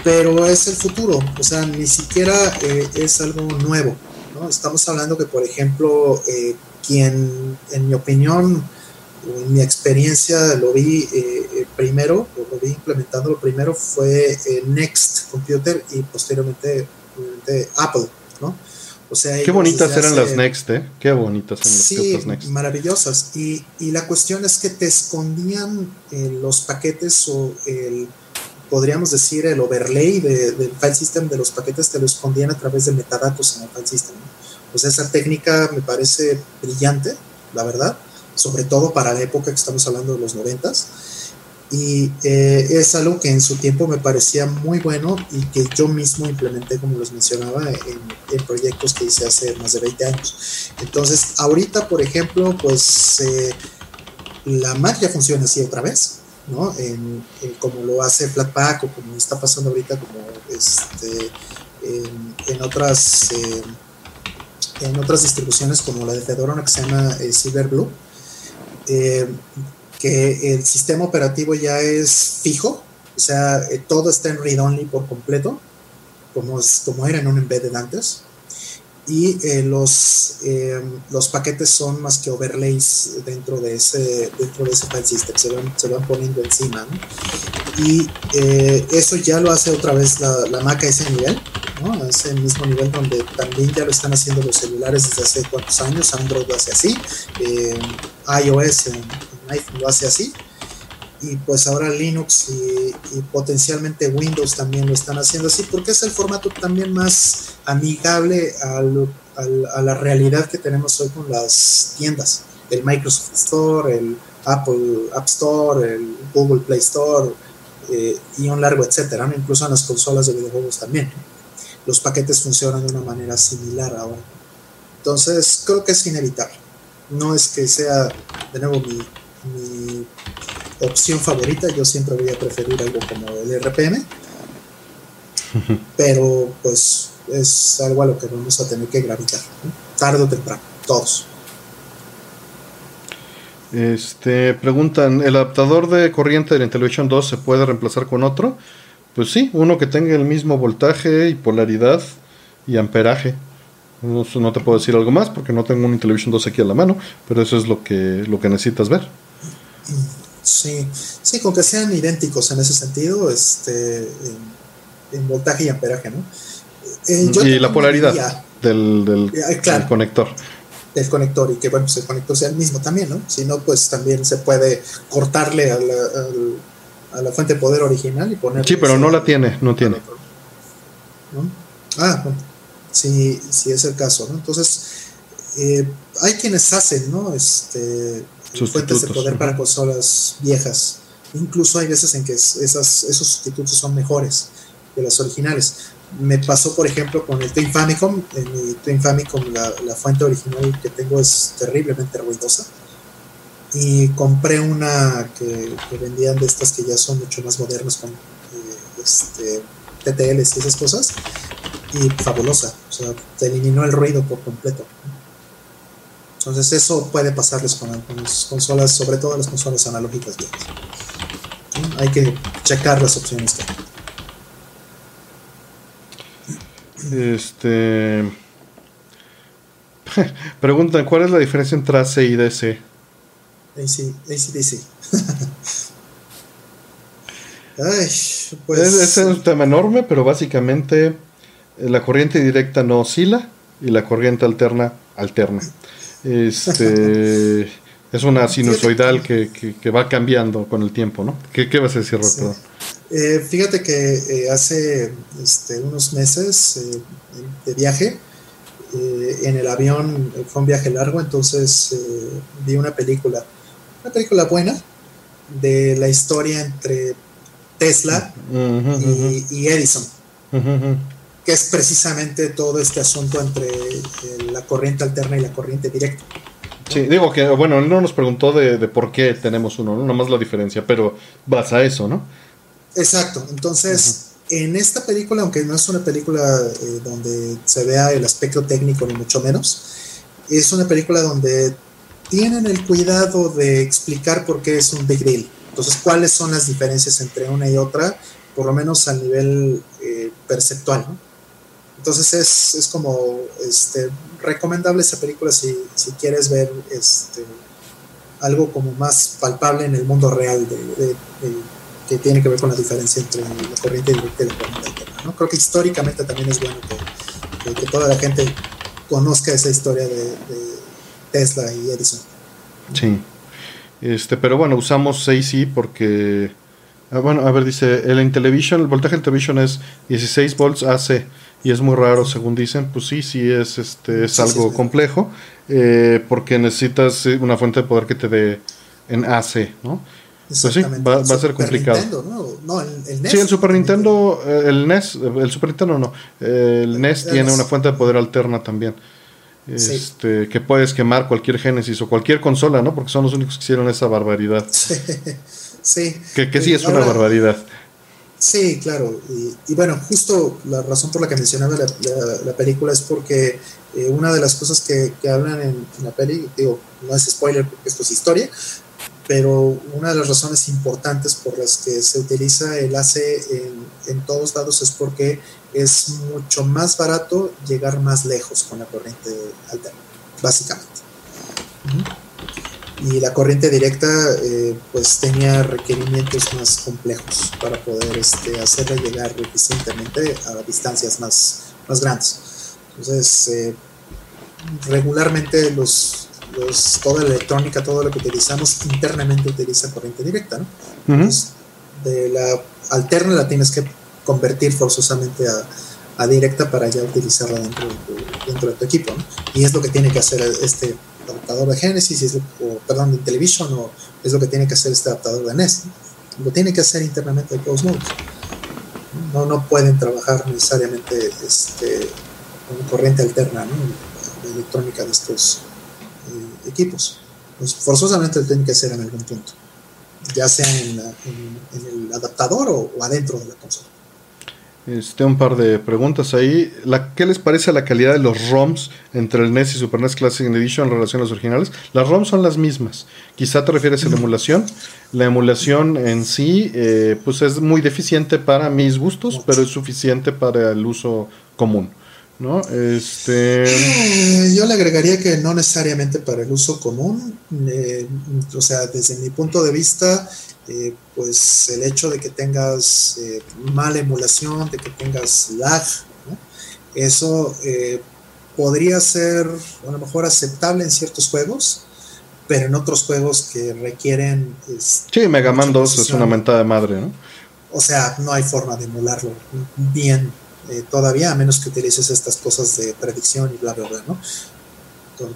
Pero es el futuro, o sea, ni siquiera eh, es algo nuevo. Estamos hablando que, por ejemplo, eh, quien, en mi opinión, en mi experiencia lo vi eh, eh, primero, lo vi implementando lo primero fue Next Computer y posteriormente, Apple, ¿no? O sea, Qué bonitas eran las Next, ¿eh? Qué bonitas eran las sí, Next. maravillosas. Y, y, la cuestión es que te escondían los paquetes o el, podríamos decir, el overlay del file system de los paquetes, te lo escondían a través de metadatos en el file system. Pues esa técnica me parece brillante, la verdad, sobre todo para la época que estamos hablando de los noventas. Y eh, es algo que en su tiempo me parecía muy bueno y que yo mismo implementé, como les mencionaba, en, proyectos que hice hace más de 20 años. Entonces, ahorita, por ejemplo, pues eh, la magia funciona así otra vez, ¿no? En, como lo hace Flatpak o como está pasando ahorita como este, en, otras... Eh, en otras distribuciones como la de Fedora, que se llama eh, Silverblue, eh, que el sistema operativo ya es fijo, o sea, eh, todo está en read-only por completo, como, es, como era en un embedded antes, y los, los paquetes son más que overlays dentro de ese, dentro de ese file system, se van, se van poniendo encima, y eso ya lo hace otra vez la, la Mac a ese nivel, a ese mismo nivel donde también ya lo están haciendo los celulares desde hace cuántos años, Android lo hace así, eh, iOS en, iPhone lo hace así, y pues ahora Linux y, potencialmente Windows también lo están haciendo así, porque es el formato también más amigable a la realidad que tenemos hoy con las tiendas, el Microsoft Store, el Apple App Store, el Google Play Store, eh, y un largo etcétera, incluso en las consolas de videojuegos también los paquetes funcionan de una manera similar ahora. Entonces, creo que es inevitable. No es que sea, de nuevo, mi, opción favorita. Yo siempre voy a preferir algo como el RPM. Pero, pues, es algo a lo que vamos a tener que gravitar. Tarde o temprano, todos. Este, preguntan, ¿el adaptador de corriente del Intellivision 2 se puede reemplazar con otro? Pues sí, uno que tenga el mismo voltaje y polaridad y amperaje. No, no, te puedo decir algo más porque no tengo un Intellivision 2 aquí a la mano, pero eso es lo que, lo que necesitas ver. Sí, sí, con que sean idénticos en ese sentido, este, en, voltaje y amperaje, ¿no? Eh, y la polaridad del, del, eh, conector. Del conector y que bueno, pues el conector sea el mismo también, ¿no? Si no, pues también se puede cortarle a la fuente de poder original y poner. Sí, pero no la tiene, no tiene. Ah, bueno, sí, sí es el caso, ¿no? Entonces, eh, hay quienes hacen, ¿no? Este, fuentes de poder para consolas viejas. Incluso hay veces en que esas, esos sustitutos son mejores que las originales. Me pasó, por ejemplo, con el Twin Famicom. En mi Twin Famicom, la, la fuente original que tengo es terriblemente ruidosa y compré una que, vendían de estas que ya son mucho más modernas con eh, este, TTLs y esas cosas y fabulosa, o sea, te eliminó el ruido por completo. Entonces eso puede pasarles con algunas consolas, sobre todo las consolas analógicas viejas. Hay que checar las opciones que Este preguntan cuál es la diferencia entre AC y DC. AC, ACDC. pues... es, un tema enorme, pero básicamente eh, la corriente directa no oscila y la corriente alterna alterna. Este es una sinusoidal que, que, va cambiando con el tiempo, ¿no? ¿Qué, qué vas a decir, Roberto? Eh, fíjate que eh, hace este, unos meses de viaje en el avión, fue un viaje largo, entonces vi una película una película buena de la historia entre Tesla y, Edison. Que es precisamente todo este asunto entre eh, la corriente alterna y la corriente directa. Sí, digo que, bueno, él no nos preguntó de, por qué tenemos uno, ¿no? Nomás la diferencia, pero vas a eso, ¿no? Exacto, entonces, en esta película, aunque no es una película eh, donde se vea el aspecto técnico ni mucho menos, es una película donde tienen el cuidado de explicar por qué es un big deal. Entonces, cuáles son las diferencias entre una y otra, por lo menos a nivel eh, perceptual, ¿no? Entonces es, es como este, recomendable esa película si, si quieres ver este, algo como más palpable en el mundo real de, que tiene que ver con la diferencia entre la corriente directa y la corriente alterna. ¿no? Creo que históricamente también es bueno que, toda la gente conozca esa historia de, Tesla y Edison. Sí. Este, pero bueno, usamos AC porque. Ah, bueno, a ver, dice: el Intellivision, el voltaje del television es 16 volts AC y es muy raro según dicen, pues sí, sí es, este, es algo complejo, eh, porque necesitas eh, una fuente de poder que te dé en AC, ¿no? Pues sí, va, a ser complicado. ¿no? el, NES, sí, el Super Nintendo, eh, el NES, el Super Nintendo no, el NES tiene una fuente de poder alterna también. Este, que puedes quemar cualquier Genesis o cualquier consola, ¿no? Porque son los únicos que hicieron esa barbaridad. Sí. Que, que sí es una barbaridad. Sí, claro. Y, bueno, justo la razón por la que mencionaba la, película es porque eh, una de las cosas que, hablan en, la peli, digo, no es spoiler porque esto es historia, pero una de las razones importantes por las que se utiliza el AC en, todos lados es porque es mucho más barato llegar más lejos con la corriente alterna, básicamente y la corriente directa eh, pues tenía requerimientos más complejos para poder este, hacerla llegar eficientemente a distancias más, más grandes. Entonces, eh, regularmente los, toda la electrónica, todo lo que utilizamos internamente utiliza corriente directa. ¿no? de la alterna la tienes que convertir forzosamente a, a directa para ya utilizarla dentro, dentro de tu equipo. ¿no? Y es lo que tiene que hacer este adaptador de Genesis, o perdón, de Intellivision, o es lo que tiene que hacer este adaptador de NES. Lo tiene que hacer internamente el Cosmos No, no pueden trabajar necesariamente este, con corriente alterna, electrónica de estos eh, equipos. Forzosamente lo tienen que hacer en algún punto, ya sea en, el adaptador o adentro de la consola. Este, un par de preguntas ahí. La, ¿Qué les parece la calidad de los ROMs entre el NES y Super NES Classic Edition en relación a los originales? Las ROMs son las mismas. Quizá te refieres a la emulación. La emulación en sí, eh, pues es muy deficiente para mis gustos, pero es suficiente para el uso común. ¿no? Este... Eh, yo le agregaría que no necesariamente para el uso común. Eh, o sea, desde mi punto de vista, eh, pues el hecho de que tengas eh, mala emulación, de que tengas lag, eso eh, podría ser a lo mejor aceptable en ciertos juegos, pero en otros juegos que requieren... sí, Mega Man 2 es una mentada de madre, ¿no? O sea, no hay forma de emularlo bien todavía, a menos que utilices estas cosas de predicción y bla, bla, bla, ¿no?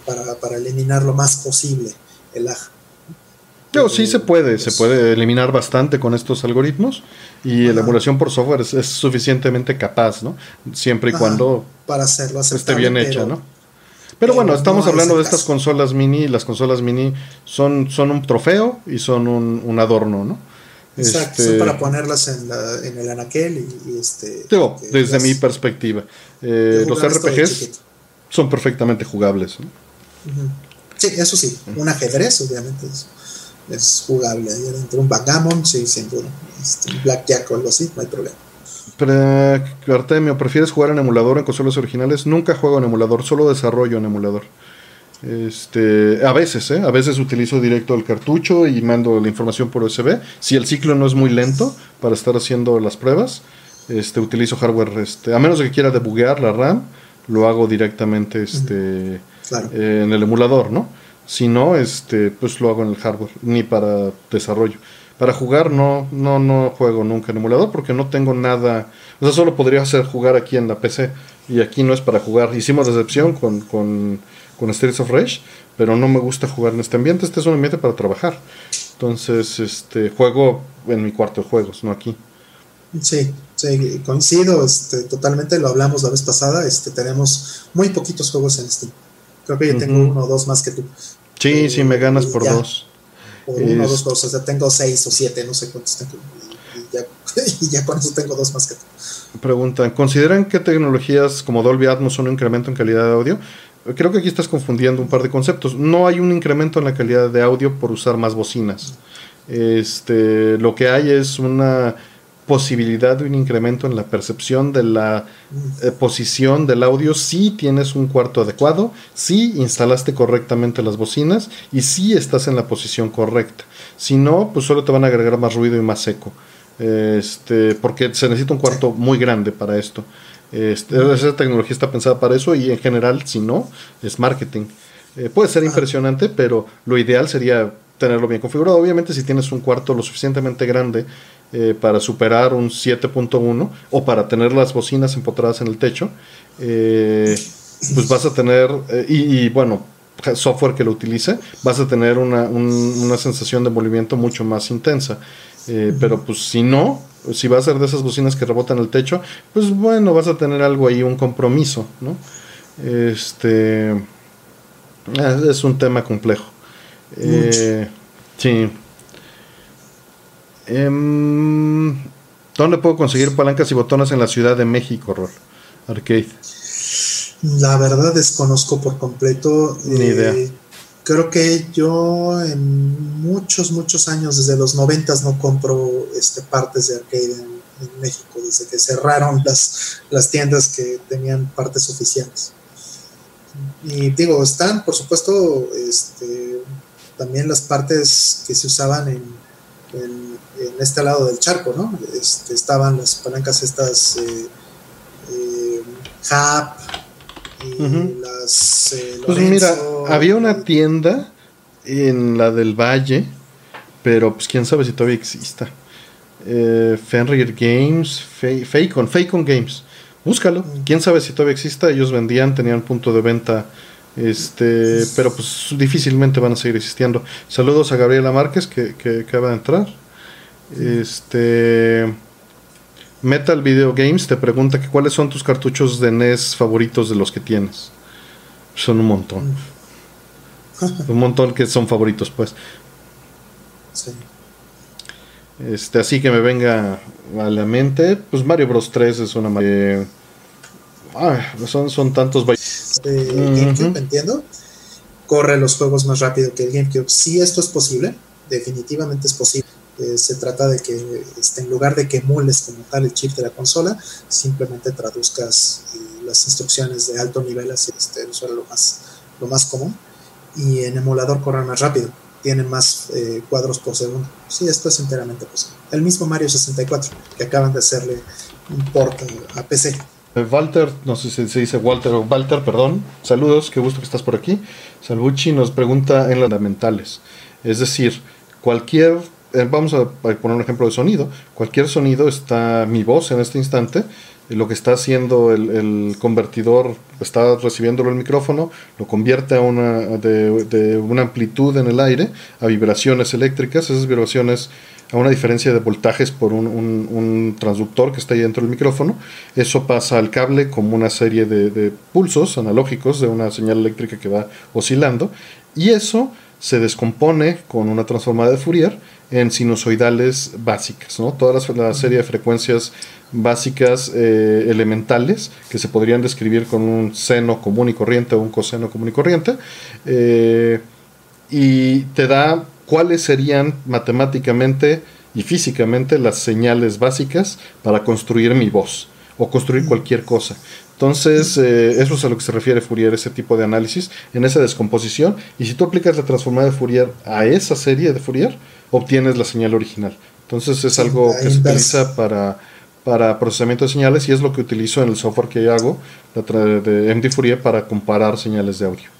Para, para eliminar lo más posible el lag sí se puede, se puede eliminar bastante con estos algoritmos y la emulación por software es, suficientemente capaz, ¿no? Siempre y cuando para hacerlo esté bien hecha, ¿no? Pero, bueno, estamos hablando de estas consolas mini y las consolas mini son, son un trofeo y son un, adorno, ¿no? Exacto, son este, para ponerlas en, el anaquel y, este... desde mi perspectiva. Eh, los RPGs son perfectamente jugables. ¿no? Sí, eso sí, un ajedrez obviamente es jugable ahí adentro. Un backgammon, sí, sin duda. Este, un blackjack o algo así, no hay problema. Pero, Artemio, ¿prefieres jugar en emulador en consolas originales? Nunca juego en emulador, solo desarrollo en emulador. Este, a veces, ¿eh? a veces utilizo directo el cartucho y mando la información por USB. Si el ciclo no es muy lento para estar haciendo las pruebas, este, utilizo hardware, este, a menos que quiera debuguear la RAM, lo hago directamente este, en el emulador, ¿no? Si no, este, pues lo hago en el hardware, ni para desarrollo. Para jugar no, no, no juego nunca en emulador porque no tengo nada. O sea, solo podría hacer jugar aquí en la PC. Y aquí no es para jugar. Hicimos recepción con, con, con Streets of Rage, pero no me gusta jugar en este ambiente. Este es un ambiente para trabajar. Entonces, este, juego en mi cuarto de juegos, no aquí. Sí, Sí, coincido este, totalmente, lo hablamos la vez pasada, este, tenemos muy poquitos juegos en Steam. Creo que yo tengo uno o dos más que tú. Sí, eh, sí, me ganas por dos. Por uno o dos cosas, o sea, tengo seis o siete, no sé cuántos tengo. Y ya, y ya con eso tengo dos más que tú. Preguntan, ¿consideran que tecnologías como Dolby Atmos son un incremento en calidad de audio? Creo que aquí estás confundiendo un par de conceptos. No hay un incremento en la calidad de audio por usar más bocinas. Este, lo que hay es una posibilidad de un incremento en la percepción de la eh, posición del audio si tienes un cuarto adecuado, si instalaste correctamente las bocinas y si estás en la posición correcta. Si no, pues solo te van a agregar más ruido y más seco. Este, porque se necesita un cuarto muy grande para esto. Este, esa tecnología está pensada para eso y en general, si no, es marketing. Eh, puede ser impresionante, pero lo ideal sería tenerlo bien configurado. Obviamente, si tienes un cuarto lo suficientemente grande eh, para superar un 7.1 o para tener las bocinas empotradas en el techo, eh, pues vas a tener, eh, y, bueno, software que lo utilice, vas a tener una, una sensación de movimiento mucho más intensa. pero pues si no, si va a ser de esas bocinas que rebotan el techo, pues bueno, vas a tener algo ahí, un compromiso, ¿no? Este es un tema complejo. sí. Em, ¿Dónde puedo conseguir palancas y botones en la Ciudad de México, Rol? Arcade. La verdad desconozco por completo. Ni idea. Eh, creo que yo en muchos, muchos años, desde los noventas, no compro este, partes de arcade en, México, desde que cerraron las, las tiendas que tenían partes oficiales. Y digo, están, por supuesto, este, también las partes que se usaban en, en en este lado del charco, ¿no? Este, estaban las palancas estas eh, eh, y las... Eh, pues mira, había una tienda en la del Valle, pero pues quién sabe si todavía exista. Fenrir Games, Facon, Facon Games. Búscalo, mm. quién sabe si todavía exista. Ellos vendían, tenían punto de venta este, pero pues difícilmente van a seguir existiendo. Saludos a Gabriela Márquez que, que acaba de entrar. Este. Metal Video Games te pregunta que cuáles son tus cartuchos de NES favoritos de los que tienes. Son un montón. un montón que son favoritos, pues. Este, así que me venga a la mente. Pues Mario Bros 3 es una. Eh, son, son tantos. GameCube, entiendo. Corre los juegos más rápido que el GameCube. Si esto es posible. Definitivamente es posible eh, se trata de que este, en lugar de que emules como tal el chip de la consola, simplemente traduzcas eh, las instrucciones de alto nivel hacia este, lo más, lo más común y en emulador corre más rápido, tiene más eh, cuadros por segundo. Sí, esto es enteramente posible. El mismo Mario 64, que acaban de hacerle un port a PC. Walter, no sé si se dice Walter o Walter, perdón. Saludos, qué gusto que estás por aquí. Salvucci nos pregunta en las fundamentales. Es decir, cualquier eh, vamos a, poner un ejemplo de sonido. Cualquier sonido está mi voz en este instante. Lo que está haciendo el, convertidor, está recibiéndolo el micrófono, lo convierte a una, de, una amplitud en el aire a vibraciones eléctricas. Esas vibraciones a una diferencia de voltajes por un, un, transductor que está ahí dentro del micrófono. Eso pasa al cable como una serie de, de, pulsos analógicos de una señal eléctrica que va oscilando. Y eso se descompone con una transformada de Fourier en sinusoidales básicas, ¿no? Toda la, serie de frecuencias básicas eh, elementales que se podrían describir con un seno común y corriente o un coseno común y corriente eh, y te da cuáles serían matemáticamente y físicamente las señales básicas para construir mi voz o construir cualquier cosa. Entonces, eh, eso es a lo que se refiere Fourier, ese tipo de análisis, en esa descomposición. Y si tú aplicas la transformada de Fourier a esa serie de Fourier, obtienes la señal original. Entonces es algo que se utiliza para, para procesamiento de señales y es lo que utilizo en el software que hago de MD Fourier para comparar señales de audio.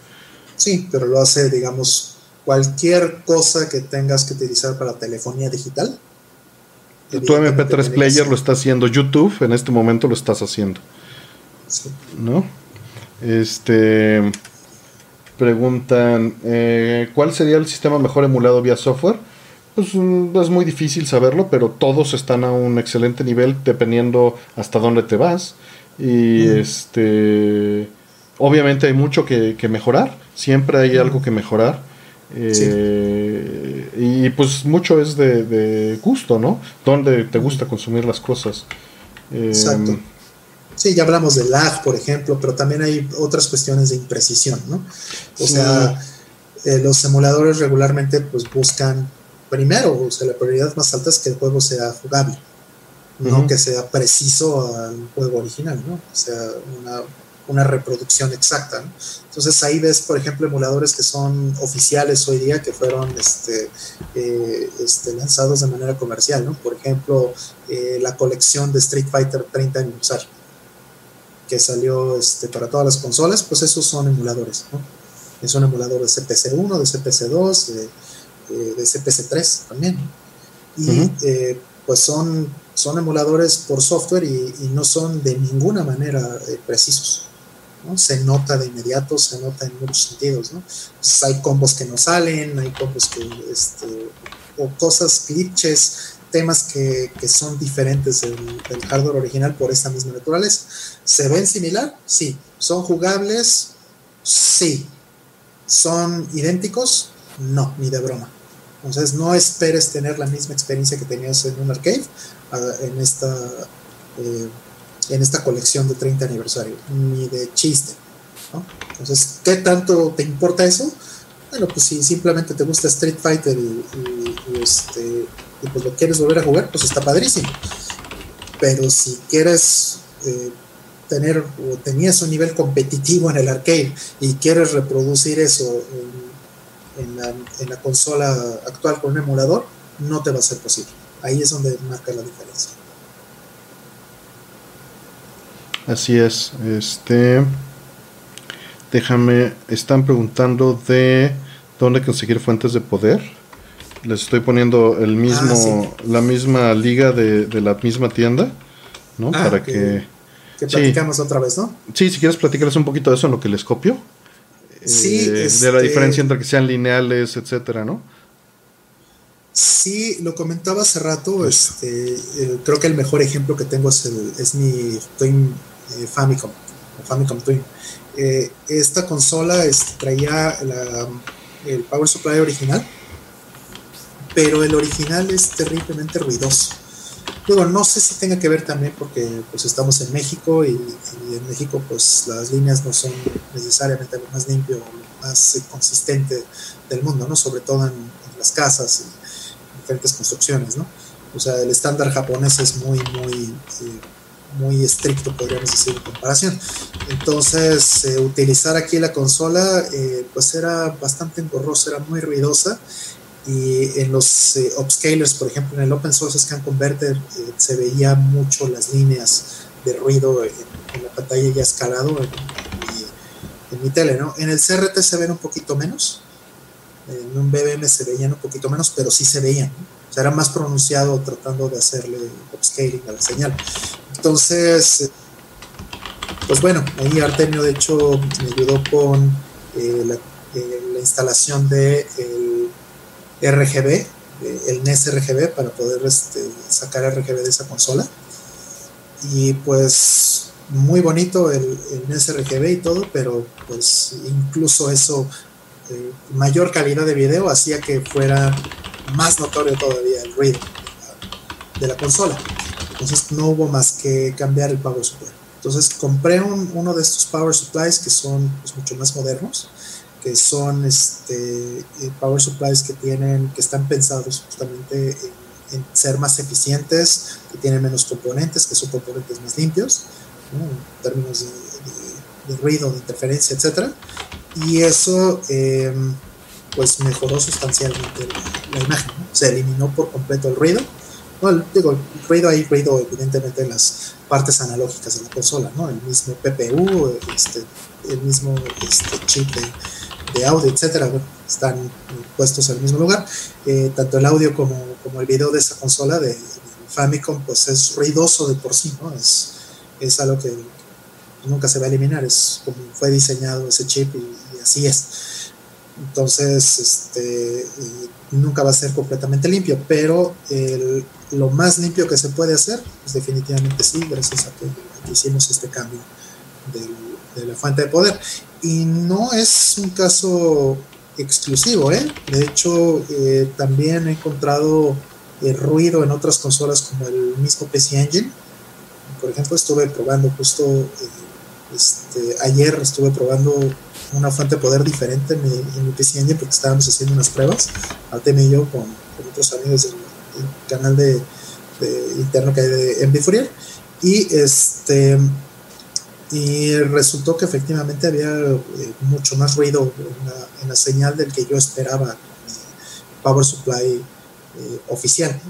Sí, pero lo hace, digamos, cualquier cosa que tengas que utilizar para telefonía digital. Tu MP3 Player lo está haciendo, YouTube en este momento lo estás haciendo. ¿No? Este. Preguntan: eh, ¿Cuál sería el sistema mejor emulado vía software? Pues mm, es muy difícil saberlo, pero todos están a un excelente nivel dependiendo hasta dónde te vas. Y este obviamente hay mucho que, mejorar, siempre hay algo que mejorar. Eh, y pues mucho es de, gusto, ¿no? Dónde te gusta consumir las cosas. Exacto. Em, sí, ya hablamos de lag, por ejemplo, pero también hay otras cuestiones de imprecisión, ¿no? O sea, eh, los emuladores regularmente pues buscan primero, o sea, la prioridad más alta es que el juego sea jugable, no que sea preciso al juego original, ¿no? O sea, una una reproducción exacta. Entonces ahí ves, por ejemplo, emuladores que son oficiales hoy día, que fueron este, eh, este, lanzados de manera comercial. ¿no? Por ejemplo, eh, la colección de Street Fighter 30 aniversario, que salió este, para todas las consolas, pues esos son emuladores. ¿no? Es un emulador de CPC1, de CPC2, de, eh, de CPC3 también. Y pues son, son emuladores por software y, y, no son de ninguna manera precisos. Se nota de inmediato, se nota en muchos sentidos, ¿no? hay combos que no salen, hay combos que, este, o cosas, glitches, temas que, son diferentes del, hardware original por esta misma naturaleza. ¿Se ven similar? Sí. ¿Son jugables? Sí. ¿Son idénticos? No, ni de broma. Entonces no esperes tener la misma experiencia que tenías en un arcade en esta eh, en esta colección de 30 aniversario, ni de chiste. Entonces, ¿qué tanto te importa eso? Bueno, pues si simplemente te gusta Street Fighter y, este, y pues lo quieres volver a jugar, pues está padrísimo. Pero si quieres eh, tener o tenías un nivel competitivo en el arcade y quieres reproducir eso en, la, en la consola actual con un emulador, no te va a ser posible. Ahí es donde marca la diferencia. Así es. Este. Déjame. Están preguntando de dónde conseguir fuentes de poder. Les estoy poniendo el mismo, ah, la misma liga de, la misma tienda, ¿no? Ah, Para que. Que platicamos otra vez, ¿no? Sí, si quieres platicarles un poquito de eso en lo que les copio. Sí. Eh, de la este diferencia entre que sean lineales, etcétera, ¿no? Sí, lo comentaba hace rato. Este, eh, creo que el mejor ejemplo que tengo es, el, es mi Twin eh, Famicom, Famicom Twin. Eh, esta consola traía el Power Supply original, pero el original es terriblemente ruidoso. Digo, no sé si tenga que ver también porque pues estamos en México y, en México pues las líneas no son necesariamente lo más limpio o lo más consistente del mundo, ¿no? Sobre todo en, las casas y diferentes construcciones, ¿no? O sea, el estándar japonés es muy, muy eh, muy estricto, podríamos decir, en comparación. Entonces, eh, utilizar aquí la consola, eh, pues era bastante engorroso, era muy ruidosa. Y en los eh, upscalers, por ejemplo, en el Open Source Scan Converter, se veía mucho las líneas de ruido en, la pantalla ya escalado en, en, mi, tele, ¿no? En el CRT se ven un poquito menos, en un BBM se veían un poquito menos, pero sí se veían, o sea, era más pronunciado tratando de hacerle upscaling a la señal. Entonces, pues bueno, ahí Artemio de hecho me ayudó con eh, la, eh, la, instalación de el RGB, el NES RGB para poder este, sacar RGB de esa consola. Y pues muy bonito el, el NES RGB y todo, pero pues incluso eso, eh, mayor calidad de video hacía que fuera más notorio todavía el ruido de la consola. Entonces no hubo más que cambiar el power supply. Entonces compré uno de estos power supplies que son pues, mucho más modernos, que son este, eh, power supplies que tienen, que están pensados justamente en, ser más eficientes, que tienen menos componentes, que son componentes más limpios, en términos de, ruido, de interferencia, etc. Y eso em, pues mejoró sustancialmente la, imagen. Se eliminó por completo el ruido no, digo, el ruido hay ruido evidentemente en las partes analógicas de la consola, ¿no? El mismo PPU, este, el mismo este, chip de, audio, etcétera, están puestos el mismo lugar. Eh, tanto el audio como, como, el video de esa consola de, Famicom, pues es ruidoso de por sí, ¿no? Es, es algo que nunca se va a eliminar, es como fue diseñado ese chip y, así es. Entonces, este, nunca va a ser completamente limpio, pero lo más limpio que se puede hacer, pues definitivamente sí, gracias a que, hicimos este cambio de la fuente de poder. Y no es un caso exclusivo, ¿eh? De hecho, eh, también he encontrado el eh, ruido en otras consolas como el mismo PC Engine. Por ejemplo, estuve probando justo este, ayer estuve probando una fuente de poder diferente en mi, PC Engine porque estábamos haciendo unas pruebas, Artem y yo con, otros amigos del, canal de, interno que hay de MB Fourier y este y resultó que efectivamente había eh, mucho más ruido en la, señal del que yo esperaba Power Supply eh, oficial.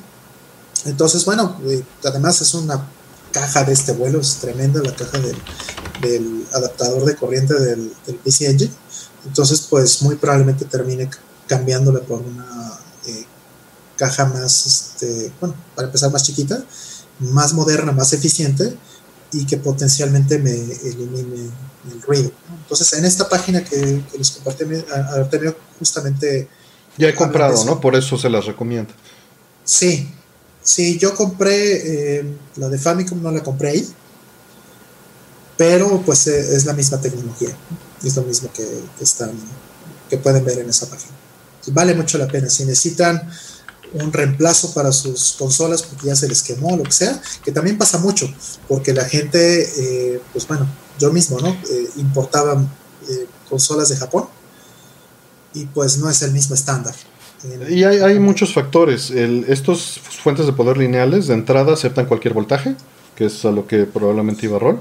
Entonces, bueno, eh, además es una caja de este vuelo, es tremenda la caja del, adaptador de corriente del, PC Engine. Entonces, pues muy probablemente termine cambiándole por una eh, caja más, este, bueno, para empezar más chiquita, más moderna, más eficiente y que potencialmente me elimine el ruido. Entonces, en esta página que, les compartí a justamente... Ya he comprado, ¿no? Por eso se las recomiendo. Sí, Sí, yo compré eh, la de Famicom, no la compré ahí, pero pues eh, es la misma tecnología, es lo mismo que, están, que pueden ver en esa página. Vale mucho la pena. Si necesitan un reemplazo para sus consolas porque ya se les quemó, lo que sea, que también pasa mucho, porque la gente, eh, pues bueno, yo mismo, ¿no? importaba consolas de Japón y pues no es el mismo estándar. Y hay, muchos factores. estos fuentes de poder lineales de entrada aceptan cualquier voltaje, que es a lo que probablemente iba rol.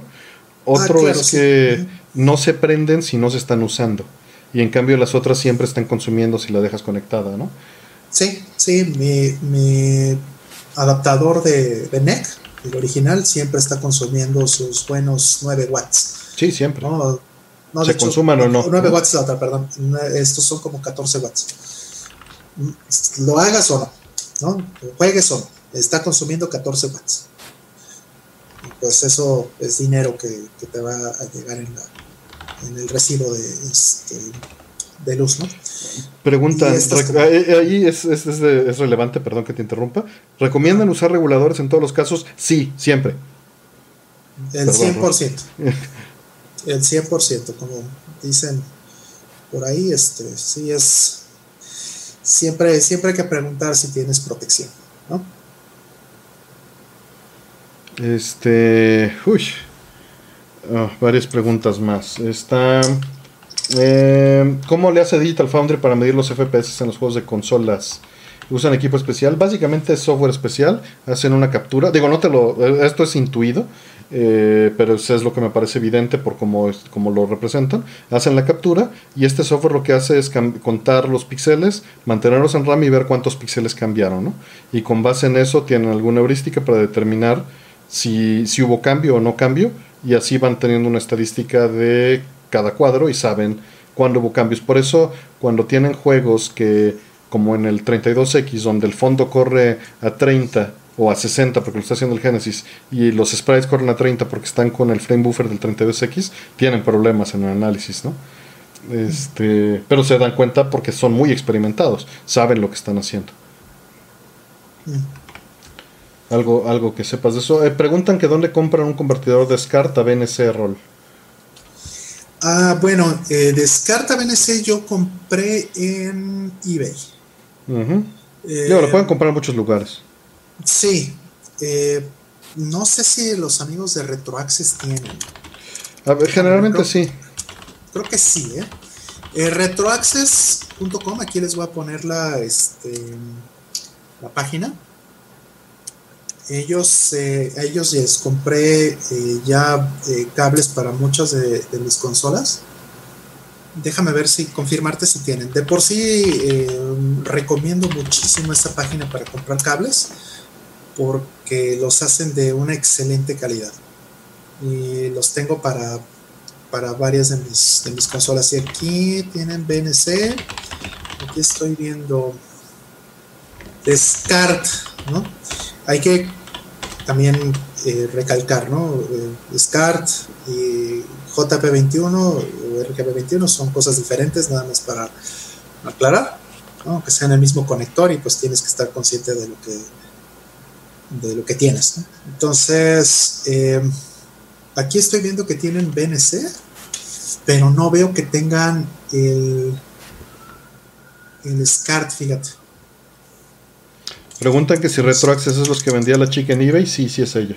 Otro ah, es que no se prenden si no se están usando. Y en cambio las otras siempre están consumiendo si la dejas conectada, ¿no? Sí, sí, mi, adaptador de, NEC, el original, siempre está consumiendo sus buenos 9 watts. Sí, siempre. No, ¿Se consuman o no? 9 watts la otra, perdón. Estos son como 14 watts lo hagas o no, ¿no? juegues o no, está consumiendo 14 watts. Pues eso es dinero que, te va a llegar en, en el recibo de, este, de luz, ¿no? Pregunta, ahí es, es, es, relevante, perdón que te interrumpa. ¿Recomiendan usar reguladores en todos los casos? Sí, siempre. El 100%. El 100%, como dicen por ahí, este, sí es siempre, siempre hay que preguntar si tienes protección, ¿no? Este, uy, ah, varias preguntas más. Está, eh, ¿cómo le hace Digital Foundry para medir los FPS en los juegos de consolas? ¿Usan equipo especial? Básicamente es software especial, hacen una captura. Digo, no te lo, esto es intuido. Eh, pero eso es lo que me parece evidente por cómo, cómo lo representan. Hacen la captura y este software lo que hace es contar los píxeles, mantenerlos en RAM y ver cuántos píxeles cambiaron. Y con base en eso tienen alguna heurística para determinar si, hubo cambio o no cambio y así van teniendo una estadística de cada cuadro y saben cuándo hubo cambios. Por eso cuando tienen juegos que como en el 32X donde el fondo corre a 30 o a 60 porque lo está haciendo el Genesis y los sprites corren a 30 porque están con el frame buffer del 32X, tienen problemas en el análisis, ¿no? Este, pero se dan cuenta porque son muy experimentados, saben lo que están haciendo. Mm. Algo, algo que sepas de eso. Eh, preguntan que dónde compran un convertidor de SCART a BNC Roll. Ah, bueno, eh, de SCART a BNC yo compré en eBay. Eh, lo pueden comprar en muchos lugares. Sí. No sé si los amigos de RetroAccess tienen. A ver, generalmente sí. Creo que sí, ¿eh? eh retroaccess.com, aquí les voy a poner la, este, la página. Ellos, eh, ellos les compré ya cables para muchas de, de, mis consolas. Déjame ver si confirmarte si tienen. De por sí recomiendo muchísimo esta página para comprar cables porque los hacen de una excelente calidad. Y los tengo para, para varias de mis, de mis consolas. Y aquí tienen BNC. Aquí estoy viendo SCART, ¿no? Hay que también eh, recalcar, ¿no? Eh, SCART y JP21 o RGB21 son cosas diferentes, nada más para, aclarar, que sea en el mismo conector y pues tienes que estar consciente de lo que, de lo que tienes. Entonces, eh, aquí estoy viendo que tienen BNC, pero no veo que tengan el, el SCART, fíjate. Preguntan que si RetroAccess es los que vendía la chica en eBay. Sí, sí es ella.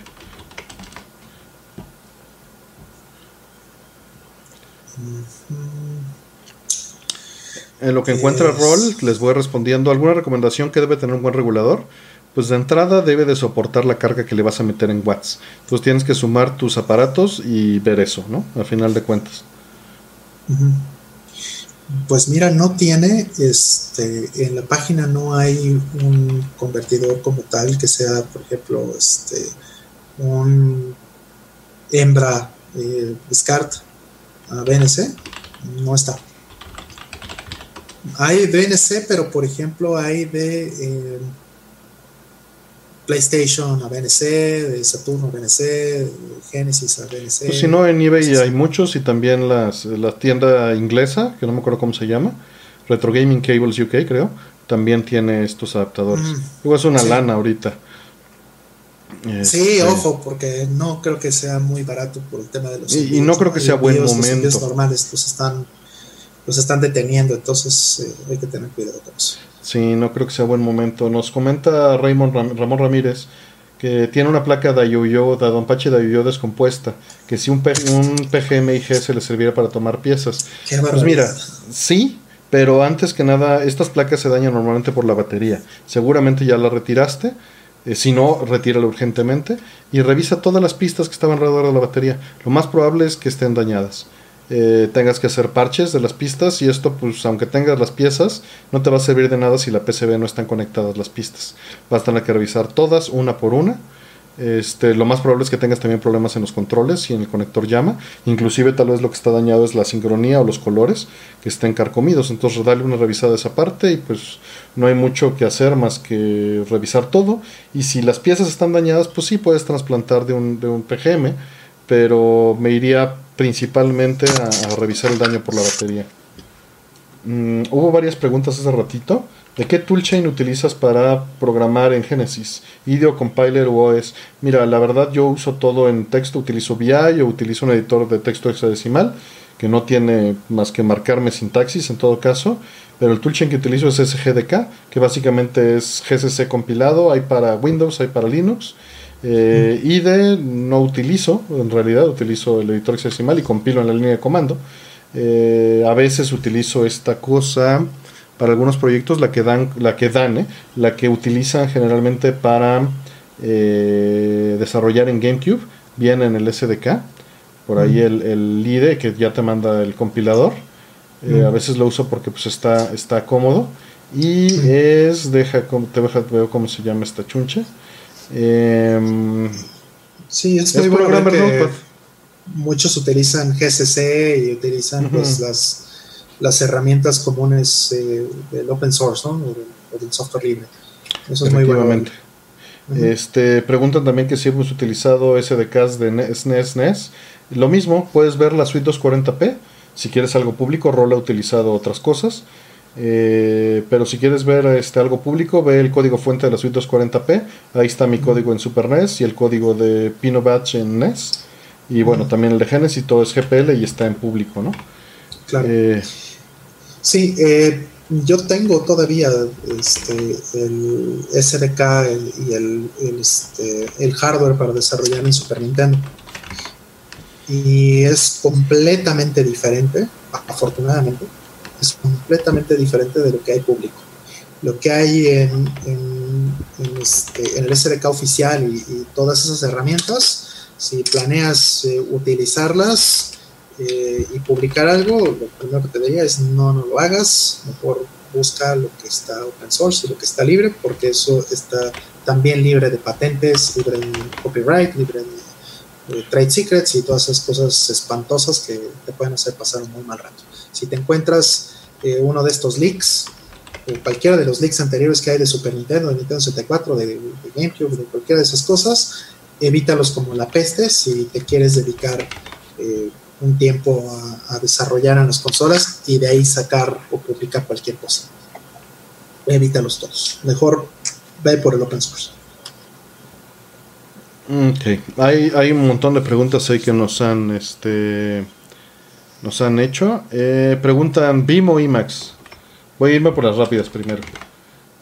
En lo que encuentra Roll, les voy respondiendo. ¿Alguna recomendación que debe tener un buen regulador? Pues de entrada debe de soportar la carga que le vas a meter en watts. Entonces tienes que sumar tus aparatos y ver eso, ¿no? Al final de cuentas. Pues mira, no tiene, este, en la página no hay un convertidor como tal que sea, por ejemplo, este, un hembra eh, SCART a BNC, no está. Hay BNC, pero por ejemplo hay de eh, PlayStation a BNC, de Saturno a BNC, de Genesis a BNC. Pues si no, en eBay hay muchos y también las, la tienda inglesa, que no me acuerdo cómo se llama, Retro Gaming Cables UK, creo, también tiene estos adaptadores. Mm. es una lana ahorita. Sí, este, ojo, porque no creo que sea muy barato por el tema de los. Y, y no creo que sea buen momento. Los normales pues están, los están deteniendo, entonces eh, hay que tener cuidado con eso. Sí, no creo que sea buen momento. Nos comenta Raymond Ramón Ramírez que tiene una placa de Ayuyo, de Don Pache de Ayuyo descompuesta, que si un, un PGMIG se le serviera para tomar piezas. pues mira, sí, pero antes que nada, estas placas se dañan normalmente por la batería. Seguramente ya la retiraste. Eh, si no, retírala urgentemente y revisa todas las pistas que estaban alrededor de la batería. Lo más probable es que estén dañadas. Eh, tengas que hacer parches de las pistas y esto pues aunque tengas las piezas no te va a servir de nada si la PCB no están conectadas las pistas. Vas a tener que revisar todas una por una. Este, lo más probable es que tengas también problemas en los controles y en el conector llama. Inclusive tal vez lo que está dañado es la sincronía o los colores que estén carcomidos. Entonces dale una revisada a esa parte y pues no hay mucho que hacer más que revisar todo. Y si las piezas están dañadas pues sí puedes trasplantar de un, de un PGM pero me iría principalmente a, revisar el daño por la batería. Mm, hubo varias preguntas hace ratito. ¿De qué toolchain utilizas para programar en Genesis? IDEO, Compiler o OS. Mira, la verdad yo uso todo en texto, utilizo VI o utilizo un editor de texto hexadecimal que no tiene más que marcarme sintaxis en todo caso, pero el toolchain que utilizo es SGDK, que básicamente es GCC compilado, hay para Windows, hay para Linux, eh, IDE no utilizo, en realidad utilizo el editor hexadecimal y compilo en la línea de comando. Eh, a veces utilizo esta cosa para algunos proyectos, la que dan, la que dan, eh, la que utilizan generalmente para eh, desarrollar en GameCube, viene en el SDK, por ahí el, el, IDE que ya te manda el compilador. A veces lo uso porque pues está, está cómodo. Y es, deja, te deja, veo cómo se llama esta chunche. Eh, sí, es, muy bueno muchos utilizan GCC y utilizan pues, las, las herramientas comunes eh, del open source ¿no? o, del, software libre. Eso es muy bueno. Este, preguntan también que si hemos utilizado SDKs de SNES, NES. Lo mismo, puedes ver la suite 240p. Si quieres algo público, Roll ha utilizado otras cosas. Eh, pero si quieres ver este, algo público, ve el código fuente de la suite 240p. Ahí está mi código en Super NES y el código de Pino Batch en NES. Y bueno, también el de Genesis, todo es GPL y está en público, ¿no? Claro. Eh, sí, eh, yo tengo todavía este, el SDK y el, este, el hardware para desarrollar mi Super Nintendo. Y es completamente diferente, afortunadamente es completamente diferente de lo que hay público. Lo que hay en, en, este, el SDK oficial y, todas esas herramientas, si planeas eh, utilizarlas eh, y publicar algo, lo primero que te diría es no, no lo hagas, mejor busca lo que está open source y lo que está libre, porque eso está también libre de patentes, libre de copyright, libre de trade secrets y todas esas cosas espantosas que te pueden hacer pasar un muy mal rato. Si te encuentras eh, uno de estos leaks, o cualquiera de los leaks anteriores que hay de Super Nintendo, de Nintendo 64, de, GameCube, de cualquiera de esas cosas, evítalos como la peste si te quieres dedicar eh, un tiempo a, desarrollar en las consolas y de ahí sacar o publicar cualquier cosa. Evítalos todos. Mejor ve por el open source. Ok, hay, hay un montón de preguntas ahí que nos han este nos han hecho. Eh, preguntan BIM o IMAX. Voy a irme por las rápidas primero.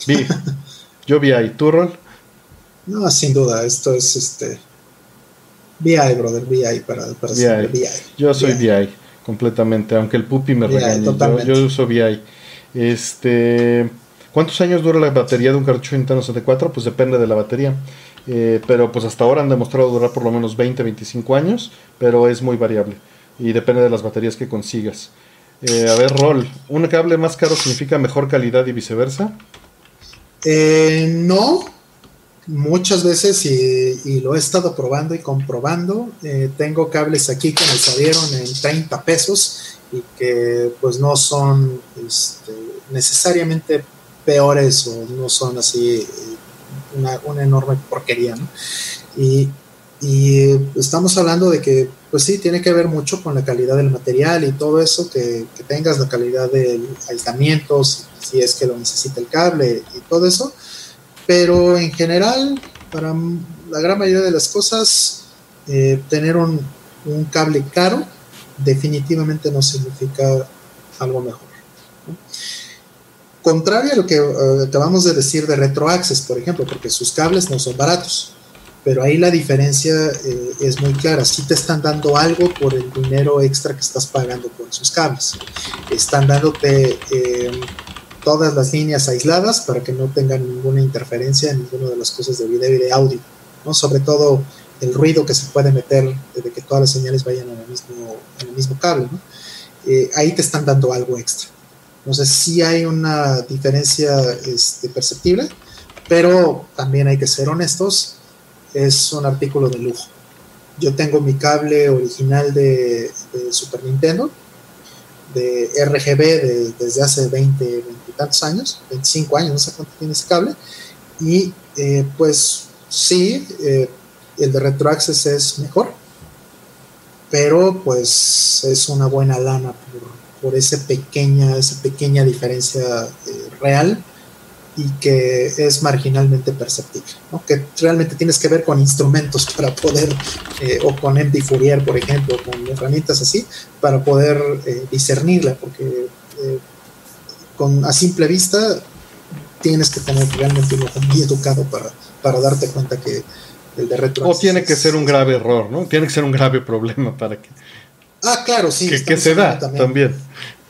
Vi, yo vi ahí, ¿tú, Rol? No, sin duda, esto es este VI, brother, VI para, para VI. Yo soy VI. completamente, aunque el pupi me regañe. Yo, uso VI. Este, ¿Cuántos años dura la batería de un cartucho Nintendo 64? Pues depende de la batería. Eh, pero pues hasta ahora han demostrado durar por lo menos 20, 25 años, pero es muy variable y depende de las baterías que consigas. Eh, a ver, Rol, ¿un cable más caro significa mejor calidad y viceversa? Eh, no, muchas veces y, lo he estado probando y comprobando. Eh, tengo cables aquí que me salieron en 30 pesos y que pues no son este, necesariamente peores o no son así una, una enorme porquería. ¿no? Y y estamos hablando de que, pues sí, tiene que ver mucho con la calidad del material y todo eso, que, tengas la calidad del aislamiento, si, es que lo necesita el cable y todo eso. Pero en general, para la gran mayoría de las cosas, eh, tener un, cable caro definitivamente no significa algo mejor. Contrario a lo que eh, acabamos de decir de RetroAccess, por ejemplo, porque sus cables no son baratos pero ahí la diferencia eh, es muy clara. Si te están dando algo por el dinero extra que estás pagando por sus cables. Están dándote eh, todas las líneas aisladas para que no tengan ninguna interferencia en ninguna de las cosas de video y de audio. ¿no? Sobre todo el ruido que se puede meter de que todas las señales vayan en el mismo, en el mismo cable. Eh, ahí te están dando algo extra. Entonces sí hay una diferencia este, perceptible, pero también hay que ser honestos es un artículo de lujo. Yo tengo mi cable original de, Super Nintendo, de RGB desde hace 20, 20 y tantos años, 25 años, no sé cuánto tiene ese cable, y eh, pues sí, eh, el de RetroAccess es mejor, pero pues es una buena lana por, por esa, pequeña, esa pequeña diferencia eh, real y que es marginalmente perceptible, ¿no? que realmente tienes que ver con instrumentos para poder, eh, o con MD Fourier, por ejemplo, con herramientas así, para poder eh, discernirla, porque eh, con, a simple vista tienes que tener realmente un ojo muy educado para, para darte cuenta que el de retro... O tiene que ser un grave error, ¿no? Tiene que ser un grave problema para que... Ah, claro, sí. Que, se da también.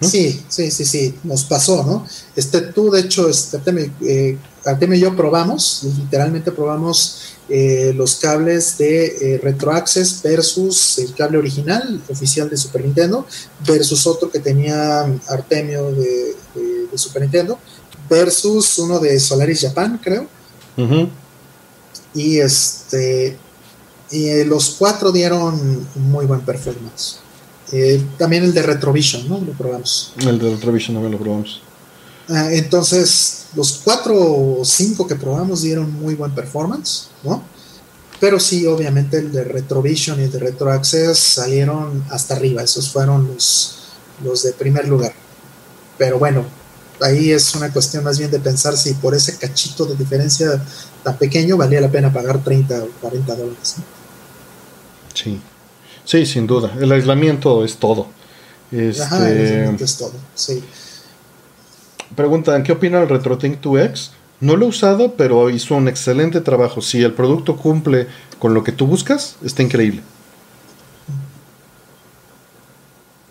Sí, sí, sí, sí, nos pasó, ¿no? Este, tú, de hecho, este, eh, Artemio y yo probamos, literalmente probamos eh, los cables de eh, RetroAccess versus el cable original oficial de Super Nintendo versus otro que tenía Artemio de, Super Nintendo versus uno de Solaris Japan, creo. Y este y los cuatro dieron muy buen performance. Eh, también el de Retrovision, ¿no? Lo probamos. El de Retrovision también lo probamos. Ah, entonces, los cuatro o cinco que probamos dieron muy buen performance, ¿no? Pero sí, obviamente el de Retrovision y el de RetroAccess salieron hasta arriba. Esos fueron los, los de primer lugar. Pero bueno, ahí es una cuestión más bien de pensar si por ese cachito de diferencia tan pequeño valía la pena pagar 30 o 40 dólares. Sí. Sí, sin duda. El aislamiento es todo. Este... Ajá, el aislamiento es todo, sí. Preguntan, ¿qué opina el RetroTink 2X? No lo he usado, pero hizo un excelente trabajo. Si el producto cumple con lo que tú buscas, está increíble.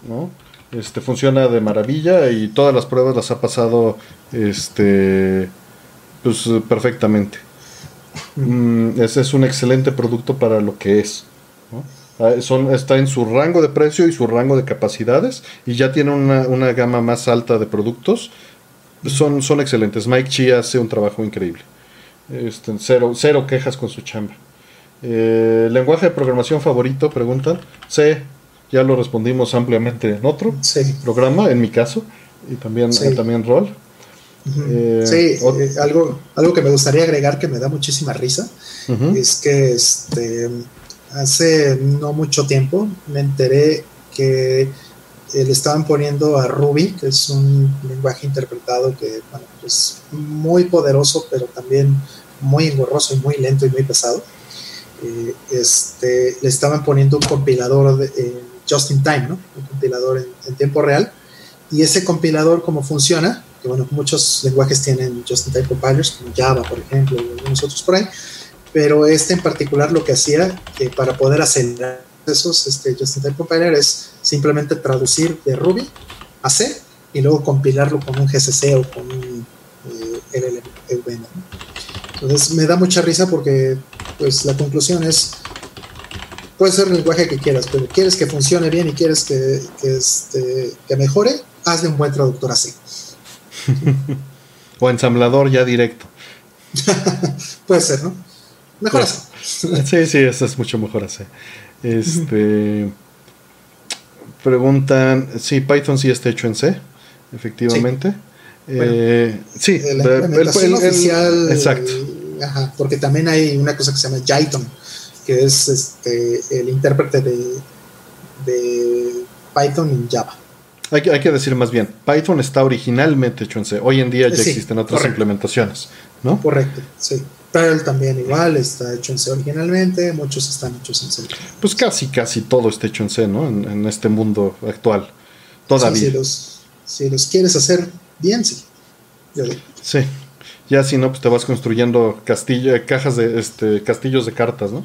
¿No? Este funciona de maravilla y todas las pruebas las ha pasado este pues perfectamente. Mm, ese es un excelente producto para lo que es. ¿no? Ah, son, está en su rango de precio y su rango de capacidades y ya tiene una, gama más alta de productos. Son, son excelentes. Mike Chi hace un trabajo increíble. Este, cero, cero quejas con su chamba. Eh, ¿Lenguaje de programación favorito? Preguntan. C. Ya lo respondimos ampliamente en otro programa, en mi caso. Y también, también Rol. Eh, sí, eh, algo, algo que me gustaría agregar que me da muchísima risa es que este hace no mucho tiempo me enteré que le estaban poniendo a Ruby, que es un lenguaje interpretado que es muy poderoso, pero también muy engorroso y muy lento y muy pesado. este, le estaban poniendo un compilador just in time, ¿no? un compilador en, tiempo real. Y ese compilador, ¿cómo funciona? bueno, muchos lenguajes tienen just-in-time compilers, como Java, por ejemplo, y algunos otros por ahí, pero este en particular lo que hacía que para poder acelerar esos este, just-in-time compiler es simplemente traducir de Ruby a C y luego compilarlo con un GCC o con un eh, LLVM. Entonces me da mucha risa porque pues la conclusión es puede ser el lenguaje que quieras, pero quieres que funcione bien y quieres que, que, este, que mejore, hazle un buen traductor así. o ensamblador ya directo. Puede ser, ¿no? Mejor así. sí, sí, eso es mucho mejor así. Este. Preguntan si Python sí está hecho en C, efectivamente. Sí, eh, la oficial. Exacto. Ajá, porque también hay una cosa que se llama Jython, que es este, el intérprete de, de Python en Java. Hay que, decir más bien, Python está originalmente hecho en C. Hoy en día ya existen otras implementaciones, ¿no? Correcto, sí. Perl también igual está hecho en C originalmente, muchos están hechos en C. Pues casi, casi todo está hecho en C, ¿no? En, este mundo actual. Todavía. si, los, si los quieres hacer bien, sí. Sí. Ya si no, pues te vas construyendo castillo, cajas de este, castillos de cartas, ¿no?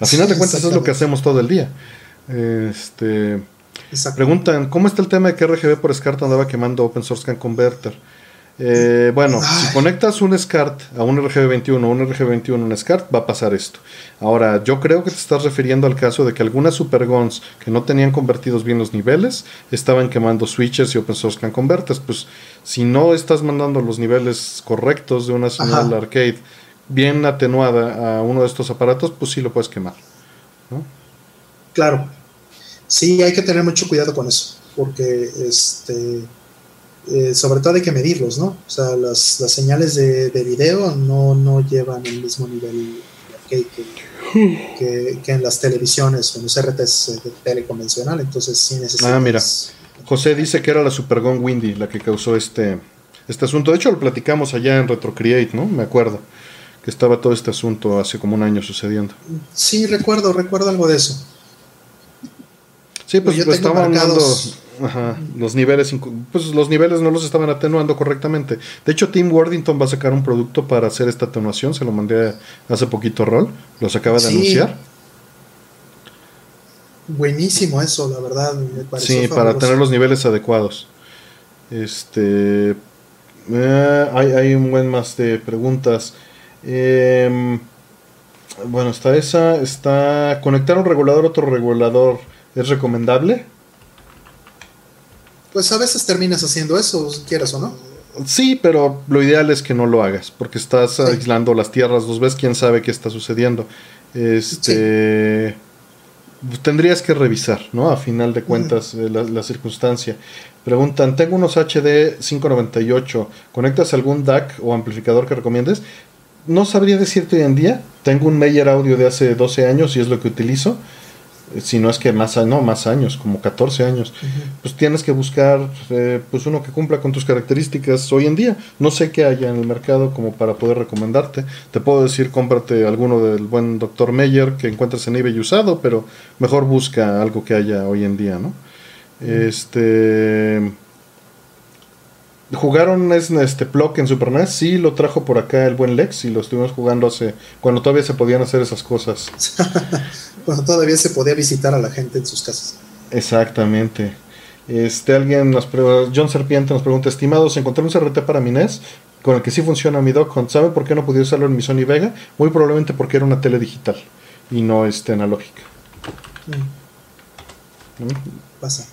Al final de cuentas es lo que hacemos todo el día. Este Preguntan, ¿cómo está el tema de que RGB por SCART andaba quemando Open Source Can Converter? Eh, bueno, si conectas un SCART a un RGB21 o un RGB21 a un SCART, va a pasar esto. Ahora, yo creo que te estás refiriendo al caso de que algunas supergons que no tenían convertidos bien los niveles estaban quemando switches y Open Source Can Converters. Pues si no estás mandando los niveles correctos de una señal arcade bien atenuada a uno de estos aparatos, pues sí lo puedes quemar. Claro, Sí, hay que tener mucho cuidado con eso, porque este, eh, sobre todo hay que medirlos, ¿no? O sea, las, señales de, video no, no, llevan el mismo nivel que, que, que, en las televisiones o en los RTs de tele convencional, entonces sí necesitas... Ah, mira, José dice que era la Supergon Windy la que causó este, este asunto. De hecho, lo platicamos allá en RetroCreate, ¿no? Me acuerdo que estaba todo este asunto hace como un año sucediendo. Sí, recuerdo, recuerdo algo de eso. Sí, pues, pues estaban dando los niveles, pues los niveles no los estaban atenuando correctamente. De hecho, Tim Worthington va a sacar un producto para hacer esta atenuación, se lo mandé hace poquito a Rol, los acaba de anunciar. Buenísimo eso, la verdad, me Sí, para tener los niveles adecuados. Este, eh, hay, hay, un buen más de preguntas. Em, bueno, está esa, está conectar un regulador a otro regulador ¿Es recomendable? Pues a veces terminas haciendo eso, quieras o no. Sí, pero lo ideal es que no lo hagas, porque estás aislando las tierras dos veces, quién sabe qué está sucediendo. Este tendrías que revisar, ¿no? A final de cuentas, eh, la, circunstancia. Preguntan, tengo unos HD 598, ¿conectas algún DAC o amplificador que recomiendes? No sabría decirte hoy en día, tengo un Meyer Audio de hace 12 años y es lo que utilizo si no es que más, no, más años, como 14 años, pues tienes que buscar eh, pues uno que cumpla con tus características hoy en día. No sé qué haya en el mercado como para poder recomendarte. Te puedo decir, cómprate alguno del buen Dr. Meyer que encuentres en eBay usado, pero mejor busca algo que haya hoy en día, ¿no? Este ¿Jugaron este Plock en Super NES? Sí, lo trajo por acá el buen Lex y lo estuvimos jugando hace cuando todavía se podían hacer esas cosas. cuando todavía se podía visitar a la gente en sus casas. Exactamente. Este alguien nos John Serpiente nos pregunta, estimados, encontré un CRT para mi NES con el que sí funciona mi Doc ¿Sabe por qué no podía usarlo en mi Sony Vega? Muy probablemente porque era una tele digital y no este analógica. Mm. ¿Mm? Pasa.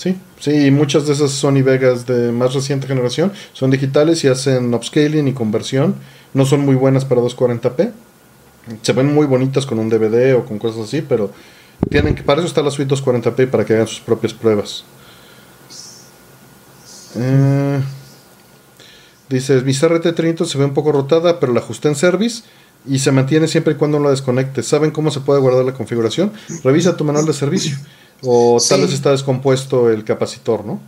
Sí, sí, muchas de esas Sony Vegas de más reciente generación son digitales y hacen upscaling y conversión. No son muy buenas para 240p. Se ven muy bonitas con un DVD o con cosas así, pero tienen que, para eso está la suite 240p para que hagan sus propias pruebas. Eh, dices, mi CRT30 se ve un poco rotada, pero la ajusté en service y se mantiene siempre y cuando no la desconecte. ¿Saben cómo se puede guardar la configuración? Revisa tu manual de servicio. O tal vez está descompuesto el capacitor, ¿no?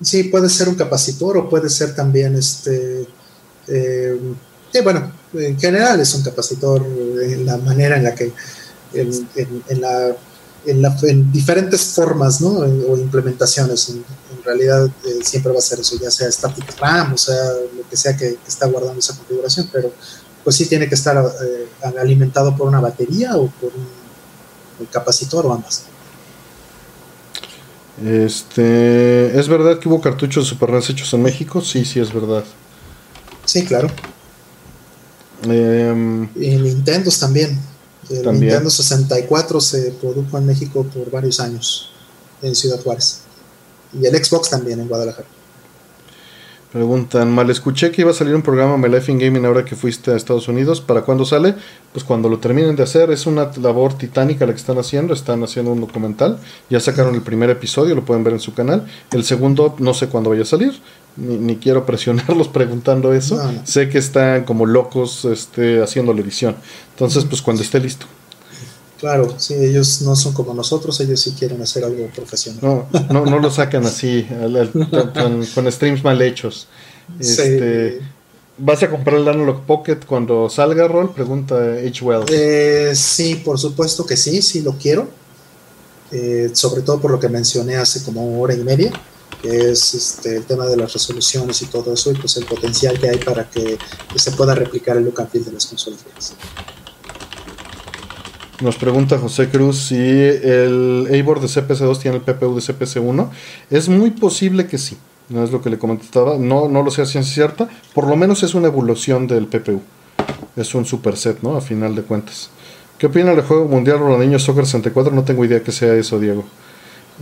Sí, puede ser un capacitor o puede ser también este. Eh, bueno, en general es un capacitor en la manera en la que. En, la, en, diferentes formas, ¿no? O implementaciones. En, realidad eh, siempre va a ser eso, ya sea static RAM, o sea, lo que sea que, está guardando esa configuración, pero pues sí tiene que estar eh, alimentado por una batería o por un capacitor o ambas. Este, ¿Es verdad que hubo cartuchos de Super NES hechos en México? Sí, sí, es verdad. Sí, claro. Eh, y Nintendo también. El Nintendo 64 se produjo en México por varios años en Ciudad Juárez. Y el Xbox también en Guadalajara. Preguntan, mal escuché que iba a salir un programa My Life in Gaming ahora que fuiste a Estados Unidos. ¿Para cuándo sale? Pues cuando lo terminen de hacer. Es una labor titánica la que están haciendo. Están haciendo un documental. Ya sacaron el primer episodio, lo pueden ver en su canal. El segundo no sé cuándo vaya a salir. Ni, quiero presionarlos preguntando eso. Sé que están como locos este, haciendo la edición. Entonces, pues cuando esté listo. Claro, sí, ellos no son como nosotros, ellos sí quieren hacer algo profesional. No, no, no lo sacan así, con, streams mal hechos. Este, ¿Vas a comprar el Analog Pocket cuando salga, Roll? Pregunta H. Wells. Eh, sí, por supuesto que sí, sí lo quiero. Eh, sobre todo por lo que mencioné hace como hora y media, que es este, el tema de las resoluciones y todo eso, y pues el potencial que hay para que, se pueda replicar el look and feel de las consolas. Nos pregunta José Cruz si el A-Board de CPC2 tiene el PPU de CPC1. Es muy posible que sí. No es lo que le comentaba. No, no lo sé a ciencia cierta. Por lo menos es una evolución del PPU. Es un superset, ¿no? A final de cuentas. ¿Qué opina del juego mundial Ronaldinho Soccer 64? No tengo idea que sea eso, Diego.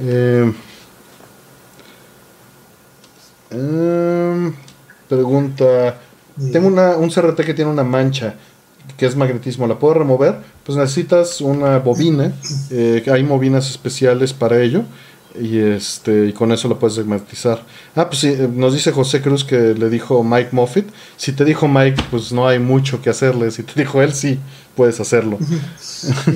Eh, em, pregunta. Tengo una, un CRT que tiene una mancha que es magnetismo, la puedo remover, pues necesitas una bobina, eh, hay bobinas especiales para ello y este y con eso lo puedes magnetizar. Ah, pues sí, eh, nos dice José Cruz que le dijo Mike Moffitt. Si te dijo Mike, pues no hay mucho que hacerle. Si te dijo él, sí, puedes hacerlo.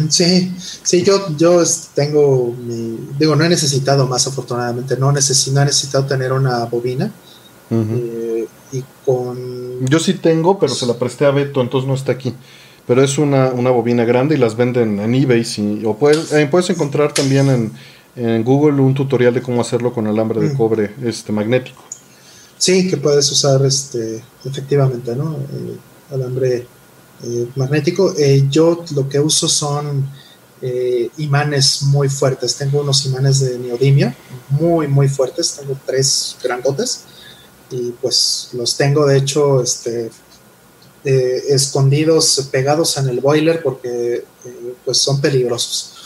Sí, sí, yo, yo tengo mi, digo, no he necesitado más afortunadamente, no, no he necesitado tener una bobina. Eh, y con... Yo sí tengo, pero se la presté a Beto, entonces no está aquí. Pero es una, bobina grande y las venden en eBay. o puedes, eh, puedes encontrar también en, en, Google un tutorial de cómo hacerlo con alambre de cobre este, magnético. Sí, que puedes usar este, efectivamente, ¿no? Eh, alambre magnético. yo lo que uso son imanes muy fuertes. Tengo unos imanes de neodimia muy, muy fuertes. Tengo tres grandotes y pues los tengo de hecho este, eh, escondidos, pegados en el boiler porque eh, pues son peligrosos.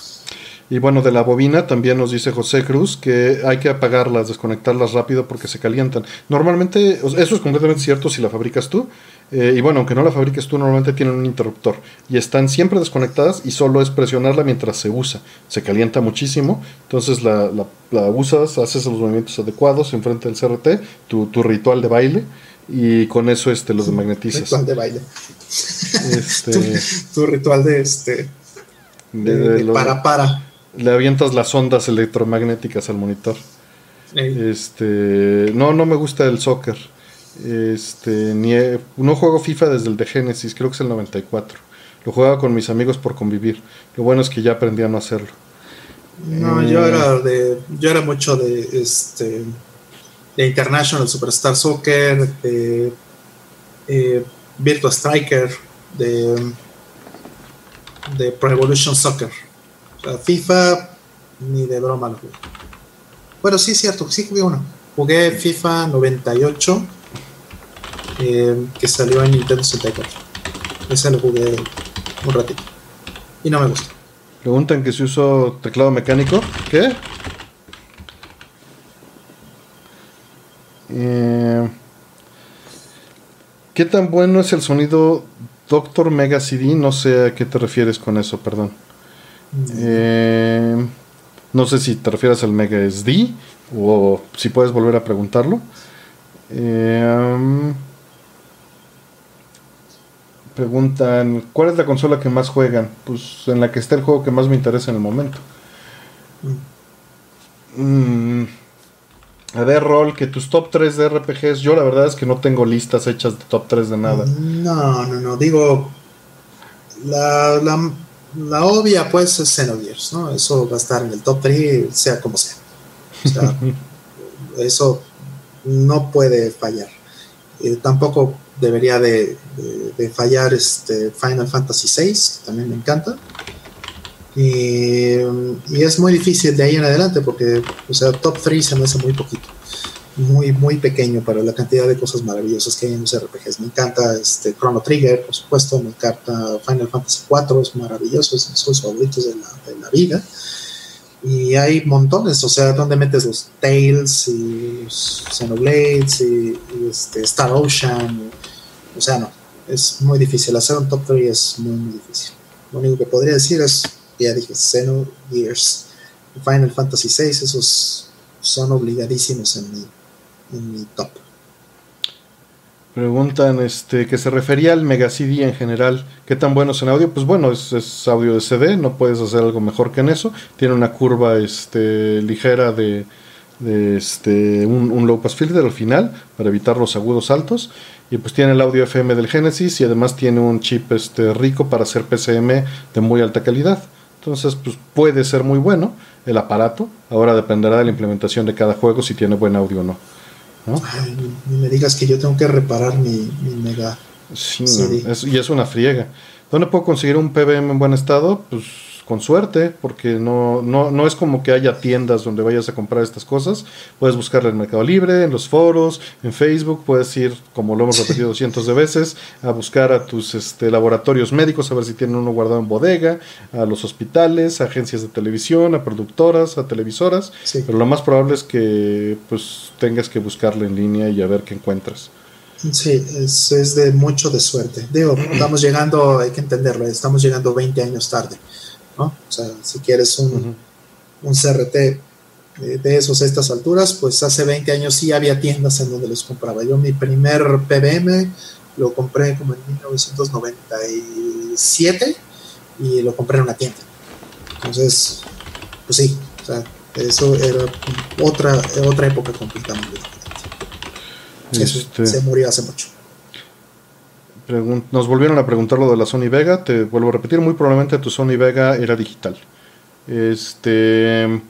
Y bueno, de la bobina también nos dice José Cruz que hay que apagarlas, desconectarlas rápido porque se calientan. Normalmente, eso es completamente cierto si la fabricas tú. Eh, y bueno, aunque no la fabriques tú, normalmente tienen un interruptor. Y están siempre desconectadas y solo es presionarla mientras se usa. Se calienta muchísimo. Entonces la, la, usas, haces los movimientos adecuados enfrente del CRT, tu, tu ritual de baile. Y con eso este, los desmagnetizas. Ritual de baile. Este, tu, ritual de este. De, para para le avientas las ondas electromagnéticas al monitor. Este, no, no me gusta el soccer. Este, ni no juego FIFA desde el de Genesis, creo que es el 94. Lo jugaba con mis amigos por convivir. Lo bueno es que ya aprendí a no hacerlo. No, yo eh, era de yo era mucho de este de International Superstar Soccer, de eh, Virtua Striker, de de Pro Evolution Soccer. FIFA, ni de broma lo jugué. Bueno, sí cierto, sí jugué uno. Jugué FIFA 98, eh, que salió en Nintendo 64. Ese lo jugué un ratito. Y no me gusta. Preguntan que si uso teclado mecánico. ¿Qué? Eh, ¿Qué tan bueno es el sonido Doctor Mega CD? No sé a qué te refieres con eso, perdón. Eh, no sé si te refieres al Mega SD o si puedes volver a preguntarlo. Eh, um, preguntan, ¿cuál es la consola que más juegan? Pues en la que está el juego que más me interesa en el momento. Mm, a ver, Rol, que tus top 3 de RPGs, yo la verdad es que no tengo listas hechas de top 3 de nada. No, no, no, digo, la, la, obvia pues es Xenogears, ¿no? Eso va a estar en el top 3, sea como sea. O sea, eso no puede fallar. Eh, tampoco debería de, fallar este Final Fantasy VI, que también me encanta. Y, es muy difícil de ahí en adelante porque, o sea, top 3 se me hace muy poquito. Muy, muy pequeño para la cantidad de cosas maravillosas que hay en los RPGs. Me encanta este Chrono Trigger, por supuesto. Me encanta Final Fantasy 4, es maravilloso, es de favoritos de la, de la vida. Y hay montones, o sea, donde metes los Tales y los Xenoblades y, este Star Ocean. O sea, no, es muy difícil. Hacer un top 3 es muy, muy difícil. Lo único que podría decir es ya dije, Xenogears, Final Fantasy VI, esos son obligadísimos en mi, en mi top. Preguntan este, que se refería al Mega CD en general. ¿Qué tan bueno es en audio? Pues bueno, es, audio de CD, no puedes hacer algo mejor que en eso. Tiene una curva este, ligera de, este, un, un, low pass filter al final para evitar los agudos altos. Y pues tiene el audio FM del Genesis y además tiene un chip este, rico para hacer PCM de muy alta calidad. Entonces, pues puede ser muy bueno el aparato. Ahora dependerá de la implementación de cada juego si tiene buen audio o no. Ay, ni me digas que yo tengo que reparar mi, mega. Sí, y es una friega. ¿Dónde puedo conseguir un PBM en buen estado? Pues con suerte, porque no, no, no es como que haya tiendas donde vayas a comprar estas cosas. Puedes buscarla en Mercado Libre, en los foros, en Facebook, puedes ir, como lo hemos repetido cientos de veces, a buscar a tus este, laboratorios médicos, a ver si tienen uno guardado en bodega, a los hospitales, a agencias de televisión, a productoras, a televisoras. Pero lo más probable es que pues tengas que buscarla en línea y a ver qué encuentras. Sí, es, es de mucho de suerte. Digo, estamos llegando, hay que entenderlo, estamos llegando 20 años tarde. ¿No? O sea, si quieres un, un CRT de, esos a estas alturas, pues hace 20 años sí había tiendas en donde los compraba. Yo mi primer PBM lo compré como en 1997 y lo compré en una tienda. Entonces, pues sí, o sea, eso era otra, otra época completamente diferente. Este... se murió hace mucho nos volvieron a preguntar lo de la Sony Vega. Te vuelvo a repetir, muy probablemente tu Sony Vega era digital. Este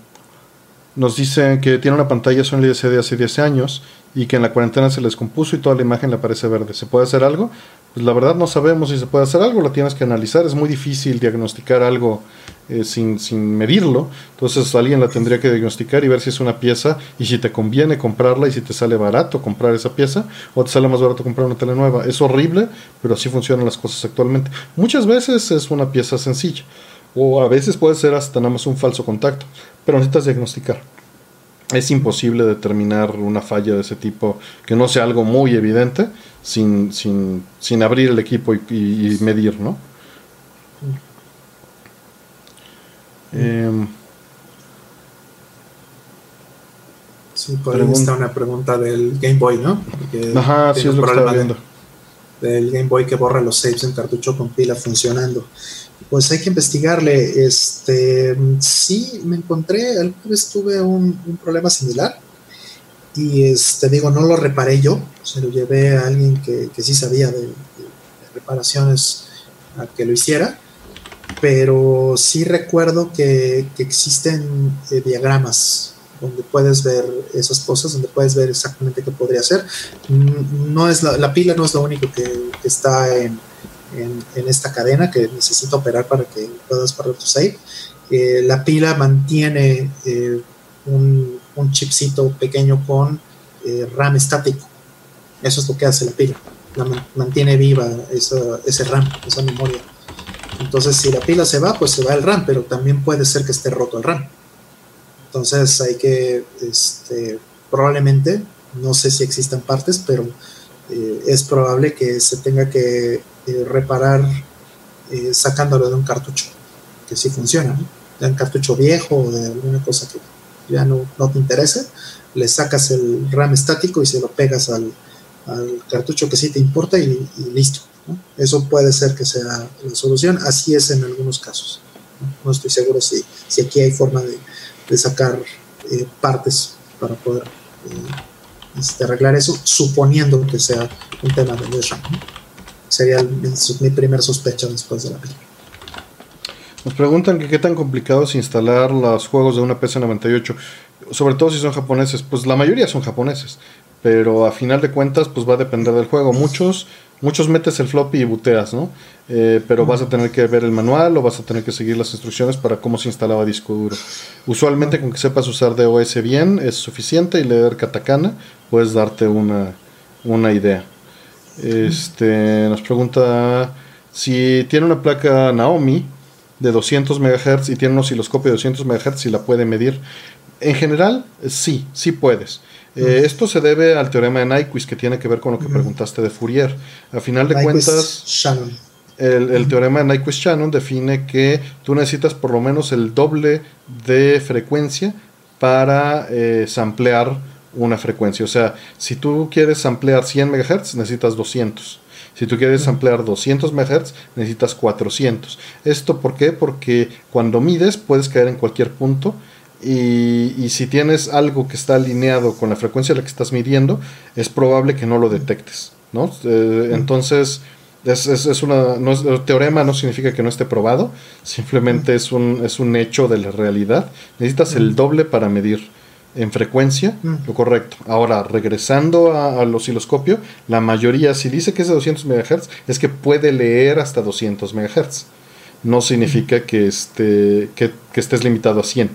nos dicen que tiene una pantalla Sony LCD hace 10 años y que en la cuarentena se les compuso y toda la imagen le parece verde. ¿Se puede hacer algo? Pues la verdad no sabemos si se puede hacer algo, lo tienes que analizar. Es muy difícil diagnosticar algo eh, sin, sin, medirlo. Entonces alguien la tendría que diagnosticar y ver si es una pieza y si te conviene comprarla y si te sale barato comprar esa pieza o te sale más barato comprar una tele nueva. Es horrible, pero así funcionan las cosas actualmente. Muchas veces es una pieza sencilla o a veces puede ser hasta nada más un falso contacto, pero necesitas diagnosticar. Es imposible determinar una falla de ese tipo que no sea algo muy evidente sin, sin, sin abrir el equipo y, y medir, ¿no? Eh, sí, por una pregunta del Game Boy, ¿no? Ajá, sí es lo que estaba viendo. del Game Boy que borra los saves en cartucho con pila funcionando. Pues hay que investigarle. Este, sí, me encontré, alguna vez tuve un, problema similar y este, digo, no lo reparé yo, se lo llevé a alguien que, que sí sabía de, de reparaciones a que lo hiciera pero sí recuerdo que, existen eh, diagramas donde puedes ver esas cosas, donde puedes ver exactamente qué podría ser. Mm, no es la, pila no es lo único que, está en, esta cadena que necesita operar para que puedas parar tu save. Eh, la pila mantiene eh, un, chipcito pequeño con RAM estático. Eso es lo que hace la pila. mantiene viva ese RAM, esa memoria. Entonces, si la pila se va, pues se va el RAM, pero también puede ser que esté roto el RAM. Entonces, hay que, este, probablemente, no sé si existen partes, pero eh, es probable que se tenga que eh, reparar eh, sacándolo de un cartucho, que sí funciona, de un cartucho viejo o de alguna cosa que ya no, te interese, le sacas el RAM estático y se lo pegas al, cartucho que sí te importa y listo eso puede ser que sea la solución, así es en algunos casos. No, estoy seguro si, si aquí hay forma de, sacar eh, partes para poder eh, este, arreglar eso, suponiendo que sea un tema de RAM. Sería mi primer sospecha después de la película. Nos preguntan que qué tan complicado es instalar los juegos de una PC98, sobre todo si son japoneses. Pues la mayoría son japoneses, pero a final de cuentas pues va a depender del juego. Muchos muchos metes el floppy y buteas, ¿no? Eh, pero vas a tener que ver el manual o vas a tener que seguir las instrucciones para cómo se instalaba disco duro. Usualmente con que sepas usar DOS bien es suficiente y leer katakana puedes darte una, una idea. Este, nos pregunta si tiene una placa Naomi de 200 MHz y tiene un osciloscopio de 200 MHz y la puede medir. En general, sí, sí puedes. Eh, esto se debe al teorema de Nyquist que tiene que ver con lo que preguntaste de Fourier. A final de cuentas, el, teorema de Nyquist-Shannon define que tú necesitas por lo menos el doble de frecuencia para eh, samplear una frecuencia. O sea, si tú quieres samplear 100 MHz, necesitas 200. Si tú quieres ampliar 200 MHz, necesitas 400. ¿Esto por qué? Porque cuando mides puedes caer en cualquier punto y, si tienes algo que está alineado con la frecuencia a la que estás midiendo, es probable que no lo detectes. ¿no? Eh, entonces, es, es, una, no el teorema no significa que no esté probado, simplemente es un, es un hecho de la realidad. Necesitas el doble para medir en frecuencia, lo correcto. Ahora, regresando al osciloscopio, la mayoría, si dice que es de 200 MHz, es que puede leer hasta 200 MHz. No significa que, esté, que, estés limitado a 100.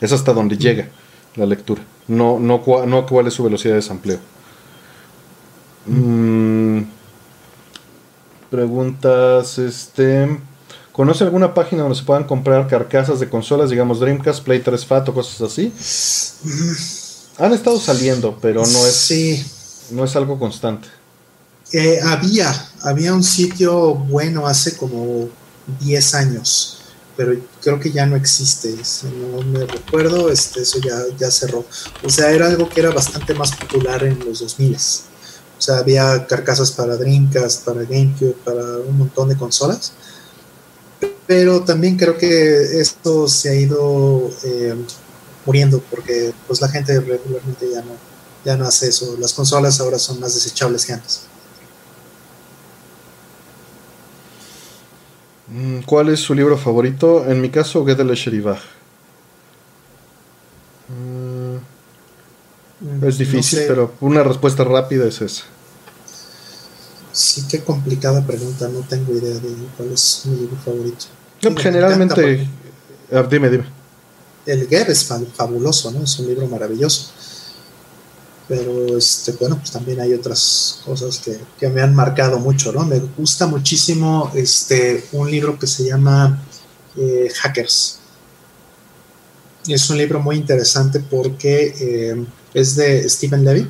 Es hasta donde llega la lectura. No, no, no cuál es su velocidad de sampleo. Mm, preguntas, este... ¿Conoce alguna página donde se puedan comprar carcasas de consolas, digamos Dreamcast, Play 3 Fat o cosas así? Han estado saliendo, pero no es, no es algo constante. Eh, había, había un sitio bueno hace como 10 años, pero creo que ya no existe. No me recuerdo, este, eso ya, ya cerró. O sea, era algo que era bastante más popular en los 2000. O sea, había carcasas para Dreamcast, para GameCube, para un montón de consolas pero también creo que esto se ha ido eh, muriendo porque pues la gente regularmente ya no, ya no hace eso. Las consolas ahora son más desechables que antes. ¿Cuál es su libro favorito? En mi caso, Gedele Sheribach. Mm, es difícil, pero una respuesta rápida es esa. Sí, qué complicada pregunta, no tengo idea de cuál es mi libro favorito. generalmente, dime, dime. El Geb es fabuloso, ¿no? Es un libro maravilloso. Pero, este, bueno, pues también hay otras cosas que, me han marcado mucho, ¿no? Me gusta muchísimo este, un libro que se llama eh, Hackers. Es un libro muy interesante porque eh, es de Stephen Levy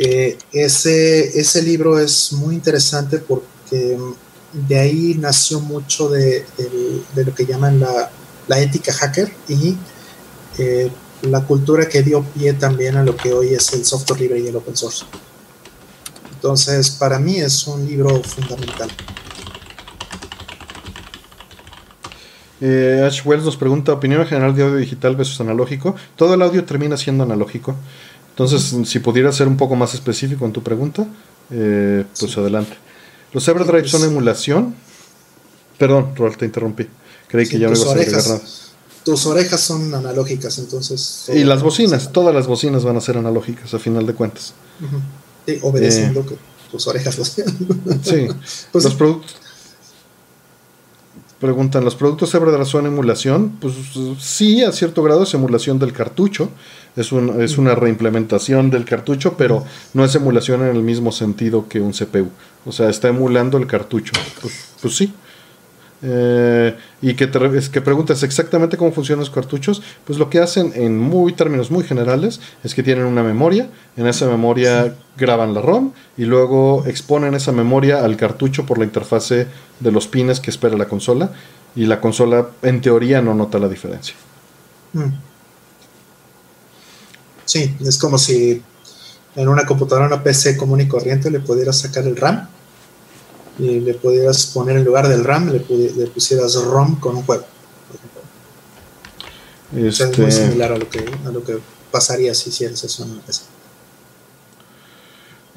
eh, ese, ese libro es muy interesante porque de ahí nació mucho de, lo que llaman la, ética hacker y la cultura que dio pie también a lo que hoy es el software libre y el open source. Entonces, para mí es un libro fundamental. Eh, Ash Wells nos pregunta opinión general de audio digital versus analógico. Todo el audio termina siendo analógico. Entonces, si pudiera ser un poco más específico en tu pregunta, eh, pues adelante. ¿Los Everdrive son emulación? Perdón, Rol, te interrumpí. Creí que ya no ibas a agregar nada. Tus orejas son analógicas, entonces. Y las bocinas, todas las bocinas van a ser analógicas a final de cuentas. obedeciendo eh, que tus orejas las Sí, pues los productos Preguntan, ¿los productos Everdrive son emulación? Pues sí, a cierto grado es emulación del cartucho, es, un, es una reimplementación del cartucho, pero no es emulación en el mismo sentido que un CPU. O sea, está emulando el cartucho. Pues, pues sí. Eh, y que, te, que preguntas exactamente cómo funcionan los cartuchos, pues lo que hacen en muy términos muy generales es que tienen una memoria, en esa memoria graban la ROM y luego exponen esa memoria al cartucho por la interfase de los pines que espera la consola y la consola en teoría no nota la diferencia. Mm. Sí, es como si en una computadora, una PC común y corriente le pudieras sacar el RAM y le pudieras poner en lugar del RAM, le, pusieras ROM con un juego. es muy este, similar a lo que, a lo que pasaría si hicieras eso en una PC.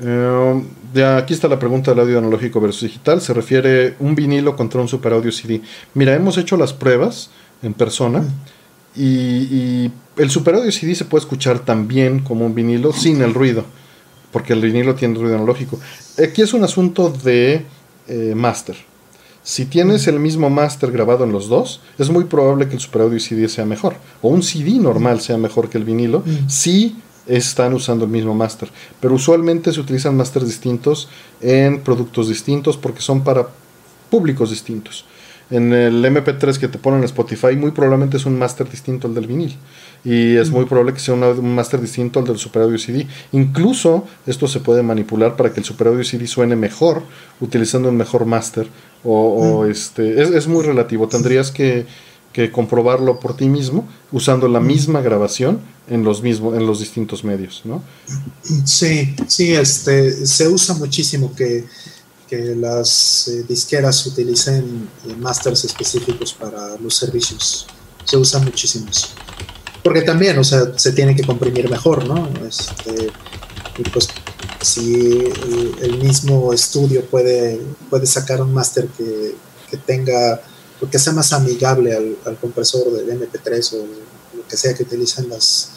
Eh, ya aquí está la pregunta del audio analógico versus digital. Se refiere un vinilo contra un super audio CD. Mira, hemos hecho las pruebas en persona y, el super audio CD se puede escuchar también como un vinilo sin el ruido, porque el vinilo tiene ruido analógico. Aquí es un asunto de eh, master. Si tienes el mismo master grabado en los dos, es muy probable que el super audio CD sea mejor. O un CD normal sea mejor que el vinilo. Si están usando el mismo máster. Pero usualmente se utilizan másters distintos en productos distintos porque son para públicos distintos. En el MP3 que te ponen en Spotify, muy probablemente es un máster distinto al del vinil. Y es muy probable que sea un máster distinto al del Super Audio CD. Incluso esto se puede manipular para que el Super Audio CD suene mejor utilizando un mejor máster. O, este, es, es muy relativo. Tendrías que que comprobarlo por ti mismo usando la misma grabación en los mismos en los distintos medios, ¿no? Sí, sí, este se usa muchísimo que, que las eh, disqueras utilicen eh, masters específicos para los servicios. Se usa muchísimo eso. Porque también, o sea, se tiene que comprimir mejor, ¿no? Este, pues si el, mismo estudio puede, puede sacar un máster que, que tenga que sea más amigable al, compresor del MP3 o lo que sea que utilizan las,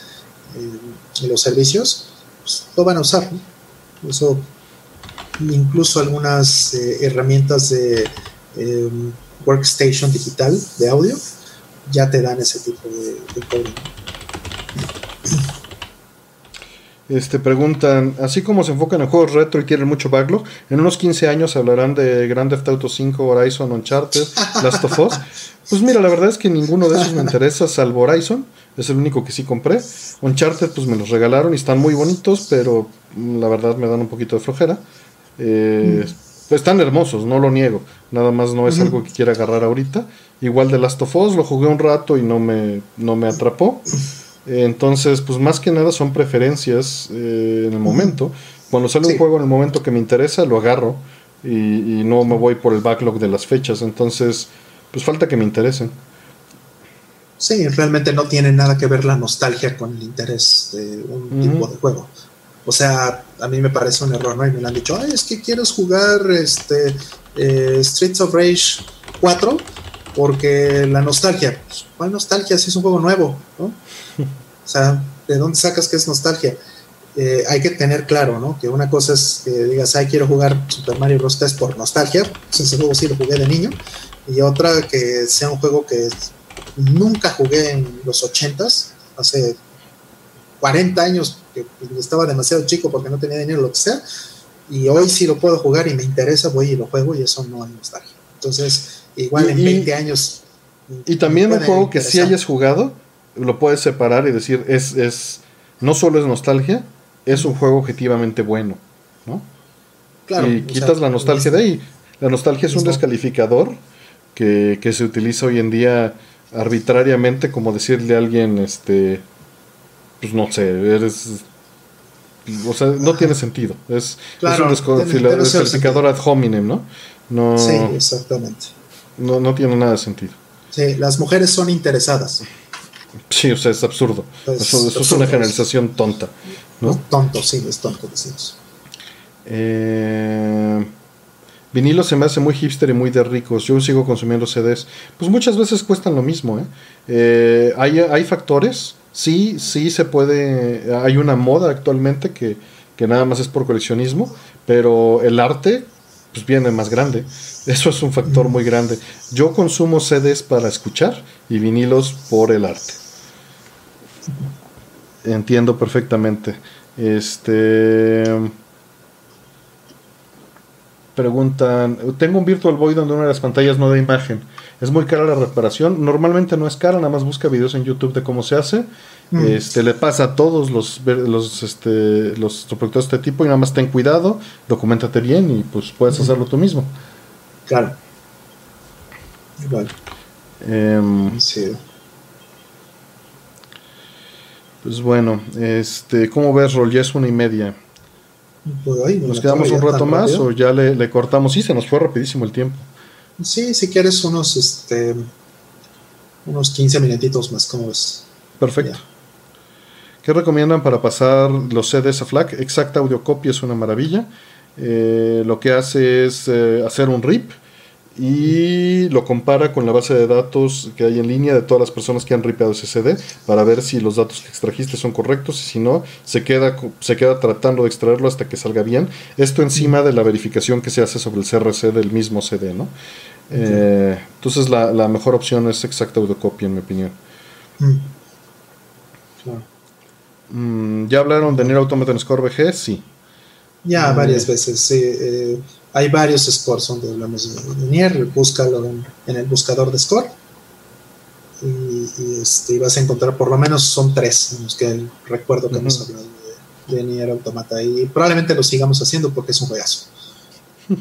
eh, los servicios, pues, lo van a usar. Eso, incluso algunas eh, herramientas de em, workstation digital de audio ya te dan ese tipo de, de Este, preguntan, así como se enfocan en juegos retro y quieren mucho backlog, en unos 15 años hablarán de Grand Theft Auto 5, Horizon, Uncharted, Last of Us. Pues mira, la verdad es que ninguno de esos me interesa, salvo Horizon, es el único que sí compré. Uncharted, pues me los regalaron y están muy bonitos, pero mm, la verdad me dan un poquito de flojera. Eh, pues están hermosos, no lo niego, nada más no es algo que quiera agarrar ahorita. Igual de Last of Us, lo jugué un rato y no me, no me atrapó. Entonces, pues más que nada son preferencias eh, en el momento. Cuando sale un juego en el momento que me interesa, lo agarro y, no me voy por el backlog de las fechas. Entonces, pues falta que me interesen. Sí, realmente no tiene nada que ver la nostalgia con el interés de un tipo de juego. O sea, a mí me parece un error, ¿no? Y me lo han dicho, Ay, es que quieres jugar este eh, Streets of Rage 4 porque la nostalgia. Pues, ¿Cuál nostalgia si es un juego nuevo? ¿no? O sea, ¿de dónde sacas que es nostalgia? Eh, hay que tener claro, ¿no? Que una cosa es que digas, ay, quiero jugar Super Mario Bros. 3 por nostalgia, pues ese juego sí lo jugué de niño, y otra que sea un juego que nunca jugué en los 80s, hace 40 años, que estaba demasiado chico porque no tenía dinero, lo que sea, y hoy sí lo puedo jugar y me interesa, voy y lo juego, y eso no es nostalgia. Entonces, igual en 20 años. Y también un juego que sí hayas jugado, lo puedes separar y decir, es, es, no solo es nostalgia, es un juego objetivamente bueno, ¿no? Claro, y quitas la nostalgia de ahí. La nostalgia es un descalificador que, que, se utiliza hoy en día arbitrariamente como decirle a alguien, este, pues no sé, eres... O sea, no tiene sentido. Es, es un descalificador ad hominem, ¿no? no sí, exactamente. No, no tiene nada de sentido. Sí, las mujeres son interesadas. Sí, o sea, es absurdo. eso, es una generalización tonta. ¿no? tonto, sí, es tonto, decimos. Eh, vinilo se me hace muy hipster y muy de ricos. Yo sigo consumiendo CDs. Pues muchas veces cuestan lo mismo. ¿eh? Eh, hay, hay, factores. Sí, sí se puede. Hay una moda actualmente que, que nada más es por coleccionismo. Pero el arte pues viene más grande. Eso es un factor muy grande. Yo consumo CDs para escuchar y vinilos por el arte. Entiendo perfectamente. Este. Preguntan, tengo un Virtual Boy donde una de las pantallas no da imagen. ¿Es muy cara la reparación? Normalmente no es cara, nada más busca videos en YouTube de cómo se hace. Mm. Este, le pasa a todos los, los, este, los reproductores de este tipo y nada más ten cuidado, documentate bien y pues puedes hacerlo tú mismo. Claro. Igual. Em, sí. Pues bueno, este, ¿cómo ves, Rol? Ya es una y media. Pues ¿Nos quedamos un rato más o ya le, cortamos? Sí, se nos fue rapidísimo el tiempo. Sí, si quieres unos, este, unos 15 minutitos más, ¿cómo ves? Perfecto. ¿Qué recomiendan para pasar los CDs a FLAC? Exacta Audiocopy es una maravilla. Eh, lo que hace es eh, hacer un RIP y lo compara con la base de datos que hay en línea de todas las personas que han ripeado ese CD para ver si los datos que extrajiste son correctos y si no, se queda, se queda tratando de extraerlo hasta que salga bien. Esto encima de la verificación que se hace sobre el CRC del mismo CD, ¿no? Eh, entonces la, mejor opción es exacta autocopia, en mi opinión. Mm, ¿Ya hablaron de Nier Automata en Score? Sí. Ya, varias veces, sí. Eh, hay varios scores donde hablamos de Nier, búscalo en, el buscador de score y, este, vas a encontrar por lo menos son tres en los que recuerdo que hemos hablado de, Nier Automata y probablemente lo sigamos haciendo porque es un juegazo.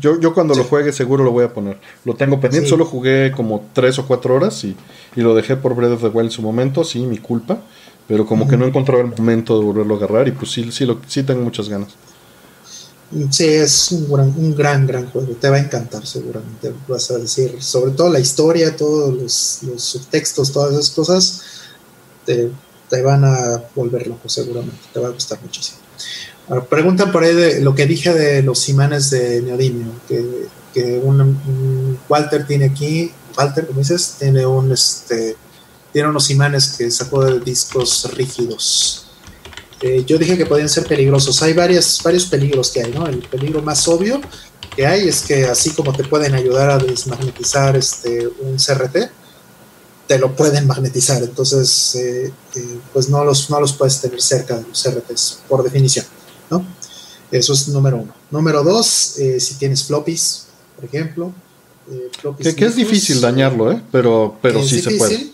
Yo, yo cuando lo juegue seguro lo voy a poner. Lo tengo pendiente, solo jugué como tres o cuatro horas y, lo dejé por Breath of the Wild en su momento, sí, mi culpa. Pero como que no encontraba el momento de volverlo a agarrar y pues sí, sí, lo, sí tengo muchas ganas. Sí, es un gran, un gran, gran juego. Te va a encantar, seguramente. Vas a decir, sobre todo la historia, todos los, subtextos, todas esas cosas, te, van a volver loco, seguramente. Te va a gustar muchísimo. Ahora, preguntan por ahí de lo que dije de los imanes de neodimio, que, que un, Walter tiene aquí. Walter, como dices, tiene un este tiene unos imanes que sacó de discos rígidos eh, yo dije que podían ser peligrosos. Hay varios peligros que hay, ¿no? El peligro más obvio que hay es que así como te pueden ayudar a desmagnetizar este, un CRT, te lo pueden magnetizar. Entonces, eh, eh, pues no los, no los puedes tener cerca de los CRTs, por definición, ¿no? Eso es número uno. Número dos, si tienes floppies, por ejemplo. que, es difícil dañarlo, ¿eh? Pero, pero sí se puede.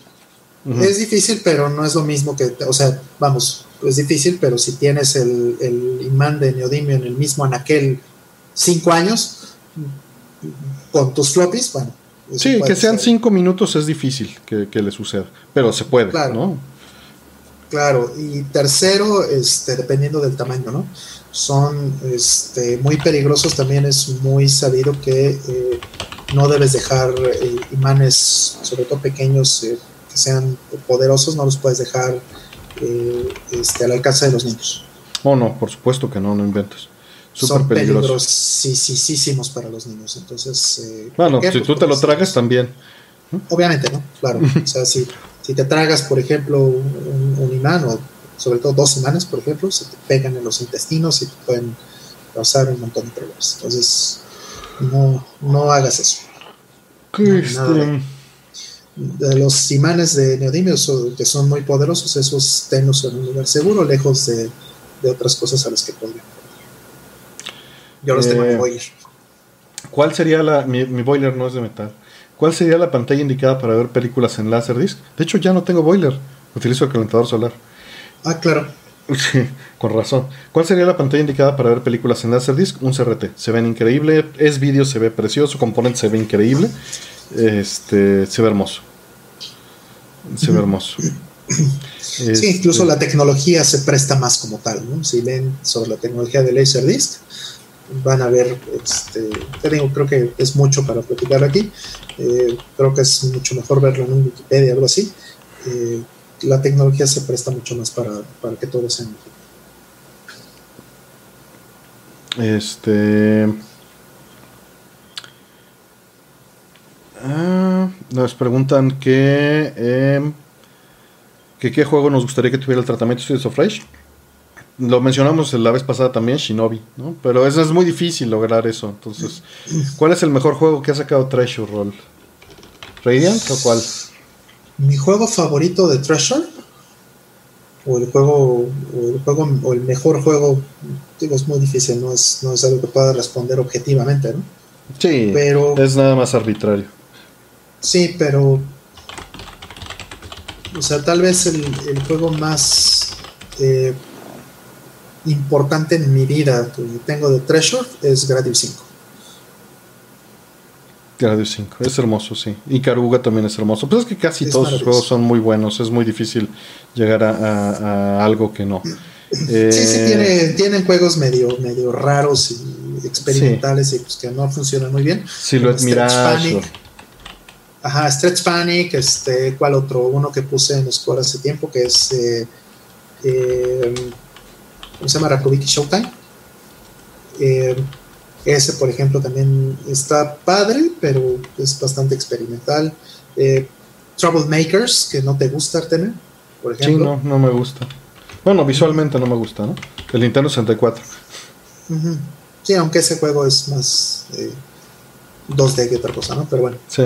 Es difícil, pero no es lo mismo que, o sea, vamos, es difícil, pero si tienes el, el imán de neodimio en el mismo anaquel cinco años, con tus floppies, bueno. Sí, que sean cinco minutos es difícil que, le suceda, pero se puede, claro, ¿no? Claro, y tercero, este, dependiendo del tamaño, ¿no? Son este, muy peligrosos, también es muy sabido que eh, no debes dejar eh, imanes, sobre todo pequeños, eh, que sean poderosos, no los puedes dejar eh, este, al alcance de los niños. Oh, no, por supuesto que no, no inventes. Son peligrosísimos para los niños. Entonces, eh, bueno, si tú te lo tragas también. Obviamente, ¿no? Claro. o sea, si, si te tragas, por ejemplo, un, imán, o sobre todo dos imanes, por ejemplo, se te pegan en los intestinos y te pueden causar un montón de problemas. Entonces, no, no hagas eso. Este, de los imanes de neodimios que son muy poderosos, esos tenlos en un lugar seguro, lejos de, otras cosas a las que podrían Yo los tengo en eh, boiler. ¿Cuál sería la. Mi, boiler no es de metal. ¿Cuál sería la pantalla indicada para ver películas en Laserdisc? De hecho, ya no tengo boiler. Utilizo el calentador solar. Ah, claro. Sí, con razón. ¿Cuál sería la pantalla indicada para ver películas en Laserdisc? Un CRT. Se ven increíble. Es vídeo, se ve precioso. Componente se ve increíble. Este, se ve hermoso. Se ve hermoso. Sí, incluso la tecnología se presta más como tal, ¿no? Si leen sobre la tecnología de Laserdisc, van a ver, este, creo que es mucho para platicar aquí, eh, creo que es mucho mejor verlo en un Wikipedia, algo así. Eh, la tecnología se presta mucho más para, para que todo sea Este. Ah, nos preguntan que, em, que qué juego nos gustaría que tuviera el tratamiento de of Rage. Lo mencionamos la vez pasada también, Shinobi, ¿no? Pero es, es muy difícil lograr eso. Entonces, ¿cuál es el mejor juego que ha sacado Treasure Roll? ¿Radiant o cuál? Mi juego favorito de Treasure o el juego o el juego o el mejor juego digo es muy difícil no es no es algo que pueda responder objetivamente no sí pero es nada más arbitrario Sí, pero. O sea, tal vez el, juego más eh, importante en mi vida que tengo de Treasure es Gradius 5. Gradius 5, es hermoso, sí. Y Caruga también es hermoso. Pues es que casi todos los juegos son muy buenos, es muy difícil llegar a, algo que no. sí, sí, eh, tienen juegos medio, medio raros y experimentales y pues que no funcionan muy bien. Sí, lo Mirage. Ajá, Stretch Panic, este, ¿cuál otro? Uno que puse en Score hace tiempo, que es, eh, eh, ¿cómo se llama? Rakubiki Showtime. Eh, ese, por ejemplo, también está padre, pero es bastante experimental. Troublemakers, que no te gusta, Artemen, por ejemplo. Sí, no, no me gusta. Bueno, visualmente no me gusta, ¿no? El Nintendo 64. Sí, aunque ese juego es más 2D que otra cosa, ¿no? Pero bueno. Sí.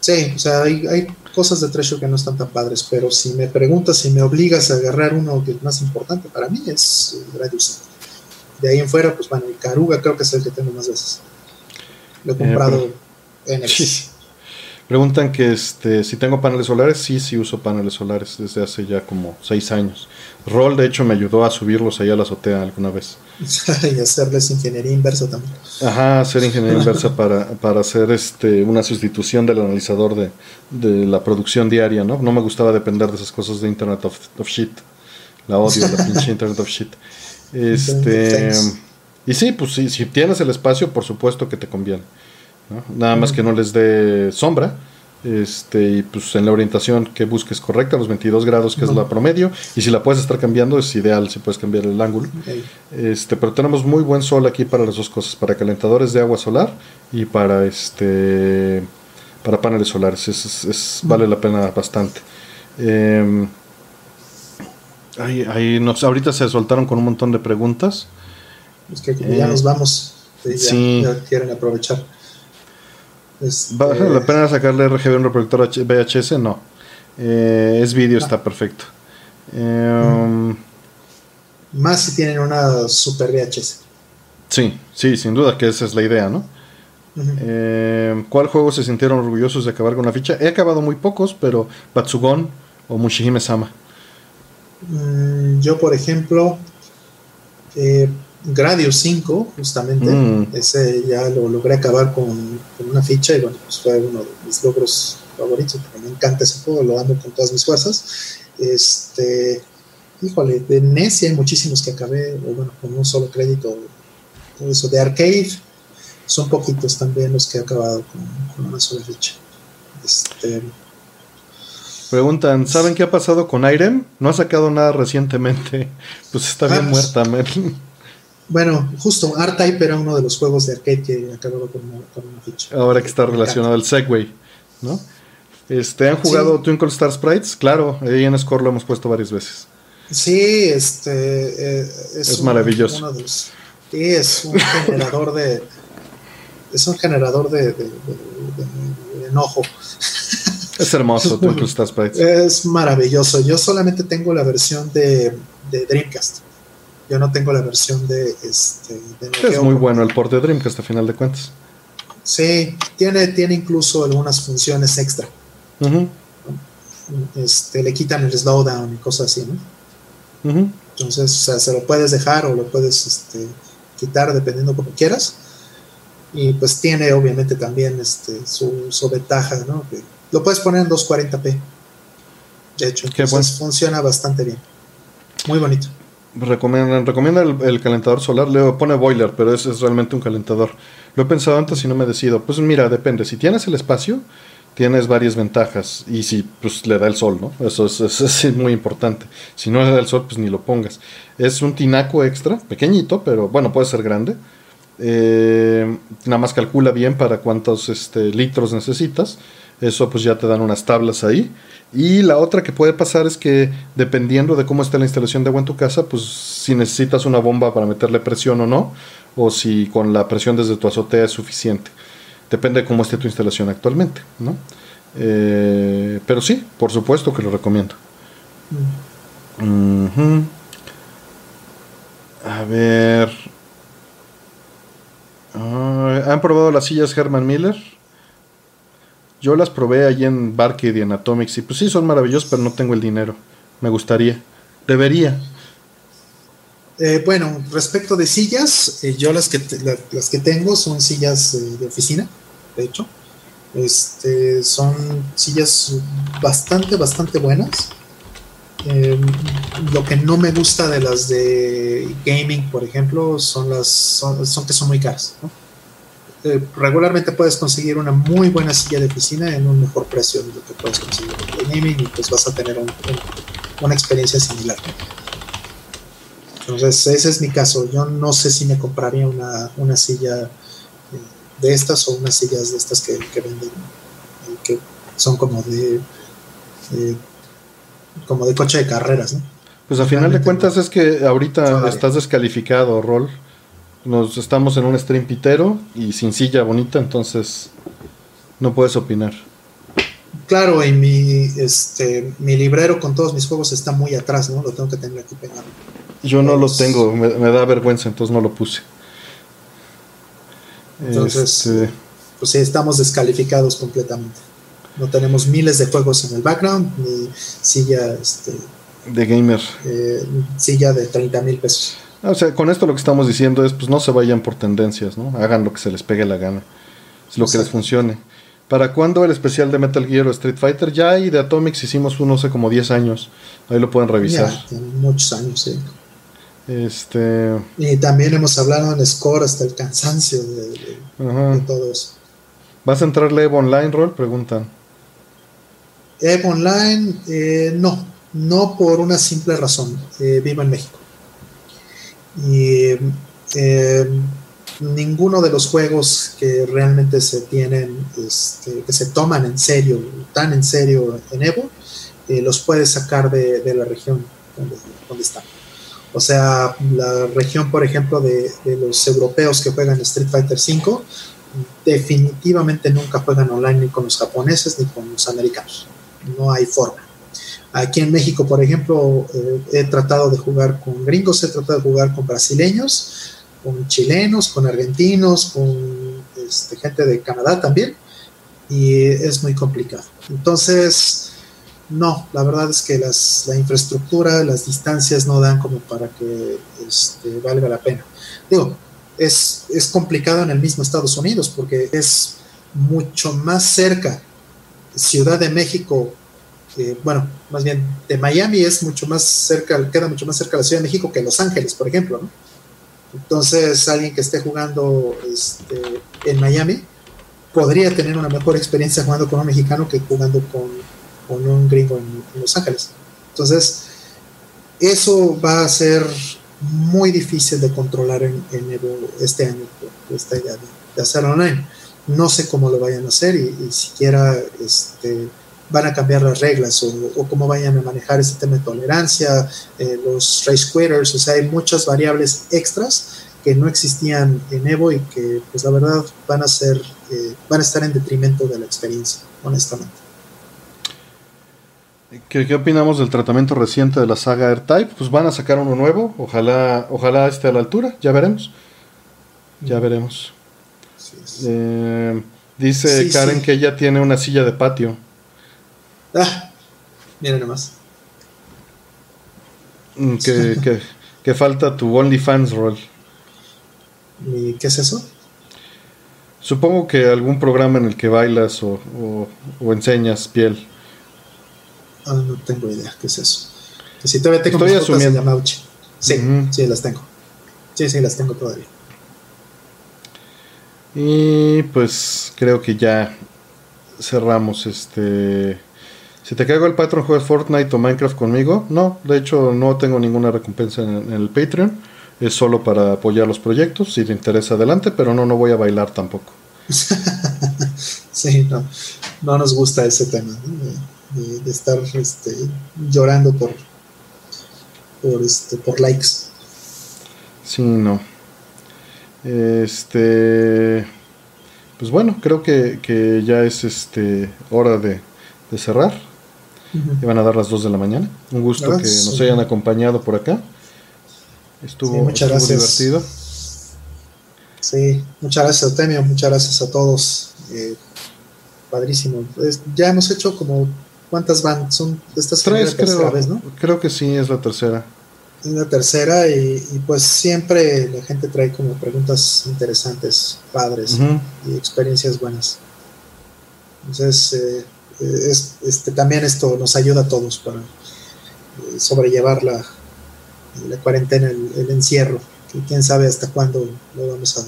Sí, o sea, hay, cosas de Treasure que no están tan padres, pero si me preguntas, si me obligas a agarrar uno que es más importante para mí, es Gradius. De ahí en fuera, pues bueno, el Caruga creo que es el que tengo más veces. Lo he eh, comprado en el... Preguntan que este, si tengo paneles solares, sí, sí uso paneles solares desde hace ya como seis años. Roll, de hecho, me ayudó a subirlos ahí a la azotea alguna vez. y hacerles ingeniería inversa también. Ajá, hacer ingeniería inversa para, para hacer este, una sustitución del analizador de, de, la producción diaria, ¿no? No me gustaba depender de esas cosas de Internet of, Shit. La odio, la pinche Internet of Shit. Este, y sí, pues sí, si tienes el espacio, por supuesto que te conviene. Nada más que no les dé sombra este, y pues en la orientación que busques correcta, los 22 grados que es la promedio, y si la puedes estar cambiando es ideal si puedes cambiar el ángulo. Este, pero tenemos muy buen sol aquí para las dos cosas, para calentadores de agua solar y para este para paneles solares, es, vale la pena bastante. Eh, ahorita se soltaron con un montón de preguntas. Es que ya nos vamos, ya quieren aprovechar. ¿Vale la pena sacarle RGB a un reproductor VHS? No. Eh, es vídeo, está perfecto. Em, Más si tienen una super VHS. Sí, sí, sin duda que esa es la idea, ¿no? Em, ¿Cuál juego se sintieron orgullosos de acabar con la ficha? He acabado muy pocos, pero Batsugon o Mushihime-sama. Mm, yo, por ejemplo, eh, Gradius 5, justamente, mm. ese ya lo logré acabar con, una ficha y bueno, pues fue uno de mis logros favoritos porque me encanta ese juego, lo amo con todas mis fuerzas. Este, híjole, de NES hay muchísimos que acabé, o bueno, con un solo crédito, todo eso de arcade, son poquitos también los que he acabado con, una sola ficha. Este, Preguntan, ¿saben qué ha pasado con Irem? No ha sacado nada recientemente. Pues está bien ah, pues, muerta, bueno, justo R-Type era uno de los juegos de arcade que acababa con una, ficha. Ahora que está relacionado al Segway, ¿no? Este, ¿Han jugado Twinkle Star Sprites? Claro, ahí en Score lo hemos puesto varias veces. Sí, este. Eh, es, maravilloso. sí, es un generador de. Es un generador de, enojo. Es hermoso, Twinkle Star Sprites. Es maravilloso. Yo solamente tengo la versión de, de Dreamcast. Yo no tengo la versión de este. es muy bueno el port de Dreamcast a final de cuentas. Sí, tiene, tiene incluso algunas funciones extra. este, le quitan el slowdown y cosas así, ¿no? Entonces, o sea, se lo puedes dejar o lo puedes este, quitar dependiendo como quieras. Y pues tiene obviamente también este, su, ventaja, ¿no? Que lo puedes poner en 240p. De hecho, entonces funciona bastante bien. Muy bonito. Recomienda, recomienda el, calentador solar, le pone boiler, pero es, es realmente un calentador. Lo he pensado antes y no me decido. Pues mira, depende. Si tienes el espacio, tienes varias ventajas. Y si pues le da el sol, ¿no? Eso es, es, muy importante. Si no le da el sol, pues ni lo pongas. Es un tinaco extra, pequeñito, pero bueno, puede ser grande. Eh, nada más calcula bien para cuántos este, litros necesitas. Eso pues ya te dan unas tablas ahí. Y la otra que puede pasar es que dependiendo de cómo esté la instalación de agua en tu casa, pues si necesitas una bomba para meterle presión o no, o si con la presión desde tu azotea es suficiente. Depende de cómo esté tu instalación actualmente, ¿no? Eh, pero sí, por supuesto que lo recomiendo. A ver. Ah, ¿Han probado las sillas Herman Miller? Yo las probé allí en Barkid y en Atomics y pues sí, son maravillosos, pero no tengo el dinero. Me gustaría. Debería. Eh, bueno, respecto de sillas, eh, yo las que, las que tengo son sillas eh, de oficina, de hecho. Este, son sillas bastante, bastante buenas. Em, lo que no me gusta de las de gaming, por ejemplo, son las son, que son muy caras. Eh, regularmente puedes conseguir una muy buena silla de oficina en un mejor precio de lo que puedes conseguir en gaming y pues vas a tener una experiencia similar. Entonces, ese es mi caso. Yo no sé si me compraría una, silla eh, de estas o unas sillas de estas que, venden, eh, que son como de, como de coche de carreras, ¿no? Pues a final de cuentas es que ahorita estás descalificado, Rol. Nos estamos en un stream pitero y sin silla bonita, entonces no puedes opinar. Claro, y mi, este, mi librero con todos mis juegos está muy atrás, ¿no? Lo tengo que tener aquí pegado. Yo no lo pues, tengo, me, da vergüenza, entonces no lo puse. Entonces, este, pues sí, estamos descalificados completamente. No tenemos miles de juegos en el background, ni silla este, de gamer. Eh, silla de 30 mil pesos. O sea, con esto lo que estamos diciendo es, pues no se vayan por tendencias, ¿no? Hagan lo que se les pegue la gana. Es lo que les funcione. ¿Para cuándo el especial de Metal Gear o Street Fighter? Ya y de Atomics hicimos uno hace como 10 años. Ahí lo pueden revisar. Ya, muchos años, sí. Este... Y también hemos hablado en Score hasta el cansancio de, todo eso. ¿Vas a entrarle Evo Online, Roll? Preguntan. Evo Online, eh, no no por una simple razón, eh, vivo en México. Y eh, ninguno de los juegos que realmente se tienen, este, que se toman en serio, tan en serio en Evo, eh, los puedes sacar de, la región donde, están. O sea, la región, por ejemplo, de, de, los europeos que juegan Street Fighter V, definitivamente nunca juegan online ni con los japoneses ni con los americanos. No hay forma. Aquí en México, por ejemplo, eh, he tratado de jugar con gringos, he tratado de jugar con brasileños, con chilenos, con argentinos, con este, gente de Canadá también, y es muy complicado. Entonces, no, la verdad es que la infraestructura, las distancias no dan como para que este, valga la pena. Digo, es, es complicado en el mismo Estados Unidos porque es mucho más cerca Ciudad de México bueno, más bien de Miami es mucho más cerca, queda mucho más cerca de la Ciudad de México que Los Ángeles, por ejemplo. Entonces, alguien que esté jugando este, en Miami podría tener una mejor experiencia jugando con un mexicano que jugando con, un gringo en, Los Ángeles. Entonces, eso va a ser muy difícil de controlar en, este año, esta idea de, hacerlo online. No sé cómo lo vayan a hacer y, y siquiera este, van a cambiar las reglas o, cómo vayan a manejar este tema de tolerancia, eh, los race quitters, o sea, hay muchas variables extras que no existían en Evo y que pues la verdad van a ser, eh, van a estar en detrimento de la experiencia, honestamente. ¿Qué, ¿Qué, opinamos del tratamiento reciente de la saga AirType? Pues van a sacar uno nuevo, ojalá, ojalá esté a la altura, ya veremos. Ya veremos. Eh, dice Karen que ella tiene una silla de patio. Ah, mira nomás. Mm, que, falta tu OnlyFans roll. ¿Y qué es eso? Supongo que algún programa en el que bailas o, enseñas piel. Ah, no tengo idea qué es eso. Que si todavía tengo Estoy asumiendo. Sí, sí, las tengo. Sí, sí, las tengo todavía. Y pues creo que ya cerramos este si te caigo el Patreon, juegas Fortnite o Minecraft conmigo. No, de hecho no tengo ninguna recompensa en, el Patreon. Es solo para apoyar los proyectos. Si te interesa, adelante, pero no, no voy a bailar tampoco. sí, no, no nos gusta ese tema de, estar este, llorando por, por, este, por likes. Sí, no. Este. Pues bueno, creo que, que ya es este hora de, de cerrar. Iban a dar las 2 de la mañana. Un gusto que nos hayan acompañado por acá. Estuvo, muchas divertido. Sí, muchas gracias, Temio. Muchas gracias a todos. Eh, padrísimo. ya hemos hecho como. ¿Cuántas van? Son estas tres, creo. Vez, ¿no? Creo que sí, es la tercera. Es la tercera, y, pues siempre la gente trae como preguntas interesantes, padres y experiencias buenas. Entonces, eh, es, este, también esto nos ayuda a todos para eh, sobrellevar la, la cuarentena, el, encierro, que quién sabe hasta cuándo lo vamos a,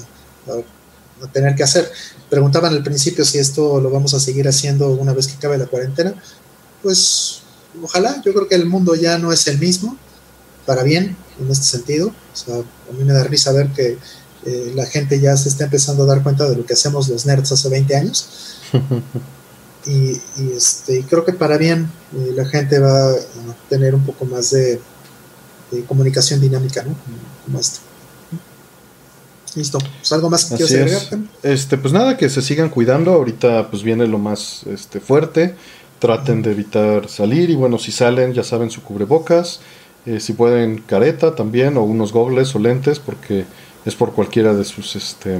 tener que hacer. Preguntaban al principio si esto lo vamos a seguir haciendo una vez que acabe la cuarentena. Pues ojalá, yo creo que el mundo ya no es el mismo, para bien en este sentido. O sea, a mí me da risa ver que eh, la gente ya se está empezando a dar cuenta de lo que hacemos los nerds hace 20 años. y, este, creo que para bien eh, la gente va a tener un poco más de, comunicación dinámica, ¿no? Como esto. Listo. ¿Pues ¿Algo más que quieras agregar? Este, pues nada, que se sigan cuidando. Ahorita pues viene lo más este, fuerte. Traten de evitar salir y bueno, si salen ya saben su cubrebocas. Eh, si pueden careta también o unos gogles o lentes porque es por cualquiera de sus este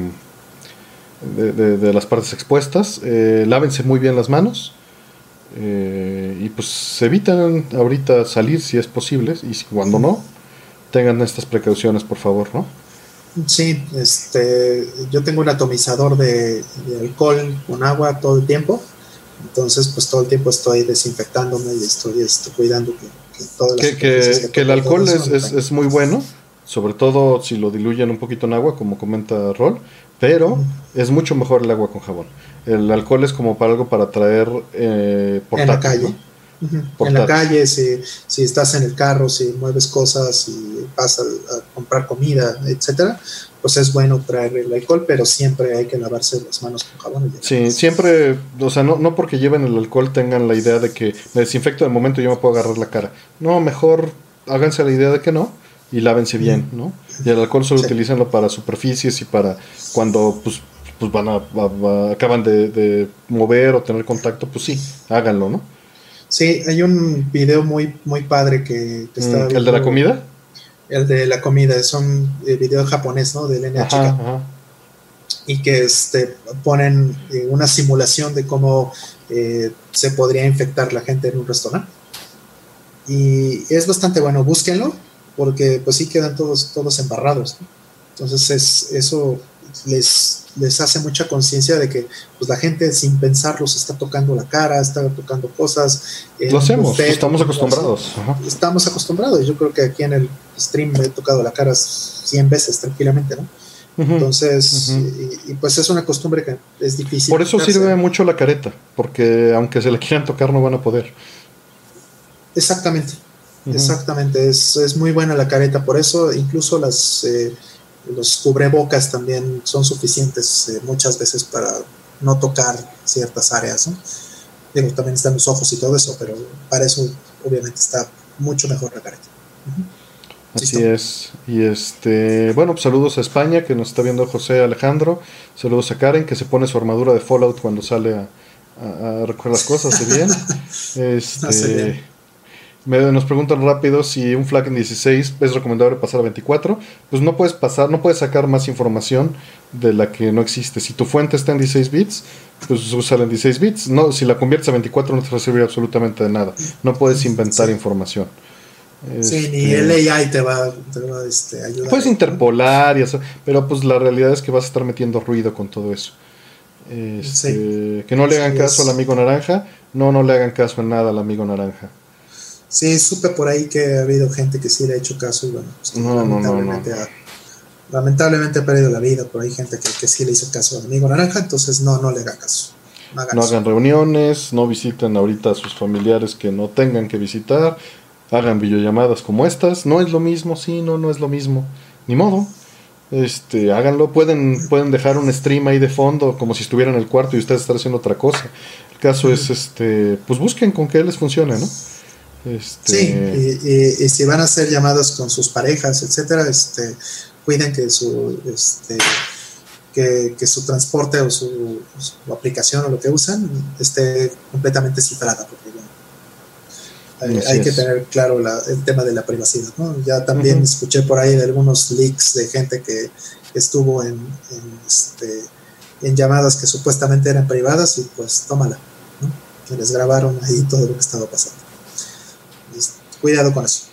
de, las partes expuestas. Eh, lávense muy bien las manos. Eh, y pues se evitan ahorita salir si es posible. Y si, cuando no, tengan estas precauciones, por favor, ¿no? Sí, este, yo tengo un atomizador de, alcohol con agua todo el tiempo. Entonces, pues todo el tiempo estoy desinfectándome y estoy, estoy cuidando que, que, que, que, el alcohol es, es, es, muy bueno, sobre todo si lo diluyen un poquito en agua, como comenta Rol, pero es mucho mejor el agua con jabón. El alcohol es como para algo para traer eh, En la calle. En la calle, si, si, estás en el carro, si mueves cosas, si vas a, comprar comida, etcétera, pues es bueno traer el alcohol, pero siempre hay que lavarse las manos con jabón. sí, siempre, o sea, no, no porque lleven el alcohol tengan la idea de que me desinfecto de momento y yo me puedo agarrar la cara. No, mejor háganse la idea de que no y lávense bien, ¿no? Y el alcohol solo utilícenlo para superficies y para cuando pues, pues van a, acaban de, mover o tener contacto, pues sí, háganlo, ¿no? Sí, hay un video muy muy padre que, está mm, ¿El de la comida? El de la comida, es un eh, video japonés, ¿no? Del NHK. Y que este, ponen eh, una simulación de cómo eh, se podría infectar la gente en un restaurante. Y es bastante bueno, búsquenlo porque pues sí quedan todos, todos embarrados. Entonces es, eso les, les hace mucha conciencia de que pues la gente sin pensarlo se está tocando la cara, está tocando cosas. Lo hacemos, estamos acostumbrados. Estamos acostumbrados. Yo creo que aquí en el stream me he tocado la cara 100 veces tranquilamente, ¿no? Entonces, y, pues es una costumbre que es difícil. Por eso sirve mucho la careta, porque aunque se la quieran tocar no van a poder. Exactamente. Exactamente, es, es, muy buena la careta, por eso incluso las, eh, los cubrebocas también son suficientes eh, muchas veces para no tocar ciertas áreas. ¿no? Digo, también están los ojos y todo eso, pero para eso obviamente está mucho mejor la careta. Así es. Y este, bueno, pues saludos a España, que nos está viendo José Alejandro. Saludos a Karen, que se pone su armadura de Fallout cuando sale a, a, recoger las cosas. bien. Este, nos preguntan rápido si un flag en 16 es recomendable pasar a 24. Pues no puedes pasar, no puedes sacar más información de la que no existe. Si tu fuente está en 16 bits, pues usa en 16 bits. No, si la conviertes a 24 no te va a servir absolutamente de nada. No puedes inventar información. Sí, ni el este, AI te va, este, ayudar. Puedes interpolar y eso, pero pues la realidad es que vas a estar metiendo ruido con todo eso. Este, que no le hagan caso al amigo naranja. No, no le hagan caso en nada al amigo naranja. Sí, supe por ahí que ha habido gente que sí le ha hecho caso y bueno, pues, lamentablemente, Ha, lamentablemente, ha, perdido la vida, pero hay gente que, que, sí le hizo caso al amigo naranja, entonces no, no le haga caso. No, hagan, reuniones, no visiten ahorita a sus familiares que no tengan que visitar, hagan videollamadas como estas, no es lo mismo, sí, no, no es lo mismo, ni modo. Este, háganlo, pueden, pueden dejar un stream ahí de fondo como si estuvieran en el cuarto y ustedes están haciendo otra cosa. El caso es este, pues busquen con que les funcione, ¿no? Este... Sí, y, si van a hacer llamadas con sus parejas, etcétera, este, cuiden que su, este, que, su transporte o su, aplicación o lo que usan esté completamente cifrada, porque hay, que tener claro el tema de la privacidad. Ya también escuché por ahí de algunos leaks de gente que estuvo en, este, en llamadas que supuestamente eran privadas y pues tómala, que les grabaron ahí todo lo que estaba pasando cuidado con eso.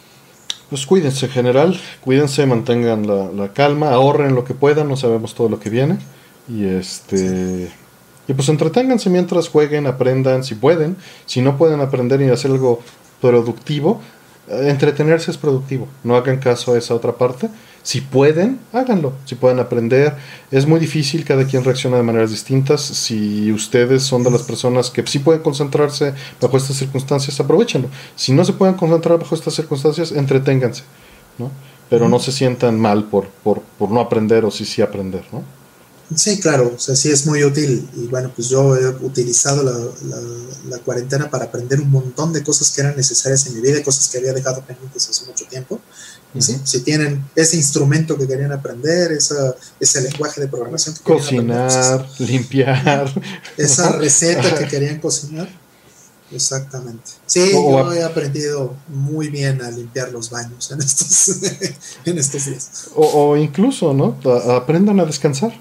Pues cuídense en general, cuídense, mantengan la, calma, ahorren lo que puedan, no sabemos todo lo que viene. Y este. Y pues entreténganse mientras jueguen, aprendan si pueden. Si no pueden aprender y hacer algo productivo, entretenerse es productivo. No hagan caso a esa otra parte. Si pueden, háganlo. Si pueden aprender. Es muy difícil, cada quien reacciona de maneras distintas. Si ustedes son de las personas que sí pueden concentrarse bajo estas circunstancias, aprovechenlo. Si no se pueden concentrar bajo estas circunstancias, entreténganse. ¿no? Pero no se sientan mal por, por, por no aprender o sí sí aprender. ¿no? Sí, claro, o sea, sí es muy útil y bueno, pues yo he utilizado la, cuarentena para aprender un montón de cosas que eran necesarias en mi vida, cosas que había dejado pendientes hace mucho tiempo. Si tienen ese instrumento que querían aprender, esa, ese lenguaje de programación que Cocinar, limpiar. Esa receta que querían cocinar. Exactamente. Sí, yo he aprendido muy bien a limpiar los baños en estos, en estos días. O, o incluso, ¿no? Aprendan a descansar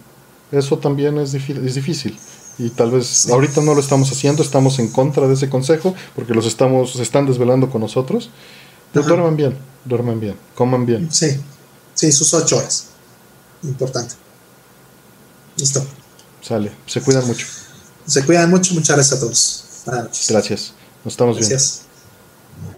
eso también es, es difícil. Y tal vez ahorita no lo estamos haciendo, estamos en contra de ese consejo porque los estamos, se están desvelando con nosotros. Pero duerman bien, duerman bien, coman bien. Sí, sí, sus ocho horas. Importante. Listo. Sale, se cuidan mucho. Se cuidan mucho, muchas gracias a todos. Buenas noches. Gracias, nos estamos viendo.